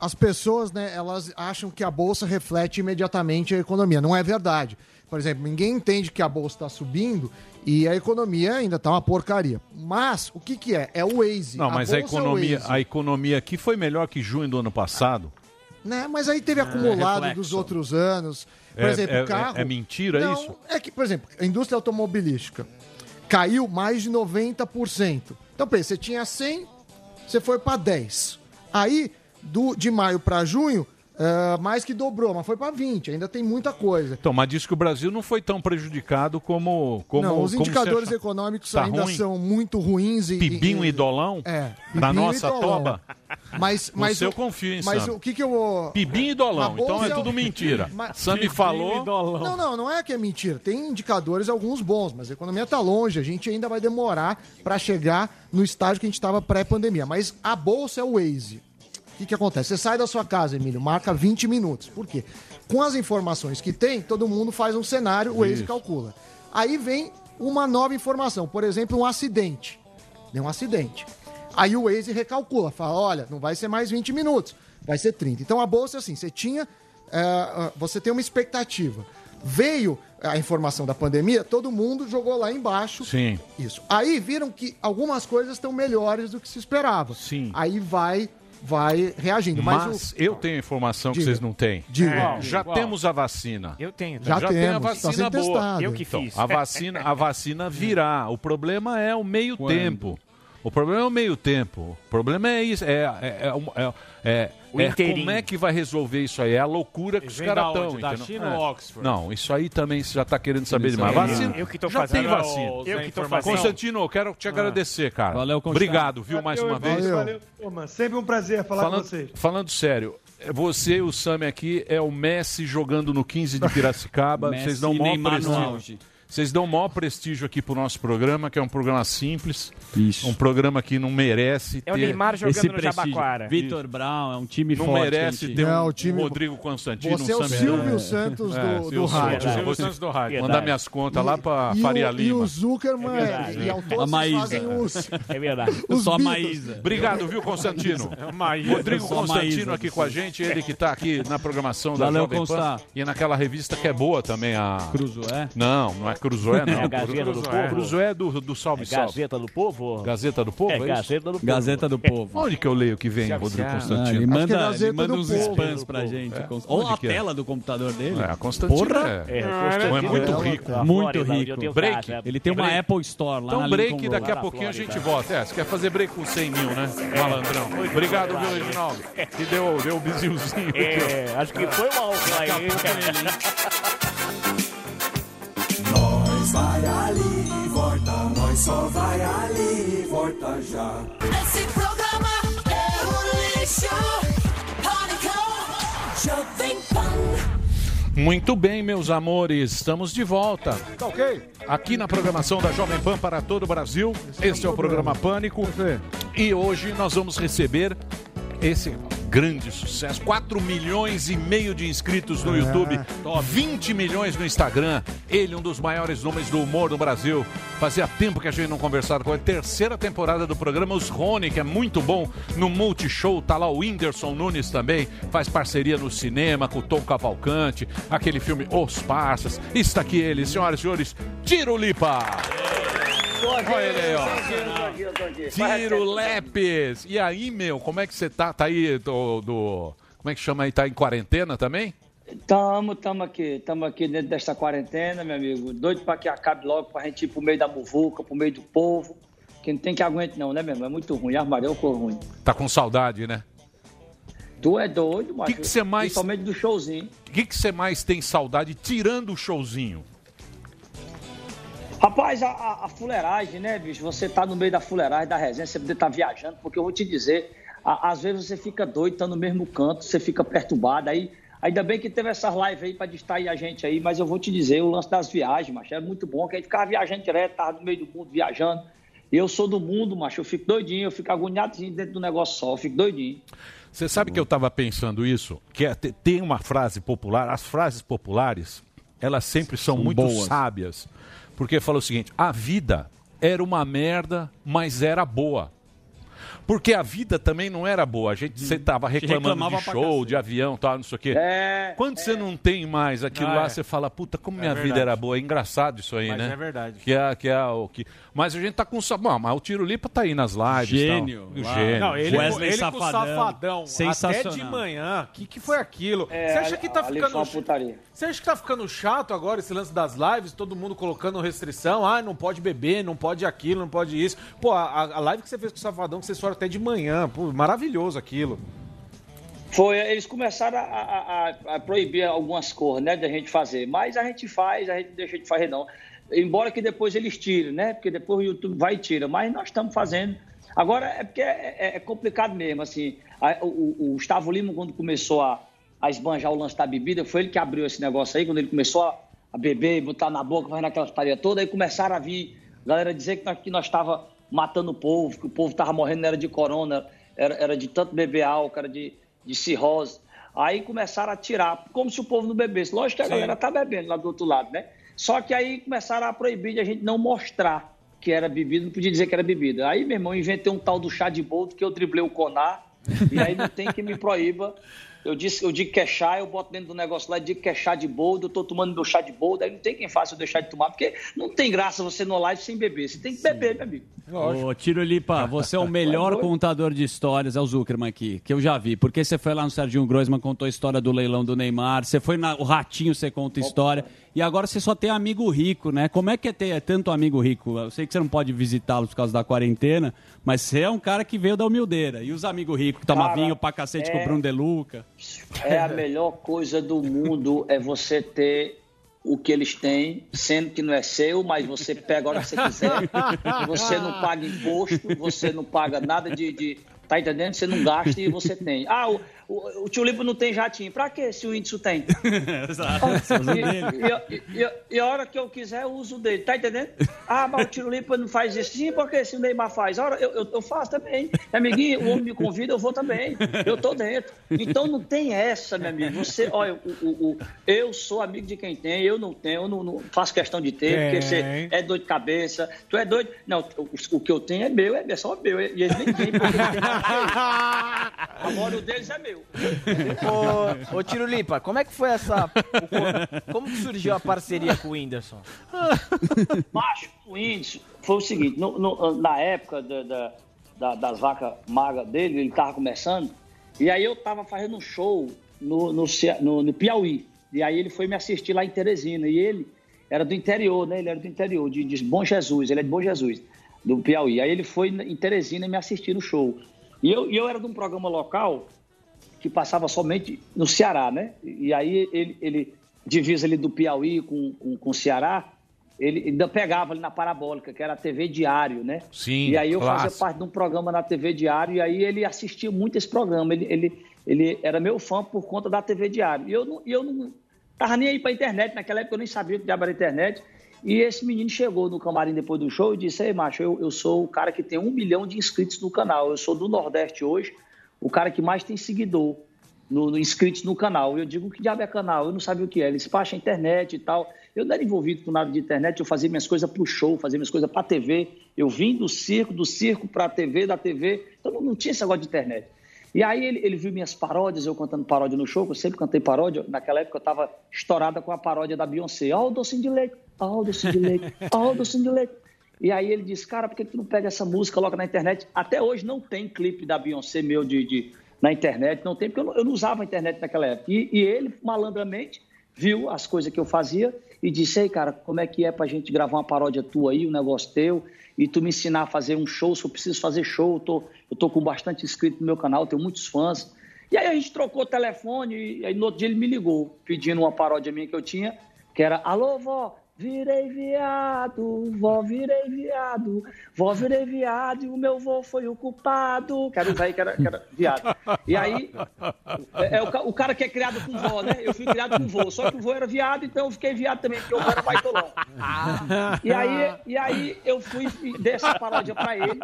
As pessoas, né, elas acham que a bolsa reflete imediatamente a economia. Não é verdade. Por exemplo, ninguém entende que a bolsa está subindo e a economia ainda está uma porcaria. Mas o que, que é? É o Waze. Não, mas a é economia, Waze. a economia aqui foi melhor que junho do ano passado. Né? Mas aí teve acumulado reflexo. dos outros anos. Por É- exemplo, é- o carro. é mentira Não, isso? É que, por exemplo, a indústria automobilística caiu mais de 90%. Então, pensa, você tinha 100, você foi para 10. Aí, do, de maio para junho, ah, mais que dobrou, mas foi para 20. Ainda tem muita coisa. Então, mas diz que o Brasil não foi tão prejudicado como. como não, os como indicadores econômicos Tá ainda ruim? são muito ruins. E, Pibinho e, e dolão? É. Na nossa toba? Mas, mas seu o- confio, hein, Mas Sam? o que que eu... Pibinho e dolão. Então é é tudo mentira. [laughs] Mas- Sam me Pibinho falou. e Não, não, não é que é mentira. Tem indicadores, alguns bons, mas a economia está longe. A gente ainda vai demorar para chegar no estágio que a gente estava pré-pandemia. Mas a bolsa é o Waze. O que, que acontece? Você sai da sua casa, Emílio, marca 20 minutos. Por quê? Com as informações que tem, todo mundo faz um cenário, o Waze calcula. Aí vem uma nova informação, por exemplo, um acidente. Deu um acidente. Aí o Waze recalcula, fala: olha, não vai ser mais 20 minutos, vai ser 30. Então a bolsa, assim, você tinha. ah, você tem uma expectativa. Veio a informação da pandemia, todo mundo jogou lá embaixo. Sim. Isso. Aí viram que algumas coisas estão melhores do que se esperava. Sim. Aí vai, vai reagindo. Mas, Mas o- eu tenho informação que Diga. vocês não têm. Diga. É, já Qual? temos a vacina. Eu tenho. Já tem a temos, tá vacina sendo boa. testado. Eu que Então, fiz. a vacina, a vacina virá. O problema é o meio tempo. O problema é o meio tempo. O problema é isso. É, é, é, é, é, O é inteirinho. como é que vai resolver isso aí? É a loucura que os caras estão. Da China ou Oxford? Não, isso aí também você já está querendo saber demais. Eu- Vacina. eu que tô já fazendo. tem vacina. Eu que tô fazendo. Constantino, eu quero te agradecer, cara. Valeu, Constantino. Obrigado, viu, mais uma vez. Valeu. Valeu. Pô, mano, sempre um prazer falar Falando, com vocês. falando sério, você e o Sami aqui é o Messi jogando no 15 de Piracicaba. Vocês dão maior prestígio. Vocês dão maior prestígio aqui pro nosso programa, que é um programa simples. Um programa que não merece É o. Neymar jogando Esse no prestígio. Jabaquara. Vitor Brown é um time Não forte. merece gente- ter um, Não, o time- um Rodrigo Constantino, Você é um o Sami- Silvio Santos do- do Silvio rádio. Silvio Santos do rádio. Mandar minhas contas lá pra e, Faria o, e Lima. o Zuckerman É e ao A Maísa. fazem os, É verdade. Os sou a Beatles. Maísa. Obrigado, viu, Constantino? Maísa. Rodrigo Constantino Maísa. aqui com a gente, ele que tá aqui na programação da Valeu, Jovem Pan e naquela revista que é boa também, a... Cruzoé? Não, não é Cruzoé, não. É a Gazeta do Povo. Cruzoé é do, do Salve Salve. Gazeta do Povo? Gazeta do Povo, É, é? Gazeta do Povo. Gazeta do Povo. Onde que eu leio que vem, Rodrigo. Ah, Constantino? ele é manda, ele manda uns Povo. spams pra gente. É. Ou a é? tela do computador dele. É, Constantino Porra! é. É, é muito rico. Muito rico. Break. Ele tem uma Break. Apple Store lá Então na break, Lincoln daqui a Road. pouquinho a gente volta. É, você quer fazer break com 100 mil, né, malandrão? Obrigado, viu, Reginaldo? Que deu, deu o bizilzinho É, acho que foi uma honra aí. [laughs] Nós vai ali, volta, nós só vai ali, volta já. Esse programa é um lixo. Pânico, Jovem Pan. Muito bem, meus amores, estamos de volta. Tá ok? Aqui na programação da Jovem Pan para todo o Brasil. Este é o programa Pânico. E hoje nós vamos receber esse grande sucesso. 4 milhões e meio de inscritos no É. YouTube, 20 milhões no Instagram. Ele, um dos maiores nomes do humor no Brasil. Fazia tempo que a gente não conversava com ele. Terceira temporada do programa Os Rony, que é muito bom no Multishow. Tá lá o Whindersson Nunes também. Faz parceria no cinema com o Tom Cavalcante. Aquele filme Os Parças. Está aqui ele, senhoras e senhores, Tiro Lipa. Olha ele aí, ó. Tiro Lepes. E aí, meu, como é que você tá? Tá aí do, do- Como é que chama aí? Tá em quarentena também? Tamo, tamo aqui, tamo aqui dentro desta quarentena, meu amigo. Doido pra que acabe logo, pra gente ir pro meio da muvuca, pro meio do povo. Que não tem que aguente não, né, meu irmão? É muito ruim, armário é ruim. Tá com saudade, né? Tu é doido, mas. que você mais- Principalmente do showzinho. O que que você mais tem saudade tirando o showzinho? Rapaz, a, a, a fuleiragem, né, bicho? Você tá no meio da fuleiragem, da resenha, você poder estar viajando, porque eu vou te dizer, a- às vezes você fica doido, tá no mesmo canto, você fica perturbado, aí. Ainda bem que teve essas lives aí pra distrair a gente aí, mas eu vou te dizer, o lance das viagens, macho, é muito bom, que a gente ficava viajando direto, tava no meio do mundo viajando. E eu sou do mundo, macho, eu fico doidinho, eu fico agoniadinho dentro do negócio só, eu fico doidinho. Você sabe que eu tava pensando isso? Que é- te- tem uma frase popular, as frases populares, elas sempre são, São muito boas. sábias. Porque fala o seguinte: a vida era uma merda, mas era boa. Porque a vida também não era boa. A gente você tava reclamando reclamava de show, de avião, tal, não sei o quê. É, Quando você não tem mais aquilo Ah, lá, é. você fala, puta, como É minha vida verdade. era boa. É engraçado isso aí, Mas né? é verdade. Que é, que é o que. Mas a gente tá com sabão. Mas o Tiro Lipa tá aí nas lives. Gênio. Tal. Lá. Gênio. Não, ele, Wesley ele com o Safadão. safadão até de manhã. O que, que foi aquilo? É, Você acha que tá ali ficando. foi uma putaria. Você acha que tá ficando chato agora esse lance das lives? Todo mundo colocando restrição. Ah, não pode beber, não pode aquilo, não pode isso. Pô, a, a live que você fez com o Safadão, que vocês foram até de manhã. Pô, maravilhoso aquilo. Foi, eles começaram a, a- a- proibir algumas coisas, né, da gente fazer, mas a gente faz, a gente deixa de fazer não. Embora que depois eles tirem, né, porque depois o YouTube vai e tira, mas nós estamos fazendo. Agora é porque é, é- é complicado mesmo, assim, o, o- o Gustavo Lima quando começou a, a esbanjar o lance da bebida, foi ele que abriu esse negócio aí, quando ele começou a, beber e botar na boca, fazendo aquelas parias todas, aí começaram a vir, galera dizer que nós, que nós tava matando o povo, que o povo tava morrendo, não era de corona, era, era de tanto beber álcool, era de, de cirrose. Aí começaram a tirar, como se o povo não bebesse. Lógico que a Sim. galera tá bebendo lá do outro lado, né? Só que aí começaram a proibir de a gente não mostrar que era bebida, não podia dizer que era bebida. Aí, meu irmão, inventei um tal do chá de boldo que eu driblei o conar, e aí não tem que me proíba. Eu, disse, eu digo que é chá, eu boto dentro do negócio lá e digo que é chá de boldo, eu tô tomando meu chá de boldo, aí não tem quem faça eu deixar de tomar, porque não tem graça você no live sem beber. Você tem que beber, meu amigo. Ô, Tiro Lipa, [laughs] você é o melhor contador de histórias, é o Zuckerman aqui, que eu já vi. Porque você foi lá no Serginho Groisman, contou a história do leilão do Neymar, você foi na o Ratinho, você conta história. E agora você só tem amigo rico, né? Como é que é ter tanto amigo rico? Eu sei que você não pode visitá-los por causa da quarentena, mas você é um cara que veio da humildeira. E os amigos ricos que tomam vinho pra cacete é- com o Bruno De Luca. É a melhor coisa do mundo é você ter o que eles têm, sendo que não é seu, mas você pega a hora que você quiser. Você não paga imposto, você não paga nada de. de- tá entendendo? Você não gasta e você tem. Ah, o, o, Lipo não tem jatinho. Pra quê se o índice tem? [laughs] Exato. E, e- e- a hora que eu quiser, eu uso dele, tá entendendo? Ah, mas o Tiro Lipa não faz isso. Sim, porque se o Neymar faz, hora eu, eu, eu faço também. Amiguinho, o homem me convida, eu vou também. Eu tô dentro. Então não tem essa, meu amigo. Você, olha, o, o- o- eu sou amigo de quem tem, eu não tenho, eu não, não faço questão de ter, porque Tem. você é doido de cabeça, tu é doido. Não, o, o que eu tenho é meu, é só meu. E eles nem têm, porque [laughs] têm eles. Agora o deles é meu. Ô, ô Tiro Lipa, como é que foi essa. o co- como que surgiu a parceria com o Whindersson? [laughs] Macho, o índice foi o seguinte, no- no- na época da- da- da- das vacas magras dele, ele estava começando, e aí eu estava fazendo um show no, no, no- no Piauí. E aí ele foi me assistir lá em Teresina. E ele era do interior, né? Ele era do interior, de, de Bom Jesus, ele é de Bom Jesus, do Piauí. Aí ele foi em Teresina me assistir no show. E eu, e eu era de um programa local que passava somente no Ceará, né? E aí ele, ele divisa ali do Piauí com, com, com o Ceará, ele ainda pegava ali na parabólica, que era a TV Diário, né? Sim, E aí eu clássico. fazia parte de um programa na TV Diário, e aí ele assistia muito esse programa. Ele, ele, ele era meu fã por conta da TV Diário. E eu não, eu não tava nem aí pra internet, naquela época eu nem sabia o que era internet. E esse menino chegou no camarim depois do show e disse: Ei, macho, eu, eu sou o cara que tem um milhão de inscritos no canal. Eu sou do Nordeste hoje, o cara que mais tem seguidor no, no- inscritos no canal. Eu digo: Que diabo é canal? Eu não sabia o que é. Ele disse: Baixa a internet e tal. Eu não era envolvido com nada de internet, eu fazia minhas coisas pro show, fazia minhas coisas pra TV. Eu vim do circo, do circo pra TV, da TV. Então não, não tinha esse negócio de internet. E aí ele, ele viu minhas paródias, eu cantando paródia no show, eu sempre cantei paródia. Naquela época eu estava estourada com a paródia da Beyoncé. Ó, o docinho de leite, ó, o docinho de leite, ó, o docinho de leite. E aí ele disse, cara, por que tu não pega essa música, coloca na internet? Até hoje não tem clipe da Beyoncé meu de, de- na internet, não tem, porque eu não, eu não usava a internet naquela época. E, e ele, malandramente, viu as coisas que eu fazia e disse, ei, cara, como é que é pra gente gravar uma paródia tua aí, um negócio teu, e tu me ensinar a fazer um show, se eu preciso fazer show, eu tô, eu tô com bastante inscrito no meu canal, tenho muitos fãs. E aí a gente trocou o telefone, e aí no outro dia ele me ligou, pedindo uma paródia minha que eu tinha, que era, alô, vó, virei viado, vó, virei viado, vó, virei viado, e o meu vô foi o culpado. Quero usar aí que era, que era viado. E aí, é, é o, o cara que é criado com vó, né? Eu fui criado com vô, só que o vô era viado, então eu fiquei viado também, porque o vô era baitolão. E aí, e aí eu fui e dei essa paródia pra ele.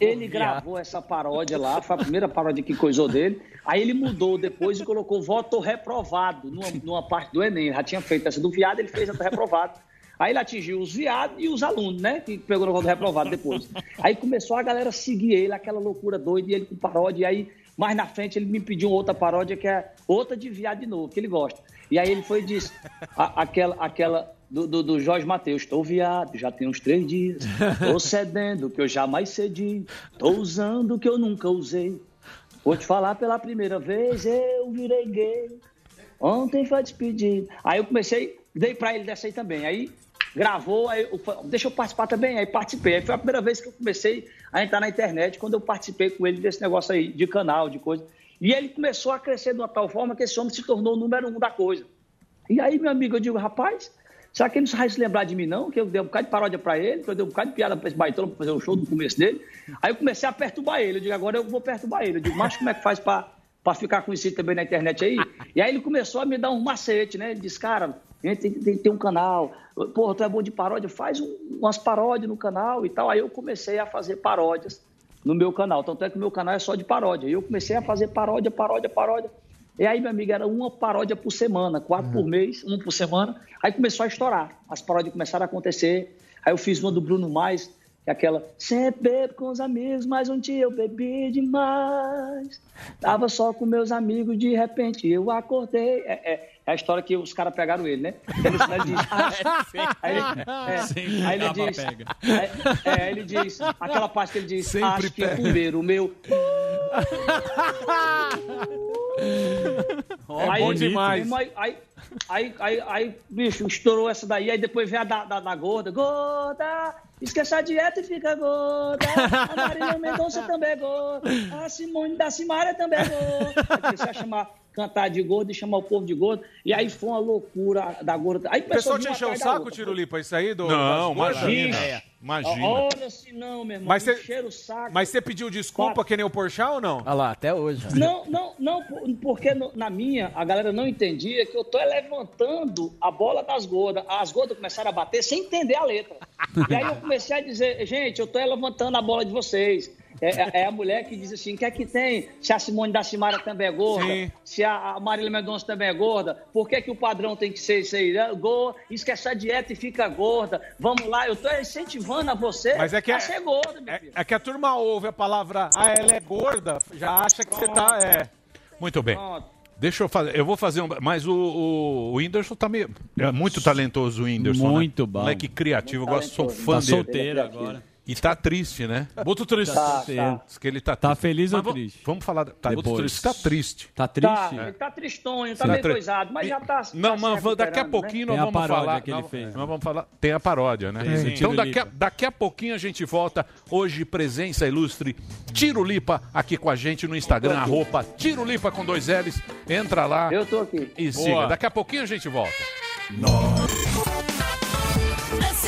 Ele gravou essa paródia lá, foi a primeira paródia que coisou dele. Aí ele mudou depois e colocou voto reprovado numa, numa parte do Enem. Ele já tinha feito essa do viado, ele fez essa reprovado. Aí ele atingiu os viados e os alunos, né? Que pegou no do reprovado depois. Aí começou a galera seguir ele, aquela loucura doida, e ele com paródia. E aí, mais na frente, ele me pediu outra paródia, que é outra de viado de novo, que ele gosta. E aí ele foi e disse, a- aquela, aquela do, do, do Jorge Matheus, estou viado, já tem uns três dias. Tô cedendo o que eu jamais cedi. Tô usando o que eu nunca usei. Vou te falar pela primeira vez, eu virei gay. Ontem foi despedido. Aí eu comecei, dei pra ele dessa aí também. Aí gravou, aí eu deixa eu participar também. Aí participei. Aí foi a primeira vez que eu comecei a entrar na internet, quando eu participei com ele desse negócio aí, de canal, de coisa. E ele começou a crescer de uma tal forma que esse homem se tornou o número um da coisa. E aí, meu amigo, eu digo, rapaz, será que ele não vai se lembrar de mim, não? Que eu dei um bocado de paródia pra ele, que eu dei um bocado de piada pra esse baitola pra fazer o show no começo dele. Aí eu comecei a perturbar ele. Eu digo, agora eu vou perturbar ele. Eu digo, mas como é que faz pra, pra ficar conhecido também na internet aí? E aí ele começou a me dar um macete, né? Ele disse, cara, a gente tem, tem, tem um canal. Porra, tu é bom de paródia? Faz um- umas paródias no canal e tal. Aí eu comecei a fazer paródias no meu canal. Tanto é que o meu canal é só de paródia. E eu comecei a fazer paródia, paródia, paródia. E aí, meu amigo, era uma paródia por semana, quatro por mês, uma por semana. Aí começou a estourar. As paródias começaram a acontecer. Aí eu fiz uma do Bruno Mais, que é aquela. Sempre bebo com os amigos, mas um dia eu bebi demais. Tava só com meus amigos, de repente eu acordei. É, é- é a história que os caras pegaram ele, né? Ele, ele diz. [laughs] Aí ele, é, Sim, aí ele diz. pega. É, é, ele diz. Aquela parte que ele diz. Sempre acho que pega. primeiro o meu. [laughs] É bom demais. Aí, aí, aí, aí, aí, bicho, estourou essa daí, aí depois veio a da, da, da gorda. Gorda, esquece a dieta e fica gorda. A Marília Mendonça também é gorda. A Simone da Simária também é gorda. Aí comecei a chamar, cantar de gordo e chamar o povo de gordo. E aí foi uma loucura da gorda. Aí O pessoal te encheu o saco. Tirulipa, isso aí? Do, Não, imagina. É. Imagina. Olha se não, meu irmão. Mas você- encheram o saco. Mas você pediu desculpa que nem o Porchat ou não? Olha lá, até hoje. Não, não, não, por- porque no- na minha a galera não entendia que eu tô levantando a bola das gordas. As gordas começaram a bater sem entender a letra. E aí eu comecei a dizer, gente, eu tô levantando a bola de vocês. É, é- é a mulher que diz assim: o que é que tem? Se a Simone da Simara também é gorda, Sim. se a, Marília Mendonça também é gorda, por que, que o padrão tem que ser isso aí? né? Gorda, esquece a dieta e fica gorda. Vamos lá, eu tô incentivando a você Mas é que a é- ser gorda, meu É, filho. é que a turma ouve a palavra, ah, ela é gorda, já acha que você tá. É. Muito bem. Pronto. Deixa eu fazer. Eu vou fazer um. Mas o, o, o Whindersson tá meio. É muito talentoso o Whindersson. Muito né? bom. Moleque criativo, eu Muito gosto, sou fã Tá dele. solteiro agora. E tá triste, né? Muito triste. Tá, tá. Diz que ele tá Tá feliz ou vamos- triste? Vamos falar. Tá, Depois. triste. Tá triste. Tá Tá, triste? ele tá tristonho, tá Sim. meio Tá coisado, mas já tá. Não, tá mas daqui a recuperando, pouquinho né? nós vamos falar. que ele nós, fez. nós vamos falar. Tem a paródia, né? Tem. Então daqui a, daqui a pouquinho a gente volta. Hoje, presença ilustre. Tirulipa aqui com a gente no Instagram, arroba Tirulipa com dois L's. Entra lá. Eu tô aqui. E Boa. siga. Daqui a pouquinho a gente volta. Esse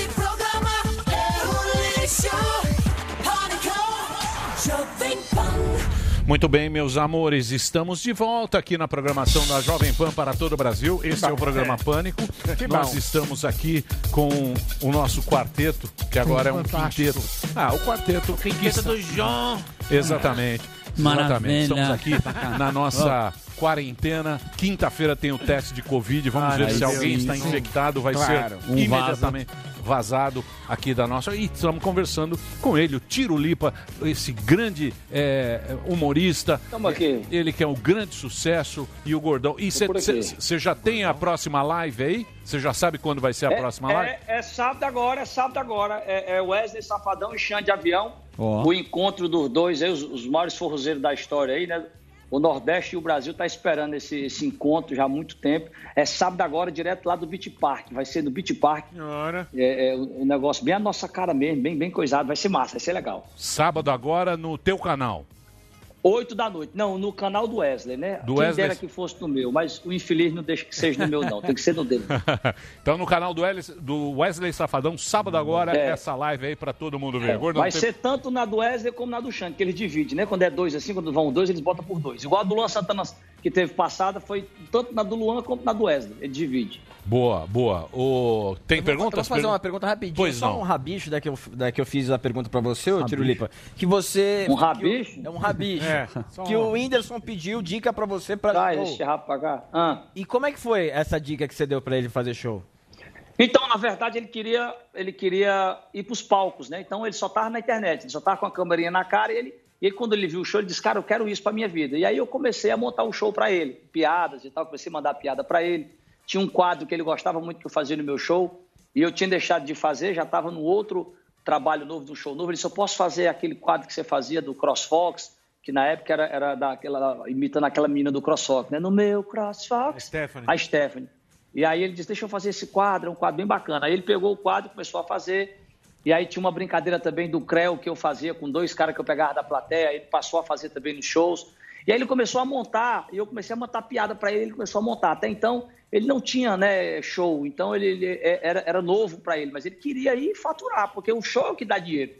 Muito bem, meus amores, estamos de volta aqui na programação da Jovem Pan para todo o Brasil. Esse é o programa Pânico. Que Nós bom. estamos aqui com o nosso quarteto, que agora é um Fantástico. quinteto. Ah, o quarteto. O quinteto do João. Exatamente. Maravilha. Exatamente. Estamos aqui na nossa quarentena. Quinta-feira tem o teste de Covid. Vamos Ah, ver se alguém está infectado. Vai Claro. ser Um imediatamente vazado aqui da nossa. E estamos conversando com ele, o Tiro Lipa, esse grande é, humorista. Tamo aqui. Ele que é um grande sucesso e o Gordão. E você já tem a próxima live aí? Você já sabe quando vai ser a É- próxima live? É, é sábado agora, é sábado agora. É, é Wesley Safadão e Xande Avião. Ó. O encontro dos dois, aí, os, os maiores forrozeiros da história aí, né? O Nordeste e o Brasil tá esperando esse, esse encontro já há muito tempo. É sábado agora, direto lá do Beach Park. Vai ser no Beach Park. É, é um negócio bem a nossa cara mesmo, bem, bem coisado. Vai ser massa, vai ser legal. Sábado agora no teu canal. Oito da noite. Não, no canal do Wesley, né? Do Quem Wesley. dera que fosse no meu, mas o infeliz não deixa que seja no meu, não. Tem que ser no dele. [laughs] então no canal do Wesley, do Wesley Safadão, sábado agora, É. essa live aí pra todo mundo ver. Gordão, Vai tem- ser tanto na do Wesley como na do Xande, que eles dividem, né? Quando é dois assim, quando vão dois, eles botam por dois. Igual a do Luan Santana que teve passada, foi tanto na do Luan como na do Wesley. Ele divide. Boa, boa. O... Tem perguntas? Posso fazer uma pergunta rapidinho? Pois Só não. um rabicho da que, eu, da que eu fiz a pergunta pra você, ô Tirulipa. Que você. Um que rabicho? É um rabicho. [laughs] É, que um- o Whindersson pediu dica pra você pra Traz show. esse pra cá. Ah. E como é que foi essa dica que você deu pra ele fazer show? Então, na verdade, ele queria, ele queria ir para os palcos, né? Então, ele só estava na internet, ele só estava com a câmerinha na cara e ele, e ele, quando ele viu o show, ele disse, cara, eu quero isso para minha vida. E aí eu comecei a montar um show para ele, piadas e tal, comecei a mandar piada para ele. Tinha um quadro que ele gostava muito que eu fazia no meu show e eu tinha deixado de fazer, já estava no outro trabalho novo, do show novo. Ele disse, eu posso fazer aquele quadro que você fazia do CrossFox, que na época era, era daquela, imitando aquela menina do CrossFox, né? No meu CrossFox. Stephanie. A Stephanie. E aí ele disse, deixa eu fazer esse quadro, é um quadro bem bacana. Aí ele pegou o quadro e começou a fazer. E aí tinha uma brincadeira também do Creu que eu fazia com dois caras que eu pegava da plateia, ele passou a fazer também nos shows. E aí ele começou a montar, e eu comecei a montar piada para ele, ele começou a montar. Até então, ele não tinha né, show, então ele, ele era, era novo para ele, mas ele queria ir faturar, porque o show é o que dá dinheiro.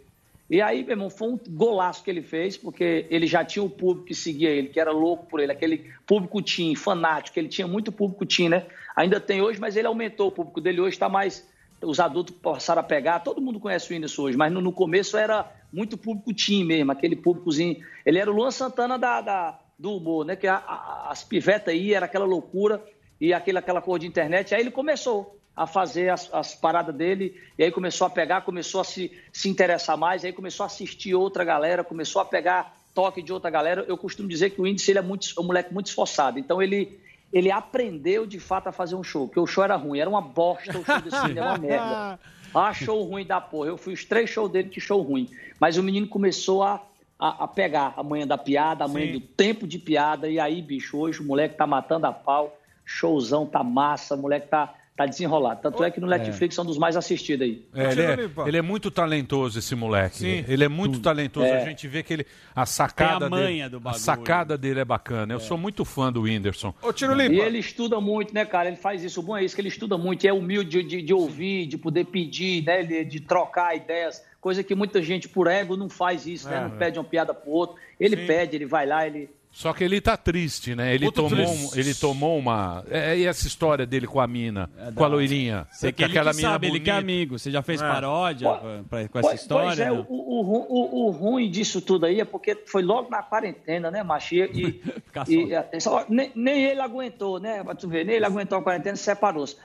E aí, meu irmão, foi um golaço que ele fez, porque ele já tinha o público que seguia ele, que era louco por ele, aquele público teen, fanático, ele tinha muito público teen, né? Ainda tem hoje, mas ele aumentou o público dele, hoje está mais. Os adultos passaram a pegar, todo mundo conhece o Whindersson hoje, mas no, no começo era muito público teen mesmo, aquele públicozinho. Ele era o Luan Santana da, da- do humor, né? Que a- a- as pivetas aí era aquela loucura e aquele, aquela cor de internet. Aí ele começou a fazer as, as paradas dele, e aí começou a pegar, começou a se, se interessar mais, aí começou a assistir outra galera, começou a pegar toque de outra galera. Eu costumo dizer que o índice ele é muito, um moleque muito esforçado, então ele, ele aprendeu de fato a fazer um show, porque o show era ruim, era uma bosta o show desse era uma merda. [laughs] Ah, show ruim da porra. Eu fui os três shows dele de show ruim. Mas o menino começou a, a, a pegar a manhã da piada, a manhã Sim. do tempo de piada. E aí, bicho, hoje o moleque tá matando a pau. Showzão tá massa, o moleque tá, tá desenrolado. Tanto é que no Netflix são dos mais assistidos aí. É, ele, é, ele é muito talentoso, esse moleque. Ele é muito talentoso. É. A gente vê que ele. A sacada Tem a manha dele. do a sacada dele é bacana. Eu sou muito fã do Whindersson. Ô, Tiro E ele estuda muito, né, cara? Ele faz isso. O bom é isso, que ele estuda muito, e é humilde de, de, de ouvir, de poder pedir, né? De, de trocar ideias. Coisa que muita gente, por ego, não faz isso, né? É, Não é. pede uma piada pro outro. Ele Sim. pede, ele vai lá, ele. Só que ele tá triste, né? Ele tomou, triste. ele tomou uma. É, e essa história dele com a mina, com a loirinha. Você que ele que sabe, ele que é amigo. Você já fez É. paródia Pô, pra- com essa Pois- história? Pois é, não? o, o, o- o ruim disso tudo aí é porque foi logo na quarentena, né, Machia? E, e, [laughs] é, só- nem, nem ele aguentou, né? Pra tu ver, nem ele aguentou a quarentena e separou-se.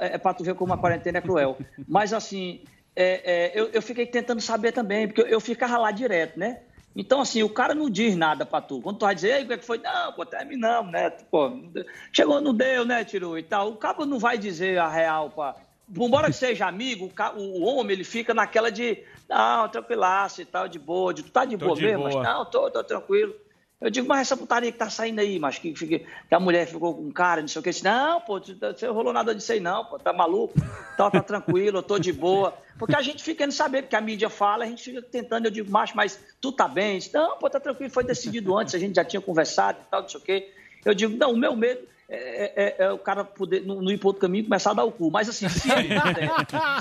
É, é pra tu ver como a quarentena é cruel. Mas assim, é, é, eu, eu fiquei tentando saber também, porque eu, eu ficava lá direto, né? Então, assim, o cara não diz nada pra tu. Quando tu vai dizer, ei, o que é que foi? Não, pô, terminamos, né? Pô, não deu. chegou, não deu, né, Tiru? E tal. O cabo não vai dizer a real pra. Embora que [laughs] seja amigo, o homem ele fica naquela de, não, tranquilaço e tal, de boa, de tu tá de Tô boa de mesmo? boa. Mas, não, tô, tô tranquilo. Eu digo, mas essa putaria que tá saindo aí, mas que, que, que a mulher ficou com cara, não sei o que. Disse, não, pô, tu- você rolou nada disso aí, não, pô, tá maluco? Tá, tá tranquilo, eu tô de boa. Porque a gente fica querendo saber, porque a mídia fala, a gente fica tentando, eu digo, macho, mas tu tá bem? Disse, não, pô, tá tranquilo, foi decidido antes, a gente já tinha conversado e tal, não sei o quê. Eu digo, não, o meu medo é, é- é o cara poder, não, não ir pro outro caminho e começar a dar o cu. Mas assim, se ele [laughs] puder,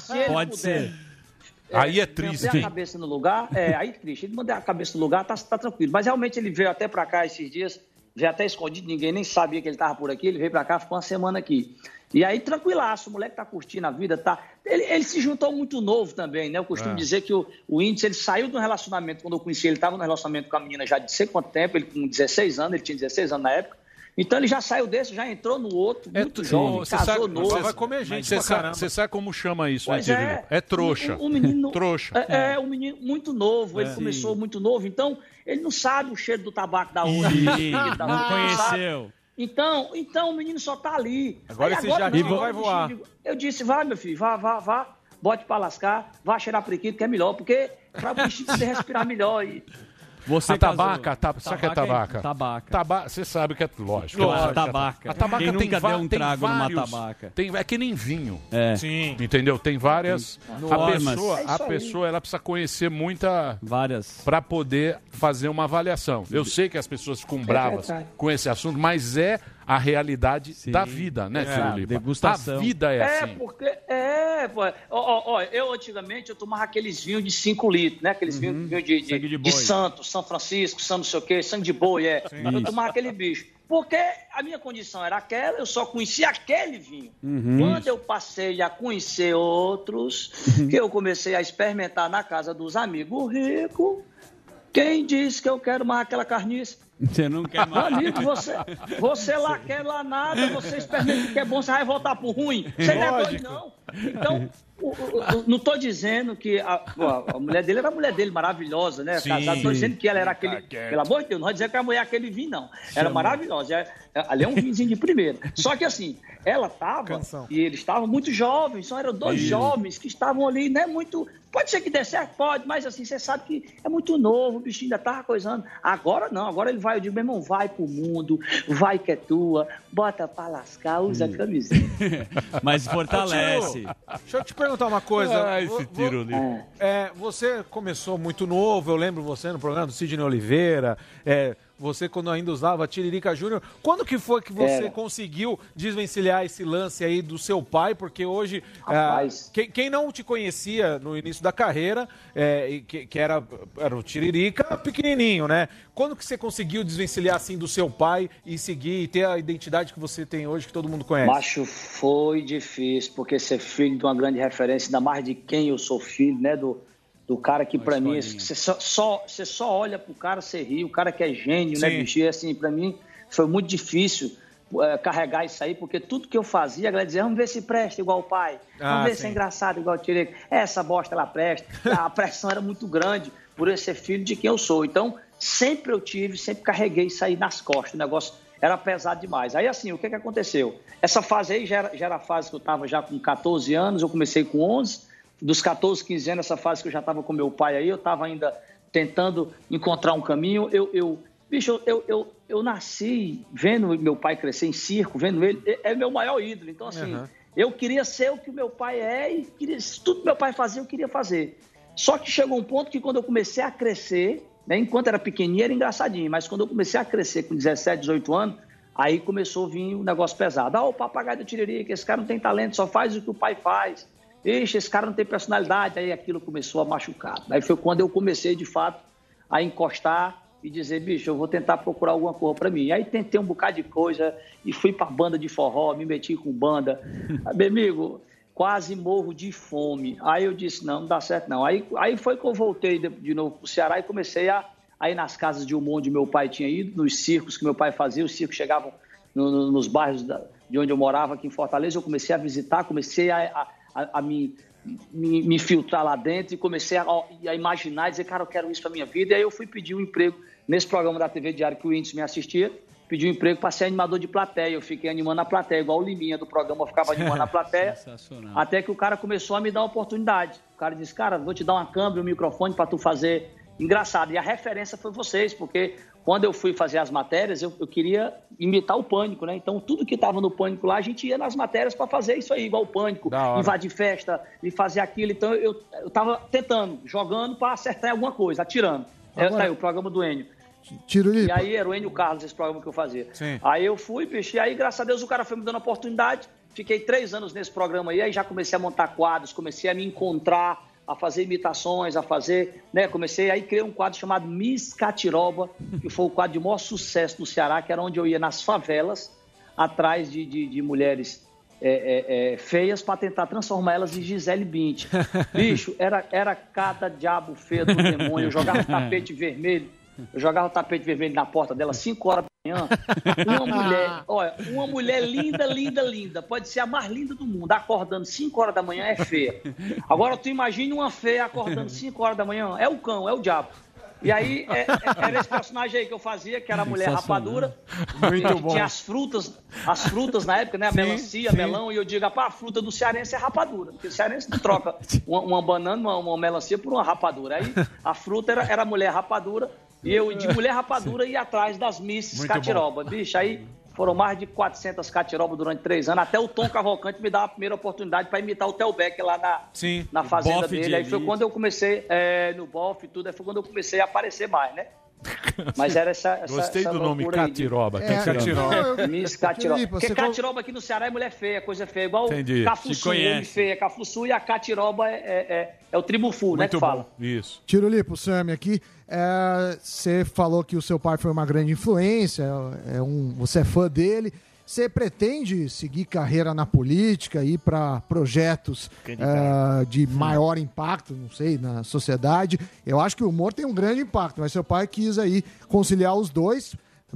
se ele Pode puder, ser. Aí é triste, Manter a cabeça no lugar, é, aí triste. Ele manter a cabeça no lugar, tá, tá tranquilo. Mas realmente ele veio até pra cá esses dias, veio até escondido, ninguém nem sabia que ele tava por aqui. Ele veio pra cá, ficou uma semana aqui. E aí, tranquilaço, o moleque tá curtindo a vida, tá. Ele, ele se juntou muito novo também, né? Eu costumo É. dizer que o, o índice, ele saiu de um relacionamento, quando eu conheci ele, tava num relacionamento com a menina já de sei quanto tempo, ele com 16 anos, ele tinha 16 anos na época. Então ele já saiu desse, já entrou no outro, muito jovem, Você casou sabe, novo. você- você sabe, você sabe como chama isso, Pois né, é. É trouxa. O, o menino, [laughs] Trouxa. É, é, um menino muito novo, ele É. começou muito novo, então ele não sabe o cheiro do tabaco da outra. Sim, [laughs] Ele tá- não sabe. conheceu. Então, então o menino só tá ali. Agora esse jardim vai voar. Eu disse, vai, meu filho, vá, vá, vá, bote pra lascar, vá cheirar prequito, que é melhor, porque pra o bichinho poder respirar melhor. E, Você a tabaca, tá, sabe o que é Tabaca é- tabaca? Tabaca. Você sabe que é lógico. Lógico, A tabaca. A tabaca Quem tem, nunca va- deu um tem trago numa vários, tabaca? Tem, é que nem vinho. É. Sim. Entendeu? Tem várias. A Normas. pessoa, É a pessoa ela precisa conhecer muita. Várias. Para poder fazer uma avaliação. Eu sei que as pessoas ficam bravas verdade. com esse assunto, mas é a realidade da vida, né, É, degustação. A vida é, É, assim. porque. É, pô. Ó, ó, ó, eu antigamente eu tomava aqueles vinhos de 5 litros, né? Aqueles vinhos vinho de, de, de de boi. Santo, São Francisco, São não sei o quê, sangue de boi, é. Eu tomava aquele bicho. Porque a minha condição era aquela, eu só conhecia aquele vinho. Uhum. Quando eu passei a conhecer outros, que eu comecei a experimentar na casa dos amigos ricos, quem disse que eu quero mais aquela carniça? Você não quer Meu amigo, você, você lá quer lá nada, você experimenta o que é bom, você vai voltar pro ruim. Você não é doido, não. Então, o- o- não tô dizendo que a, a mulher dele era a mulher dele, maravilhosa, né? Sim. Casado, tô dizendo que ela era aquele. Pelo amor de Deus, não vai dizer que a mulher é aquele vinho, não. Era Chama. maravilhosa. É- é- Ali é um vinhozinho de primeira. Só que assim, ela tava, e eles estavam muito jovens, só eram dois Isso. jovens que estavam ali, né? Muito. Pode ser que dê certo, pode, mas assim, você sabe que é muito novo, o bichinho ainda tava coisando. Agora não, agora ele vai, eu digo, meu irmão, vai pro mundo, vai que é tua, bota pra lascar, usa Hum. camiseta. [laughs] Mas fortalece. Deixa eu te perguntar uma coisa. Ah, esse tiro ali. É, você começou muito novo, eu lembro você no programa do Sidney Oliveira, é, você quando ainda usava Tiririca Júnior. Quando que foi que você Era. conseguiu desvencilhar esse lance aí do seu pai? Porque hoje, Rapaz. ah, quem, quem não te conhecia no início da carreira, é, que, que era, era o Tiririca pequenininho, né? Quando que você conseguiu desvencilhar assim do seu pai e seguir e ter a identidade que você tem hoje, que todo mundo conhece? Macho, foi difícil, porque ser filho de uma grande referência, ainda mais de quem eu sou filho, né? Do, do cara que, pra mim, você só, só- você só olha pro cara, você ri, o cara que é gênio, né, Sim. bicho? E assim, pra mim, foi muito difícil eh, carregar isso aí, porque tudo que eu fazia, a galera dizia, vamos ver se presta igual o pai, Ah, vamos ver se sim. é engraçado igual o Tiririca. Essa bosta, ela presta. [laughs] A pressão era muito grande por eu ser filho de quem eu sou. Então, sempre eu tive, sempre carreguei isso aí nas costas. O negócio era pesado demais. Aí, assim, o que, que aconteceu? Essa fase aí já era, já era a fase que eu estava já com 14 anos, eu comecei com 11. Dos 14, 15 anos, essa fase que eu já estava com meu pai aí, eu estava ainda tentando encontrar um caminho. Eu, eu bicho, eu, eu, eu, nasci vendo meu pai crescer em circo, vendo ele, é é meu maior ídolo. Então, assim, Aham. eu queria ser o que meu pai é e queria, tudo que meu pai fazia, eu queria fazer. Só que chegou um ponto que quando eu comecei a crescer, né, enquanto era pequenininho era engraçadinho, mas quando eu comecei a crescer com 17, 18 anos, aí começou a vir o negócio pesado. Ah, o papagaio do Tiririca, esse cara não tem talento, só faz o que o pai faz. Ixi, esse cara não tem personalidade. Aí aquilo começou a machucar. Aí foi quando eu comecei, de fato, a encostar e dizer, bicho, eu vou tentar procurar alguma coisa para mim. Aí tentei um bocado de coisa e fui para banda de forró, me meti com banda. [laughs] Meu amigo, quase morro de fome. Aí eu disse, não, não dá certo não. Aí, aí foi que eu voltei de, de novo pro Ceará e comecei a, a ir nas casas de humor onde meu pai tinha ido, nos circos que meu pai fazia. Os circos chegavam no- no- nos bairros da- de onde eu morava, aqui em Fortaleza. Eu comecei a visitar, comecei a, a, a- a me, me, me filtrar lá dentro e comecei a, a imaginar e dizer, cara, eu quero isso para minha vida. E aí eu fui pedir um emprego nesse programa da TV Diário que o Índice me assistia. Pedi um emprego para ser animador de plateia. Eu fiquei animando a plateia, igual o Liminha do programa, eu ficava animando a [laughs] plateia. Até que o cara começou a me dar oportunidade. O cara disse, cara, vou te dar uma câmera, um microfone para tu fazer. Engraçado. E a referência foi vocês, porque quando eu fui fazer as matérias, eu, eu queria imitar o pânico, né? Então, tudo que estava no pânico lá, a gente ia nas matérias para fazer isso aí, igual o pânico, invadir festa e fazer aquilo. Então, eu, eu tava tentando, jogando para acertar em alguma coisa, atirando. É, Agora- tá aí, o programa do Enio. Tiro E aí era o Enio Carlos, esse programa que eu fazia. Sim. Aí eu fui, bicho, e aí, graças a Deus, o cara foi me dando oportunidade. Fiquei três anos nesse programa aí, aí já comecei a montar quadros, comecei a me encontrar, a fazer imitações, a fazer, né? Comecei, aí criei um quadro chamado Miss Catiroba, que foi o quadro de maior sucesso no Ceará, que era onde eu ia nas favelas, atrás de, de, de mulheres é, é, é, feias para tentar transformar elas em Gisele Bint. [laughs] Bicho, era, era cada diabo feio do [laughs] demônio. Eu jogava o tapete vermelho, eu jogava o tapete vermelho na porta dela 5 horas. [laughs] Uma mulher, olha, uma mulher linda, linda, linda. Pode ser a mais linda do mundo. Acordando 5 horas da manhã é feia. Agora tu imagine uma feia acordando 5 horas da manhã. É o cão, é o diabo. E aí, é- é- era esse personagem aí que eu fazia, que era a mulher rapadura. Muito bom. Tinha as frutas, as frutas na época, né? A Sim, melancia, sim. melão, e eu digo, a fruta do cearense é rapadura. Porque o cearense não troca uma, uma banana, uma, uma melancia por uma rapadura. Aí a fruta era, era a mulher rapadura, e eu de mulher rapadura ia atrás das misses catiroba. Bicho, aí foram mais de 400 catirobas durante três anos. Até o Tom Cavalcante me dá a primeira oportunidade para imitar o Theo Beck lá na, Sim. na fazenda Bofe de dele. Aí foi quando eu comecei, é, no bofe e tudo, aí foi quando eu comecei a aparecer mais, né? [laughs] Mas era essa. essa Gostei essa do nome aí de- Catiroba. É, Catiroba. não, eu- Miss Catiroba. Felipe, Porque você Catiroba aqui no Ceará é mulher feia, coisa feia. Igual Entendi. Cafuçu, homem feia. Cafuçu e a Catiroba é, é, é, é o tribufu, né? Que Muito fala. bom. Isso. Tirolipo, Sami aqui. É, Você falou que o seu pai foi uma grande influência, é um, você é fã dele. Você pretende seguir carreira na política, ir para projetos é, de maior impacto, não sei, na sociedade? Eu acho que o humor tem um grande impacto, mas seu pai quis aí conciliar os dois.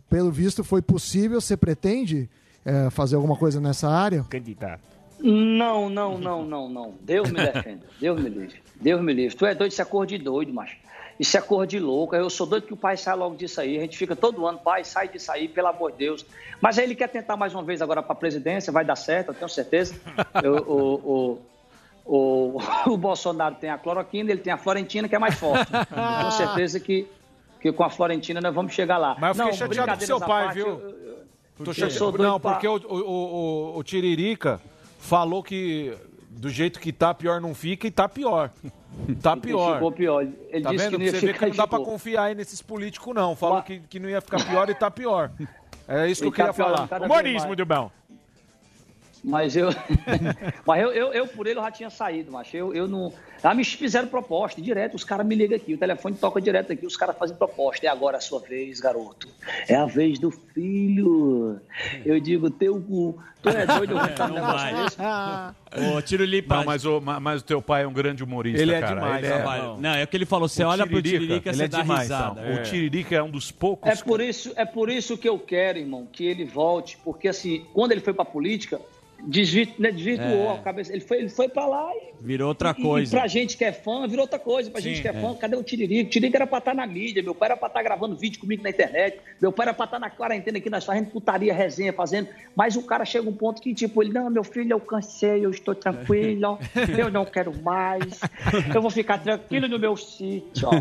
pelo visto foi possível. Você pretende eh, fazer alguma coisa nessa área? Candidato. Não, não, não, não, não. Deus me defenda. Deus me livre. Deus me livre. Tu é doido, isso é cor de doido, macho. Isso é cor de louco. Eu sou doido que o pai saia logo disso aí. A gente fica todo ano, pai, sai disso aí, pelo amor de Deus. Mas aí ele quer tentar mais uma vez agora para a presidência, vai dar certo, eu tenho certeza. [laughs] Eu- o, o, o, [laughs] o Bolsonaro tem a cloroquina, ele tem a Florentina, que é mais forte. Eu [laughs] tenho certeza que, que com a Florentina nós vamos chegar lá. Mas eu fiquei Não, chateado com seu pai, parte, viu? eu- eu- eu sou doido Não, pra- porque o, o, o, o Tiririca falou que do jeito que tá, pior não fica e tá pior. Tá pior. Ficou pior. Ele tá disse vendo? que não Você vê que ficar não dá pra ficou. confiar aí nesses políticos, não. Falou que, que não ia ficar pior e tá pior. É isso que E eu queria tá falar. Humorismo, mais. Mas eu, [laughs] mas eu, eu, eu, por ele, eu já tinha saído, mas eu, eu não. Já me fizeram proposta direto, os caras me ligam aqui, o telefone toca direto aqui, os caras fazem proposta. É agora a sua vez, garoto. É a vez do filho. Eu digo, teu cu. Tu é doido, eu vou [laughs] no negócio vai. desse? Ô, Tiro Lipa. Não, mas o, ma- mas o teu pai é um grande humorista, Ele é cara. demais, Ele rapaz. Não, é o que ele falou, você O olha pro Tiririca, você ele é dá demais, risada. não. É. O Tiririca é um dos poucos... É por, isso, é por isso que eu quero, irmão, que ele volte, porque assim, quando ele foi pra política, desvi- né, desvirtuou É. a cabeça. Ele foi, ele foi pra lá e Virou outra E- coisa. E pra gente que é fã, virou outra coisa. Pra gente Sim, que é, é. fã, cadê o Tiririca? O Tiririca era pra estar na mídia, meu pai era pra estar gravando vídeo comigo na internet, meu pai era pra estar na quarentena aqui, nós fazendo putaria, resenha, fazendo. Mas o cara chega um ponto que, tipo, ele, não, meu filho, eu cansei, eu estou tranquilo, [laughs] eu não quero mais, eu vou ficar tranquilo no meu sítio. ó.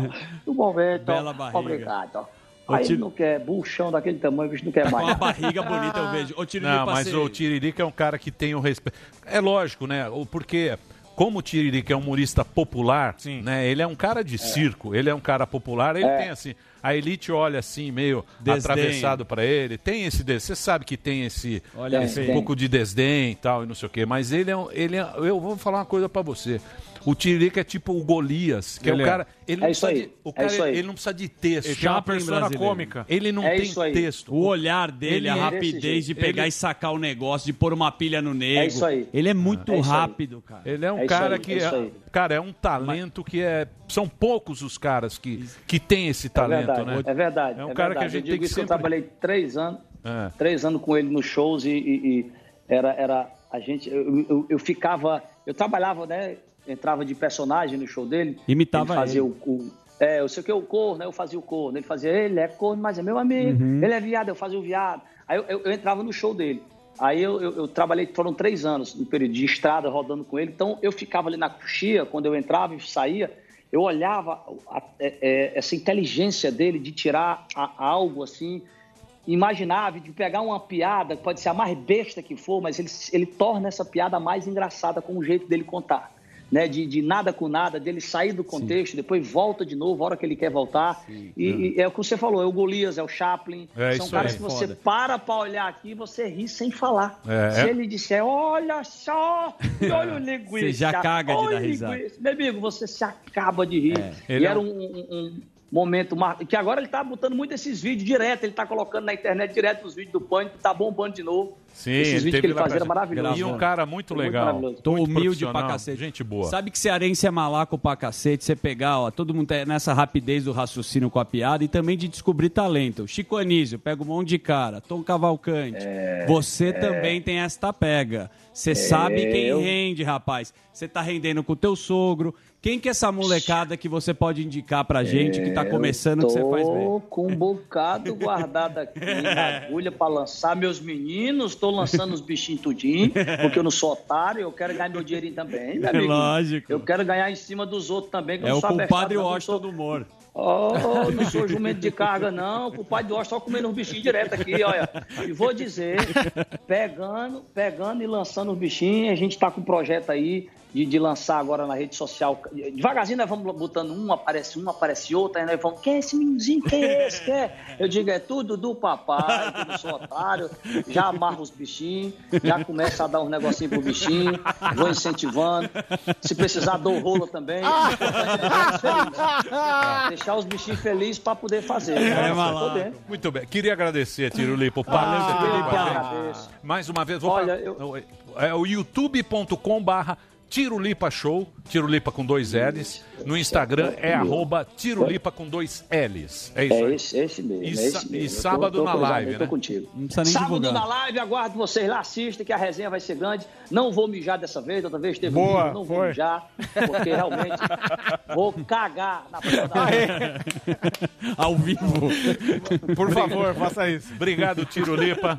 No momento, ó, Bela barriga. obrigado. Aí Tiro- ele não quer, buchão daquele tamanho, o bicho não quer mais. [laughs] Com a barriga bonita, eu vejo. Ô, Tiro Não, mas o Tiririca é um cara que tem o respeito. É lógico, né? O- Porque, como o Tiririca é um humorista popular, né? Ele é um cara de circo, ele é um cara popular, ele É. tem assim. A elite olha assim, meio Desdém. atravessado pra ele. Tem esse. Você sabe que tem esse, Olha esse aí. pouco de desdém e tal, e não sei o quê. Mas ele é, um- ele é. Eu vou falar uma coisa pra você. O Tiririca é tipo o Golias, que é Ele o é. cara. Ele não É isso precisa aí, de, o é cara, isso aí. ele não precisa de texto. Ele tem uma persona brasileiro. cômica. Ele não É tem texto. O olhar dele, Ele a é rapidez de pegar Ele- e sacar o negócio, de pôr uma pilha no nego. É isso aí. Ele é muito É rápido, cara. Ele é um É isso cara aí, que é é, cara, é um talento que é são poucos os caras que que tem esse talento, é verdade, né? É verdade. É um é cara que verdade. a gente tem que sempre eu trabalhei três anos, É. três anos com ele nos shows e, e- e era, era a gente, eu, eu, eu ficava, eu trabalhava, né? Entrava de personagem no show dele. Imitava ele. Fazia ele. O, o- é, eu sei o que, o corno, eu fazia o corno. Ele fazia, ele é corno, mas é meu amigo. Uhum. Ele é viado, eu fazia o viado. Aí eu, eu- eu entrava no show dele. Aí eu, eu- eu trabalhei, foram três anos no período de estrada rodando com ele. Então eu ficava ali na coxia, quando eu entrava e saía, eu olhava a- é- é, essa inteligência dele de tirar a- algo assim imaginável, de pegar uma piada, pode ser a mais besta que for, mas ele, ele torna essa piada mais engraçada com o jeito dele contar. Né, de, de nada com nada, dele sair do contexto, depois volta de novo, a hora que ele quer voltar. E, e é o que você falou, é o Golias, é o Chaplin. É São caras que você Foda. para pra olhar aqui e você ri sem falar. É, Se é. ele disser, olha só, olha o linguiça. [laughs] Você já caga de dar risada. Meu amigo, você se acaba de rir. Ele E é era um- um momento que agora ele tá botando muito esses vídeos direto, ele tá colocando na internet direto os vídeos do Pânico, tá bombando de novo. Sim, esses vídeos teve que ele fazia era maravilhoso. E um cara muito legal. maravilhoso. Tô muito humilde pra cacete. Gente boa. Sabe que cearense é malaco pra cacete, você pegar, ó, todo mundo tá nessa rapidez do raciocínio com a piada e também de descobrir talento. Chico Anísio, pega um monte de cara. Tom Cavalcante. você também tem esta pega. Você sabe quem rende, rapaz. Você tá rendendo com o teu sogro. Quem que é essa molecada que você pode indicar pra gente que tá Eu começando que você faz bem? Tô com um bocado guardado aqui [laughs] na agulha pra lançar meus meninos. Tô lançando os bichinhos tudinho, porque eu não sou otário, eu quero ganhar meu dinheirinho também, [laughs] meu amigo. Lógico. Eu quero ganhar em cima dos outros também. que eu É não o compadre Washington sou- do humor. Oh, não sou [laughs] jumento de carga, não. O pai do Washington só comendo os bichinhos direto aqui, olha. E vou dizer, pegando, pegando e lançando os bichinhos, a gente tá com um projeto aí de, de lançar agora na rede social. Devagarzinho nós vamos botando um, aparece um, aparece outro, aí nós vamos, quem é esse meninozinho? Quem é esse? Quem é? Eu digo, é tudo do papai, eu não sou otário. Já amarro os bichinhos, já começa a dar uns negocinhos pro bichinho, vou incentivando. Se precisar, dou rola também. Deixar os bichinhos felizes para poder fazer. né? É, dentro. Muito bem. Queria agradecer, Tirulipa, o papo Ah, que você teve eu com que a gente. agradeço. Mais uma vez, vou Olha, falar- É o youtube.com barra Tirulipa Show, Tirulipa com dois L's. No Instagram é arroba Tirulipa com dois L's. É isso É aí. esse, esse mesmo. E, é esse mesmo. e Eu tô- sábado tô na live, tô né? contigo. Não precisa nem Sábado divulgar. na live, aguardo vocês lá, assistem, que a resenha vai ser grande. Não vou mijar dessa vez, outra vez teve Boa, mijo, não vou foi. mijar, porque realmente vou cagar na [laughs] porta Ao vivo. Por favor, faça isso. Obrigado, Tirulipa.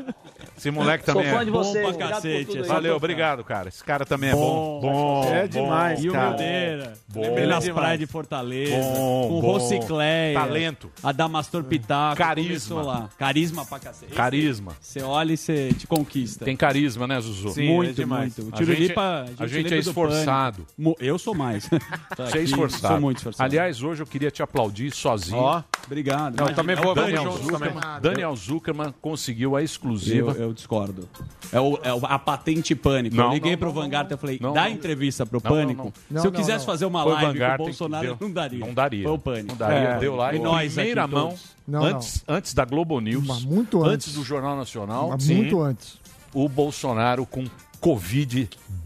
Esse moleque Sou também fã é de bom vocês, pra cacete. Valeu, obrigado, cara. Esse cara também é bom. Bom. É bom, demais, E o cara. Mildeira. Bom. Nas Demais. praias de Fortaleza. Bom, com bom. Rocicléia. Talento. Adamastor Pitaco. Carisma. lá. Carisma pra cacete. Carisma. Você olha e você te conquista. Tem carisma, né, Zuzu? Sim, muito, muito. O A Tirulipa, gente, a gente é esforçado. Eu sou mais. [laughs] Tá Você é esforçado. Sou muito esforçado. Aliás, hoje eu queria te aplaudir sozinho. Ó, obrigado. Não, também é vou Daniel Zuckerman. Daniel Zuckerman conseguiu a exclusiva. Eu, eu discordo. É, o- é a patente pânico. Não, eu liguei não, pro não, Vanguard e falei, dá entrevista pro Pânico. Se eu quisesse fazer uma live o Bolsonaro, deu. não daria. Não daria. Foi o Pânico. Não daria. É. Deu lá E em nós primeira mão. Não, não. antes, antes da Globo News, Mas muito antes antes. do Jornal Nacional, Mas muito antes. o Bolsonaro com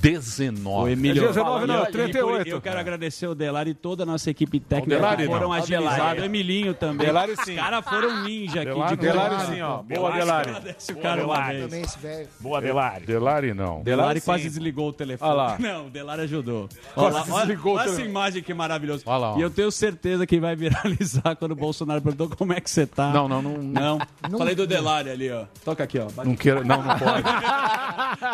Covid-19. O Emílio, É 19 não, E- e 38. por- Eu quero agradecer o Delari e toda a nossa equipe técnica Delari que foram não. agilizados. Delari. O Emilinho também. Delari sim. Os caras foram ninja aqui Delari- de Delari verdade. sim, ó. Boa, Delari. Delari. Agradece o Boa, cara Delari. Também esse velho. Boa, Delari. Delari não. Delari sim. quase desligou o telefone. Olha lá. [laughs] Não, o Delari ajudou. Quase Olha, lá, desligou o olha, olha essa imagem que maravilhosa. Olha lá, ó. E eu tenho certeza que vai [laughs] viralizar quando o Bolsonaro perguntou como é que você tá. Não, não, não. Não. Falei do Delari ali, ó. Toca aqui, ó. Não quero, não, não [laughs] pode.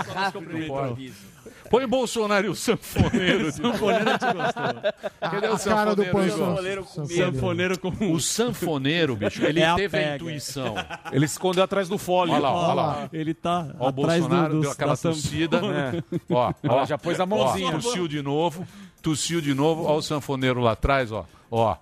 Só nos cumprimentos. Põe Bolsonaro e o sanfoneiro. [laughs] Sanfoneiro te gostou. Cadê o A cara do sanfoneiro? Pançom. Igor? Sanfoneiro com... O sanfoneiro, bicho, ele É a teve a pega. intuição. Ele se escondeu atrás do fólio. Olha lá, olha lá. Ele tá Ó, o atrás Bolsonaro do, do, deu aquela da tossida. sanfona. É. Ó, Olha ó, já pôs a mãozinha. Ó, tossiu de novo. Tossiu de novo. Ó o sanfoneiro lá atrás, ó. Ó.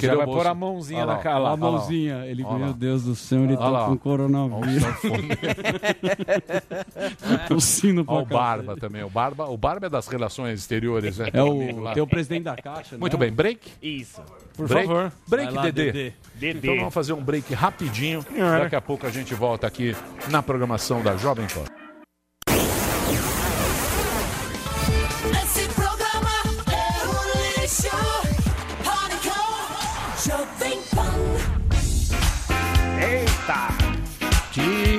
Já o vai Bolso- pôr a mãozinha Olha lá, na cara. Olha lá. a mãozinha. Ele, Olha lá. meu Deus do céu, ele Olha lá, tá ó. com o coronavírus. [laughs] Tossindo pra Ó o Barba também. O Barba, o Barba é das relações exteriores, né? É Teu o, lá. tem o presidente da Caixa, Muito né? bem, break? Isso. Por break? favor. Break, lá, Dedê. Dedê. Dedê. Então vamos fazer um break rapidinho. Daqui a pouco a gente volta aqui na programação da Jovem Pan. Cheers.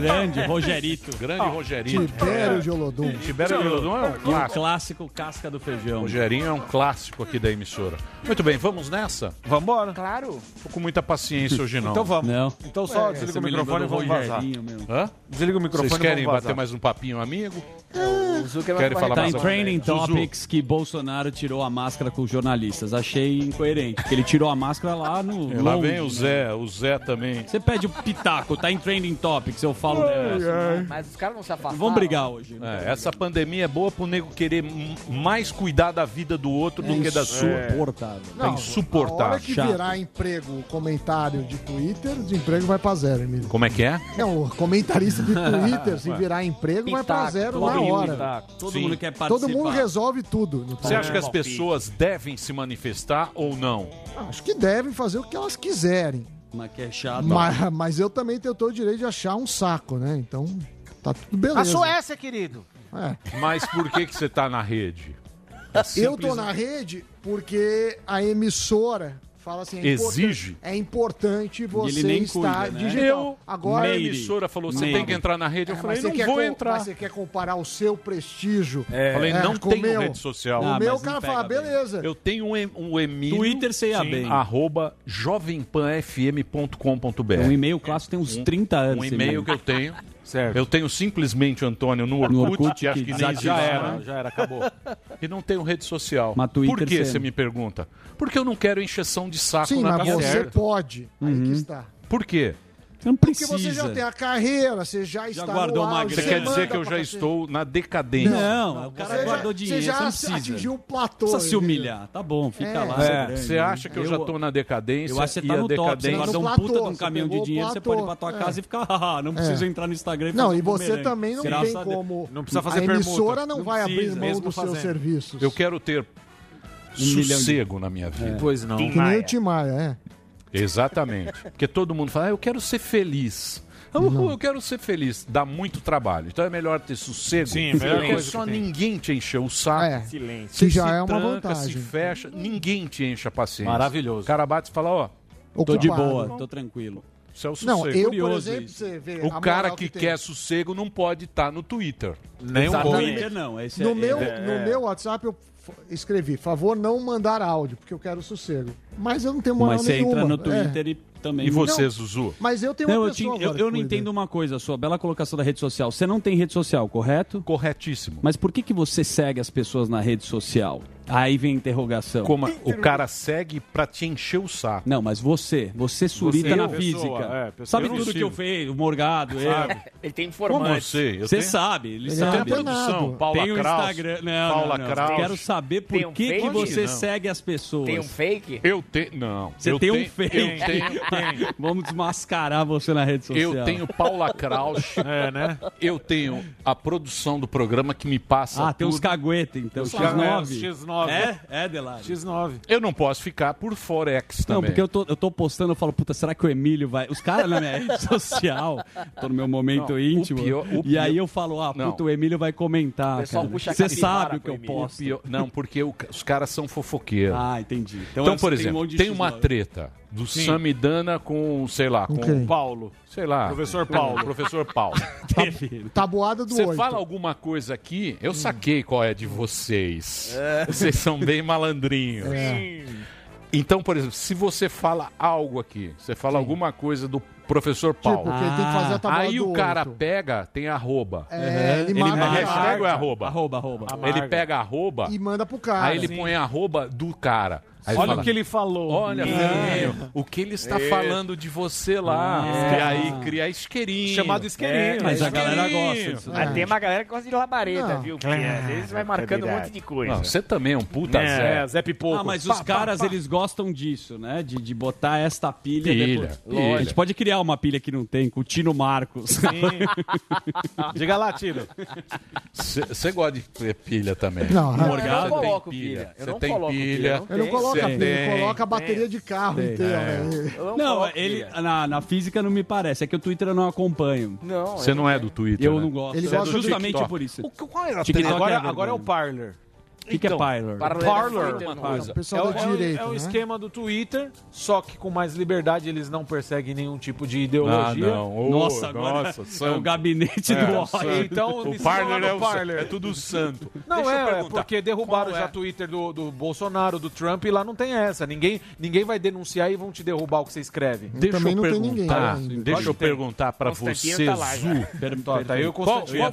Grande, Rogerito. Grande Rogerito. Tibério de Olodum. Tibério de Olodum é um E o clássico. clássico casca do feijão. Rogerinho é um clássico aqui da emissora. Muito bem, vamos nessa? Vambora. Claro. Tô com muita paciência hoje não. Então vamos. Não. Então só É, desliga o me microfone e vamos vazar. Mesmo. Hã? Desliga o microfone Vocês querem vamos bater mais um papinho amigo? O Zuckerman vai falar Tá mais em Training Zuzu. Topics que Bolsonaro tirou a máscara com os jornalistas. Achei incoerente. Porque ele tirou a máscara lá no. E lá longe, vem o né? Zé, o Zé também. Você pede o pitaco, tá em Training Topics, eu falo negócio. Mas os caras não se afastaram. Vamos brigar hoje. né? É, essa pandemia é boa pro nego querer mais cuidar da vida do outro do que da sua. Insuportável. Tá A insuportável. hora que Chato. virar emprego, comentário de Twitter, o desemprego vai pra zero, Emílio. Como é que é? Não, o comentarista de [laughs] Twitter, se virar emprego, vai pra Pitaco, zero todo na mundo hora. pitaco. Todo Sim. mundo quer participar. Todo mundo resolve tudo. no Você acha que as pessoas devem se manifestar ou não? Acho que devem fazer o que elas quiserem. Mas que é chato. Mas, mas eu também tenho todo o direito de achar um saco, né? Então, tá tudo beleza. A Suécia, querido. É. Mas por que, que você tá na rede? Eu tô na rede porque a emissora fala assim, é Exige. importante- é importante você ele nem estar cuida, né? digital. Eu, Agora, a emissora falou, você Meire. tem que entrar na rede. Eu É, falei, não vou com- entrar. mas você quer comparar o seu prestígio. Falei, É, não o tenho meu. rede social. Ah, o meu, o cara fala, bem. beleza. Eu tenho um, um Emílio. Twitter você ia sim, bem. Arroba jovempanfm.com.br. Um e-mail clássico tem uns 30 anos. Um e-mail que eu tenho. [laughs] Certo. Eu tenho simplesmente Antônio no Orkut, No Orkut, que acho que que nem Já era, mais. já era, acabou. E não tenho rede social. Mas Twitter Por que, você- me pergunta? Porque eu não quero encheção de saco Sim, na mas minha você certa. pode. Aí Uhum. que está. Por quê? Você não Porque precisa. você já tem a carreira, você já, está guardou no uma auge, Você grana. quer dizer que eu já estou na decadência? Não, o cara Você já- guardou dinheiro, Você você já não precisa. atingiu um platô. precisa se entendeu? humilhar. Tá bom, fica É. lá. É, você é grande, você né? acha que eu, já estou na decadência? Eu acho que você e tá a no top. Você guardou um platô, puta de um você caminhão de o dinheiro, você platô. pode ir pra tua É. casa e ficar, "Ah, não preciso entrar no Instagram e Não, e você bumerangue." também não tem a como. Não precisa a fazer emissora permuta. não, Não vai abrir mão dos seus serviços. Eu quero ter Um sossego na minha vida. Pois não. Que nem o Tim Maia, é. Exatamente. Porque todo mundo fala, ah, eu quero ser feliz. Eu, eu quero ser feliz. Dá muito trabalho. Então é melhor ter sossego. Sim, melhor porque coisa só que ninguém te encheu o saco. É. Silêncio. Você Que já se é uma tranca, vantagem. se fecha, ninguém te enche a paciência. Maravilhoso. O cara bate e fala, ó, Tô de boa, tô tranquilo. isso é o Não, sossego. eu, por Curioso exemplo, isso. você vê O a cara que, tem. quer sossego não pode estar no Twitter. Nem um No pouco. Twitter não, esse No, é, meu, é- no meu WhatsApp eu escrevi, favor não mandar áudio, porque eu quero sossego. Mas eu não tenho moral Mas você nenhuma. entra no É. Twitter e também. E você, Não. Zuzu? Mas eu tenho uma Não, eu, te- eu- eu que não entendo uma coisa, sua bela colocação da rede social. Você não tem rede social, correto? Corretíssimo. Mas por que, que você segue as pessoas na rede social? Aí vem a interrogação. Como a- o cara segue pra te encher o saco. Não, mas você, você surita Você, na eu? física. Pessoa, é, pessoa. sabe tudo que sigo. eu fiz, o Morgado, eu. Ele tem Como informante. eu sei? Eu Você tenho- sabe, ele Ele sabe. é Tem a produção, Paula Tem o Kraus, Instagram. Não, Paula não, não. Kraus. Quero saber por um que, que você Não. segue as pessoas. Tem um fake? Eu tenho. Não. Você eu tem um fake. Eu tenho, Vamos desmascarar você na rede social. eu tenho Paula Kraus. [laughs] É, né? Eu tenho a produção do programa que me passa. Ah, tem tudo. uns caguetes, então. Os X9. X9. É? É, Delari. X9. Eu não posso ficar por Forex também. Não, porque eu tô, eu tô postando, eu falo, puta, será que o Emílio vai. Os caras na minha rede [laughs] social, tô no meu momento Não, o íntimo. pior- o e pior- aí eu falo, ah, Não. puta, o Emílio vai comentar. O Você sabe o que eu posto. Pior- Não, porque o- os caras são fofoqueiros. Ah, entendi. Então, Então, por tem um exemplo, de tem X9. uma treta do Samidana com, sei lá, com quem? Paulo. sei lá, Professor Paulo. o [laughs] professor Paulo. [laughs] Teve. Tabuada do Você fala alguma coisa aqui, eu saquei qual é de vocês. Vocês são bem malandrinhos. É. Então, por exemplo, se você fala algo aqui, você fala alguma coisa do professor Paulo. Tipo, que ele tem que fazer a tabuada Aí do o cara oito. pega, tem arroba. É, ele Ele marca é a hashtag ou é arroba? Arroba, arroba. Ele pega arroba, e manda pro cara. aí ele põe arroba do cara. Aí Olha fala, o que ele falou. Olha, É. filhinho, o que ele está falando de você lá. É. E aí cria isqueirinho. Chamado isqueirinho. Mas a galera gosta disso. Mas tem uma galera que gosta de labareda, Não. viu? Porque às vezes vai marcando um monte de coisa. Não, você também é um puta É, Zé. Zé Pipoco. Ah, mas os caras, eles gostam disso, né? De, de botar esta pilha, Pilha, depois. pilha. A gente pode criar uma pilha que não tem, com o Tino Marcos. [laughs] Diga lá, Tiro. Você gosta de ter pilha também. Não, Cê eu não tem coloco pilha. Eu Você não tem coloco pilha, pilha. não Ele não Tem, coloca cê pilha, ele tem. coloca a bateria de carro Tem. inteira. É. né? Eu não, Não, coloco ele na, na física não me parece. É que o Twitter eu não acompanho. Não, Você eu não é do Twitter. Eu né? não gosto. Ele é gosta do justamente TikTok. por isso. O que- Qual era a TikTok treta? Agora, é agora é o. Parler. O que, que é Então, Parler? Parler Parler. é Uma O coisa. É pessoal o, é o- direita, é o né? esquema do Twitter, só que com mais liberdade, eles não perseguem nenhum tipo de Ah, ideologia. não. Ô, Nossa, agora nossa, é o santo. gabinete É, do santo. ódio. Então, O Parler é, o, Parler. é tudo santo. Não é, é porque derrubaram já é? o Twitter do, do Bolsonaro, do Trump, e lá não tem essa. Ninguém, ninguém vai denunciar e vão te derrubar o que você escreve. Deixa Também eu não tem perguntar, ninguém, ainda. deixa eu Tem. perguntar você, tá lá já. Zu. Tá, tá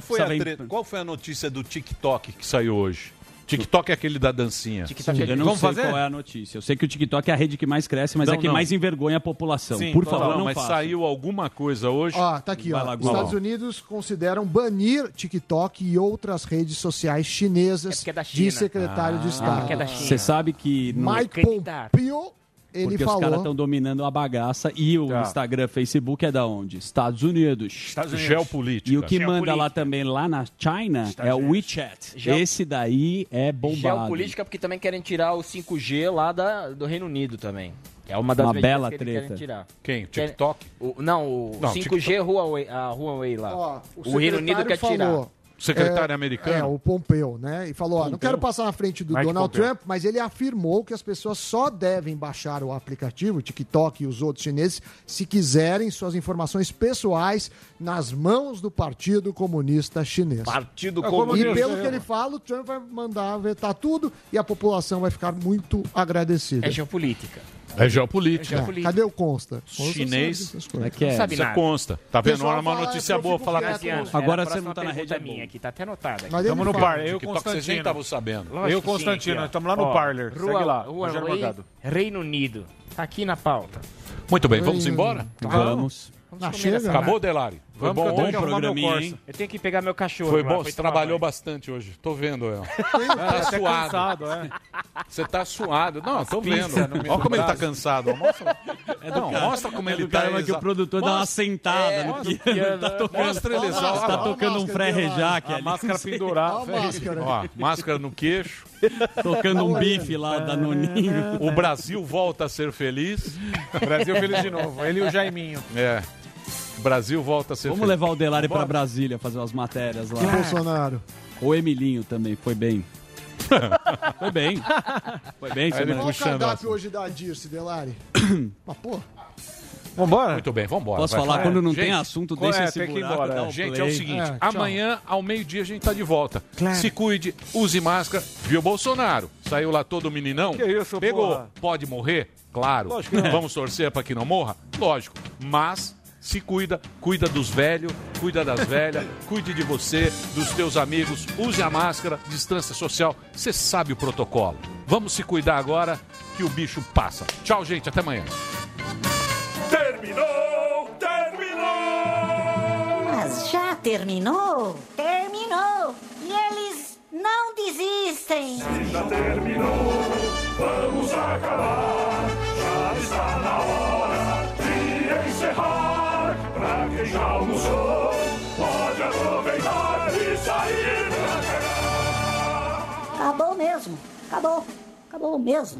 foi a qual foi a notícia do TikTok que saiu hoje? TikTok é aquele da dancinha. TikTok é Eu não Vamos sei fazer? qual é a notícia. Eu sei que o TikTok é a rede que mais cresce, mas Não, é que não. mais envergonha a população. Sim, Por favor, não, não mas faça. saiu alguma coisa hoje. Ó, tá aqui, ó. lá. Estados Unidos consideram banir TikTok e outras redes sociais É chinesas é da de secretário de Ah, Estado. porque é da China. Você sabe que no- Mike Candidato. Pompeo, ele porque os falou... caras estão dominando a bagaça e o Tá. Instagram, Facebook é da onde? Estados Unidos. Geopolítica. E o que manda lá também, lá na China, é o WeChat. Geo- Esse daí é bombado. Geopolítica, porque também querem tirar o 5G lá da, do Reino Unido também. É uma das Uma bela que treta. querem tirar. Quem? O TikTok? O- não, o Não, 5G Huawei, a Huawei lá. Ó, o, Reino Unido quer secretário tirar. Secretário é, americano? É, o Pompeu, né? E falou, ó, não quero passar na frente do Mike Donald Pompeo. Trump, mas ele afirmou que as pessoas só devem baixar o aplicativo, o TikTok e os outros chineses, se quiserem suas informações pessoais nas mãos do Partido Comunista Chinês. Partido É como E Comunista. pelo que ele fala, o Trump vai mandar vetar tudo e a população vai ficar muito agradecida. É geopolítica. É geopolítica. É, cadê o Consta? Consta Chinês. É que é. Não sabe Isso nada. consta. Tá vendo? Pessoal Olha uma notícia eu boa falar com Cassiano, Agora era a você não tá na rede, é minha aqui, tá até anotada Tamo no par. Eu o TikTok vocês nem Constantino. estavam sabendo. Eu e o Lógico sim, Constantino, estamos lá no Parler. Segue Rua- lá, Rogério Morgado. Reino Unido. Tá aqui na pauta. Muito bem, vamos embora? Vamos. Ah, chega, né? Acabou, Delari? Foi Vamos, bom que eu tenho hoje? que arrumar meu Corsa. Eu tenho que pegar meu cachorro. Foi agora, bom, você trabalhou banho. bastante hoje. Tô vendo, El. [laughs] É, Tá suado. cansado, é. Você tá suado. Não, tô pinças vendo. Olha como ele tá cansado. Mostra. [laughs] É do não, cara- mostra como é ele do tá. cara que o produtor dá uma Mostra- sentada É, no mostra piano. Tá tocando, Mostra ele tá exausto. tocando um Fré Rejac A ali. máscara pendurada. Ó a máscara. Ó, máscara no queixo. [laughs] Tocando um bife lá da Noninho. O Brasil volta a ser feliz. Brasil feliz de novo. Ele e o Jaiminho. É. Brasil volta a ser Vamos feliz. levar o Delari pra Vambora. Brasília fazer umas matérias lá. E o Bolsonaro? O Emilinho também, foi bem. [laughs] foi bem. Foi bem, Aí ele. Qual o puxando cardápio hoje da Dirce, Delari? [coughs] Mas, pô, Vambora? Muito bem, vambora. Posso vai. falar, É. quando não Gente, tem assunto, qual deixa é? esse Tem que ir buraco, embora. dá um Gente, play. é o seguinte, É, tchau. amanhã, ao meio-dia, a gente tá de volta. Se cuide, use máscara. Viu, Bolsonaro? Saiu lá todo meninão? Que isso, Pegou. porra? Pode morrer? Claro. Lógico que não. Vamos torcer pra que não morra? Lógico. Mas... Se cuida, cuida dos velhos, cuida das velhas, [laughs] cuide de você, dos teus amigos, use a máscara, distância social, você sabe o protocolo. Vamos se cuidar agora que o bicho passa. Tchau, gente, até amanhã. Terminou! Terminou! Mas já terminou? Terminou! E eles não desistem! Já terminou, vamos acabar. Já está na hora de encerrar. Quem já almoçou, pode aproveitar e sair pra cá. Acabou mesmo! Acabou! Acabou mesmo!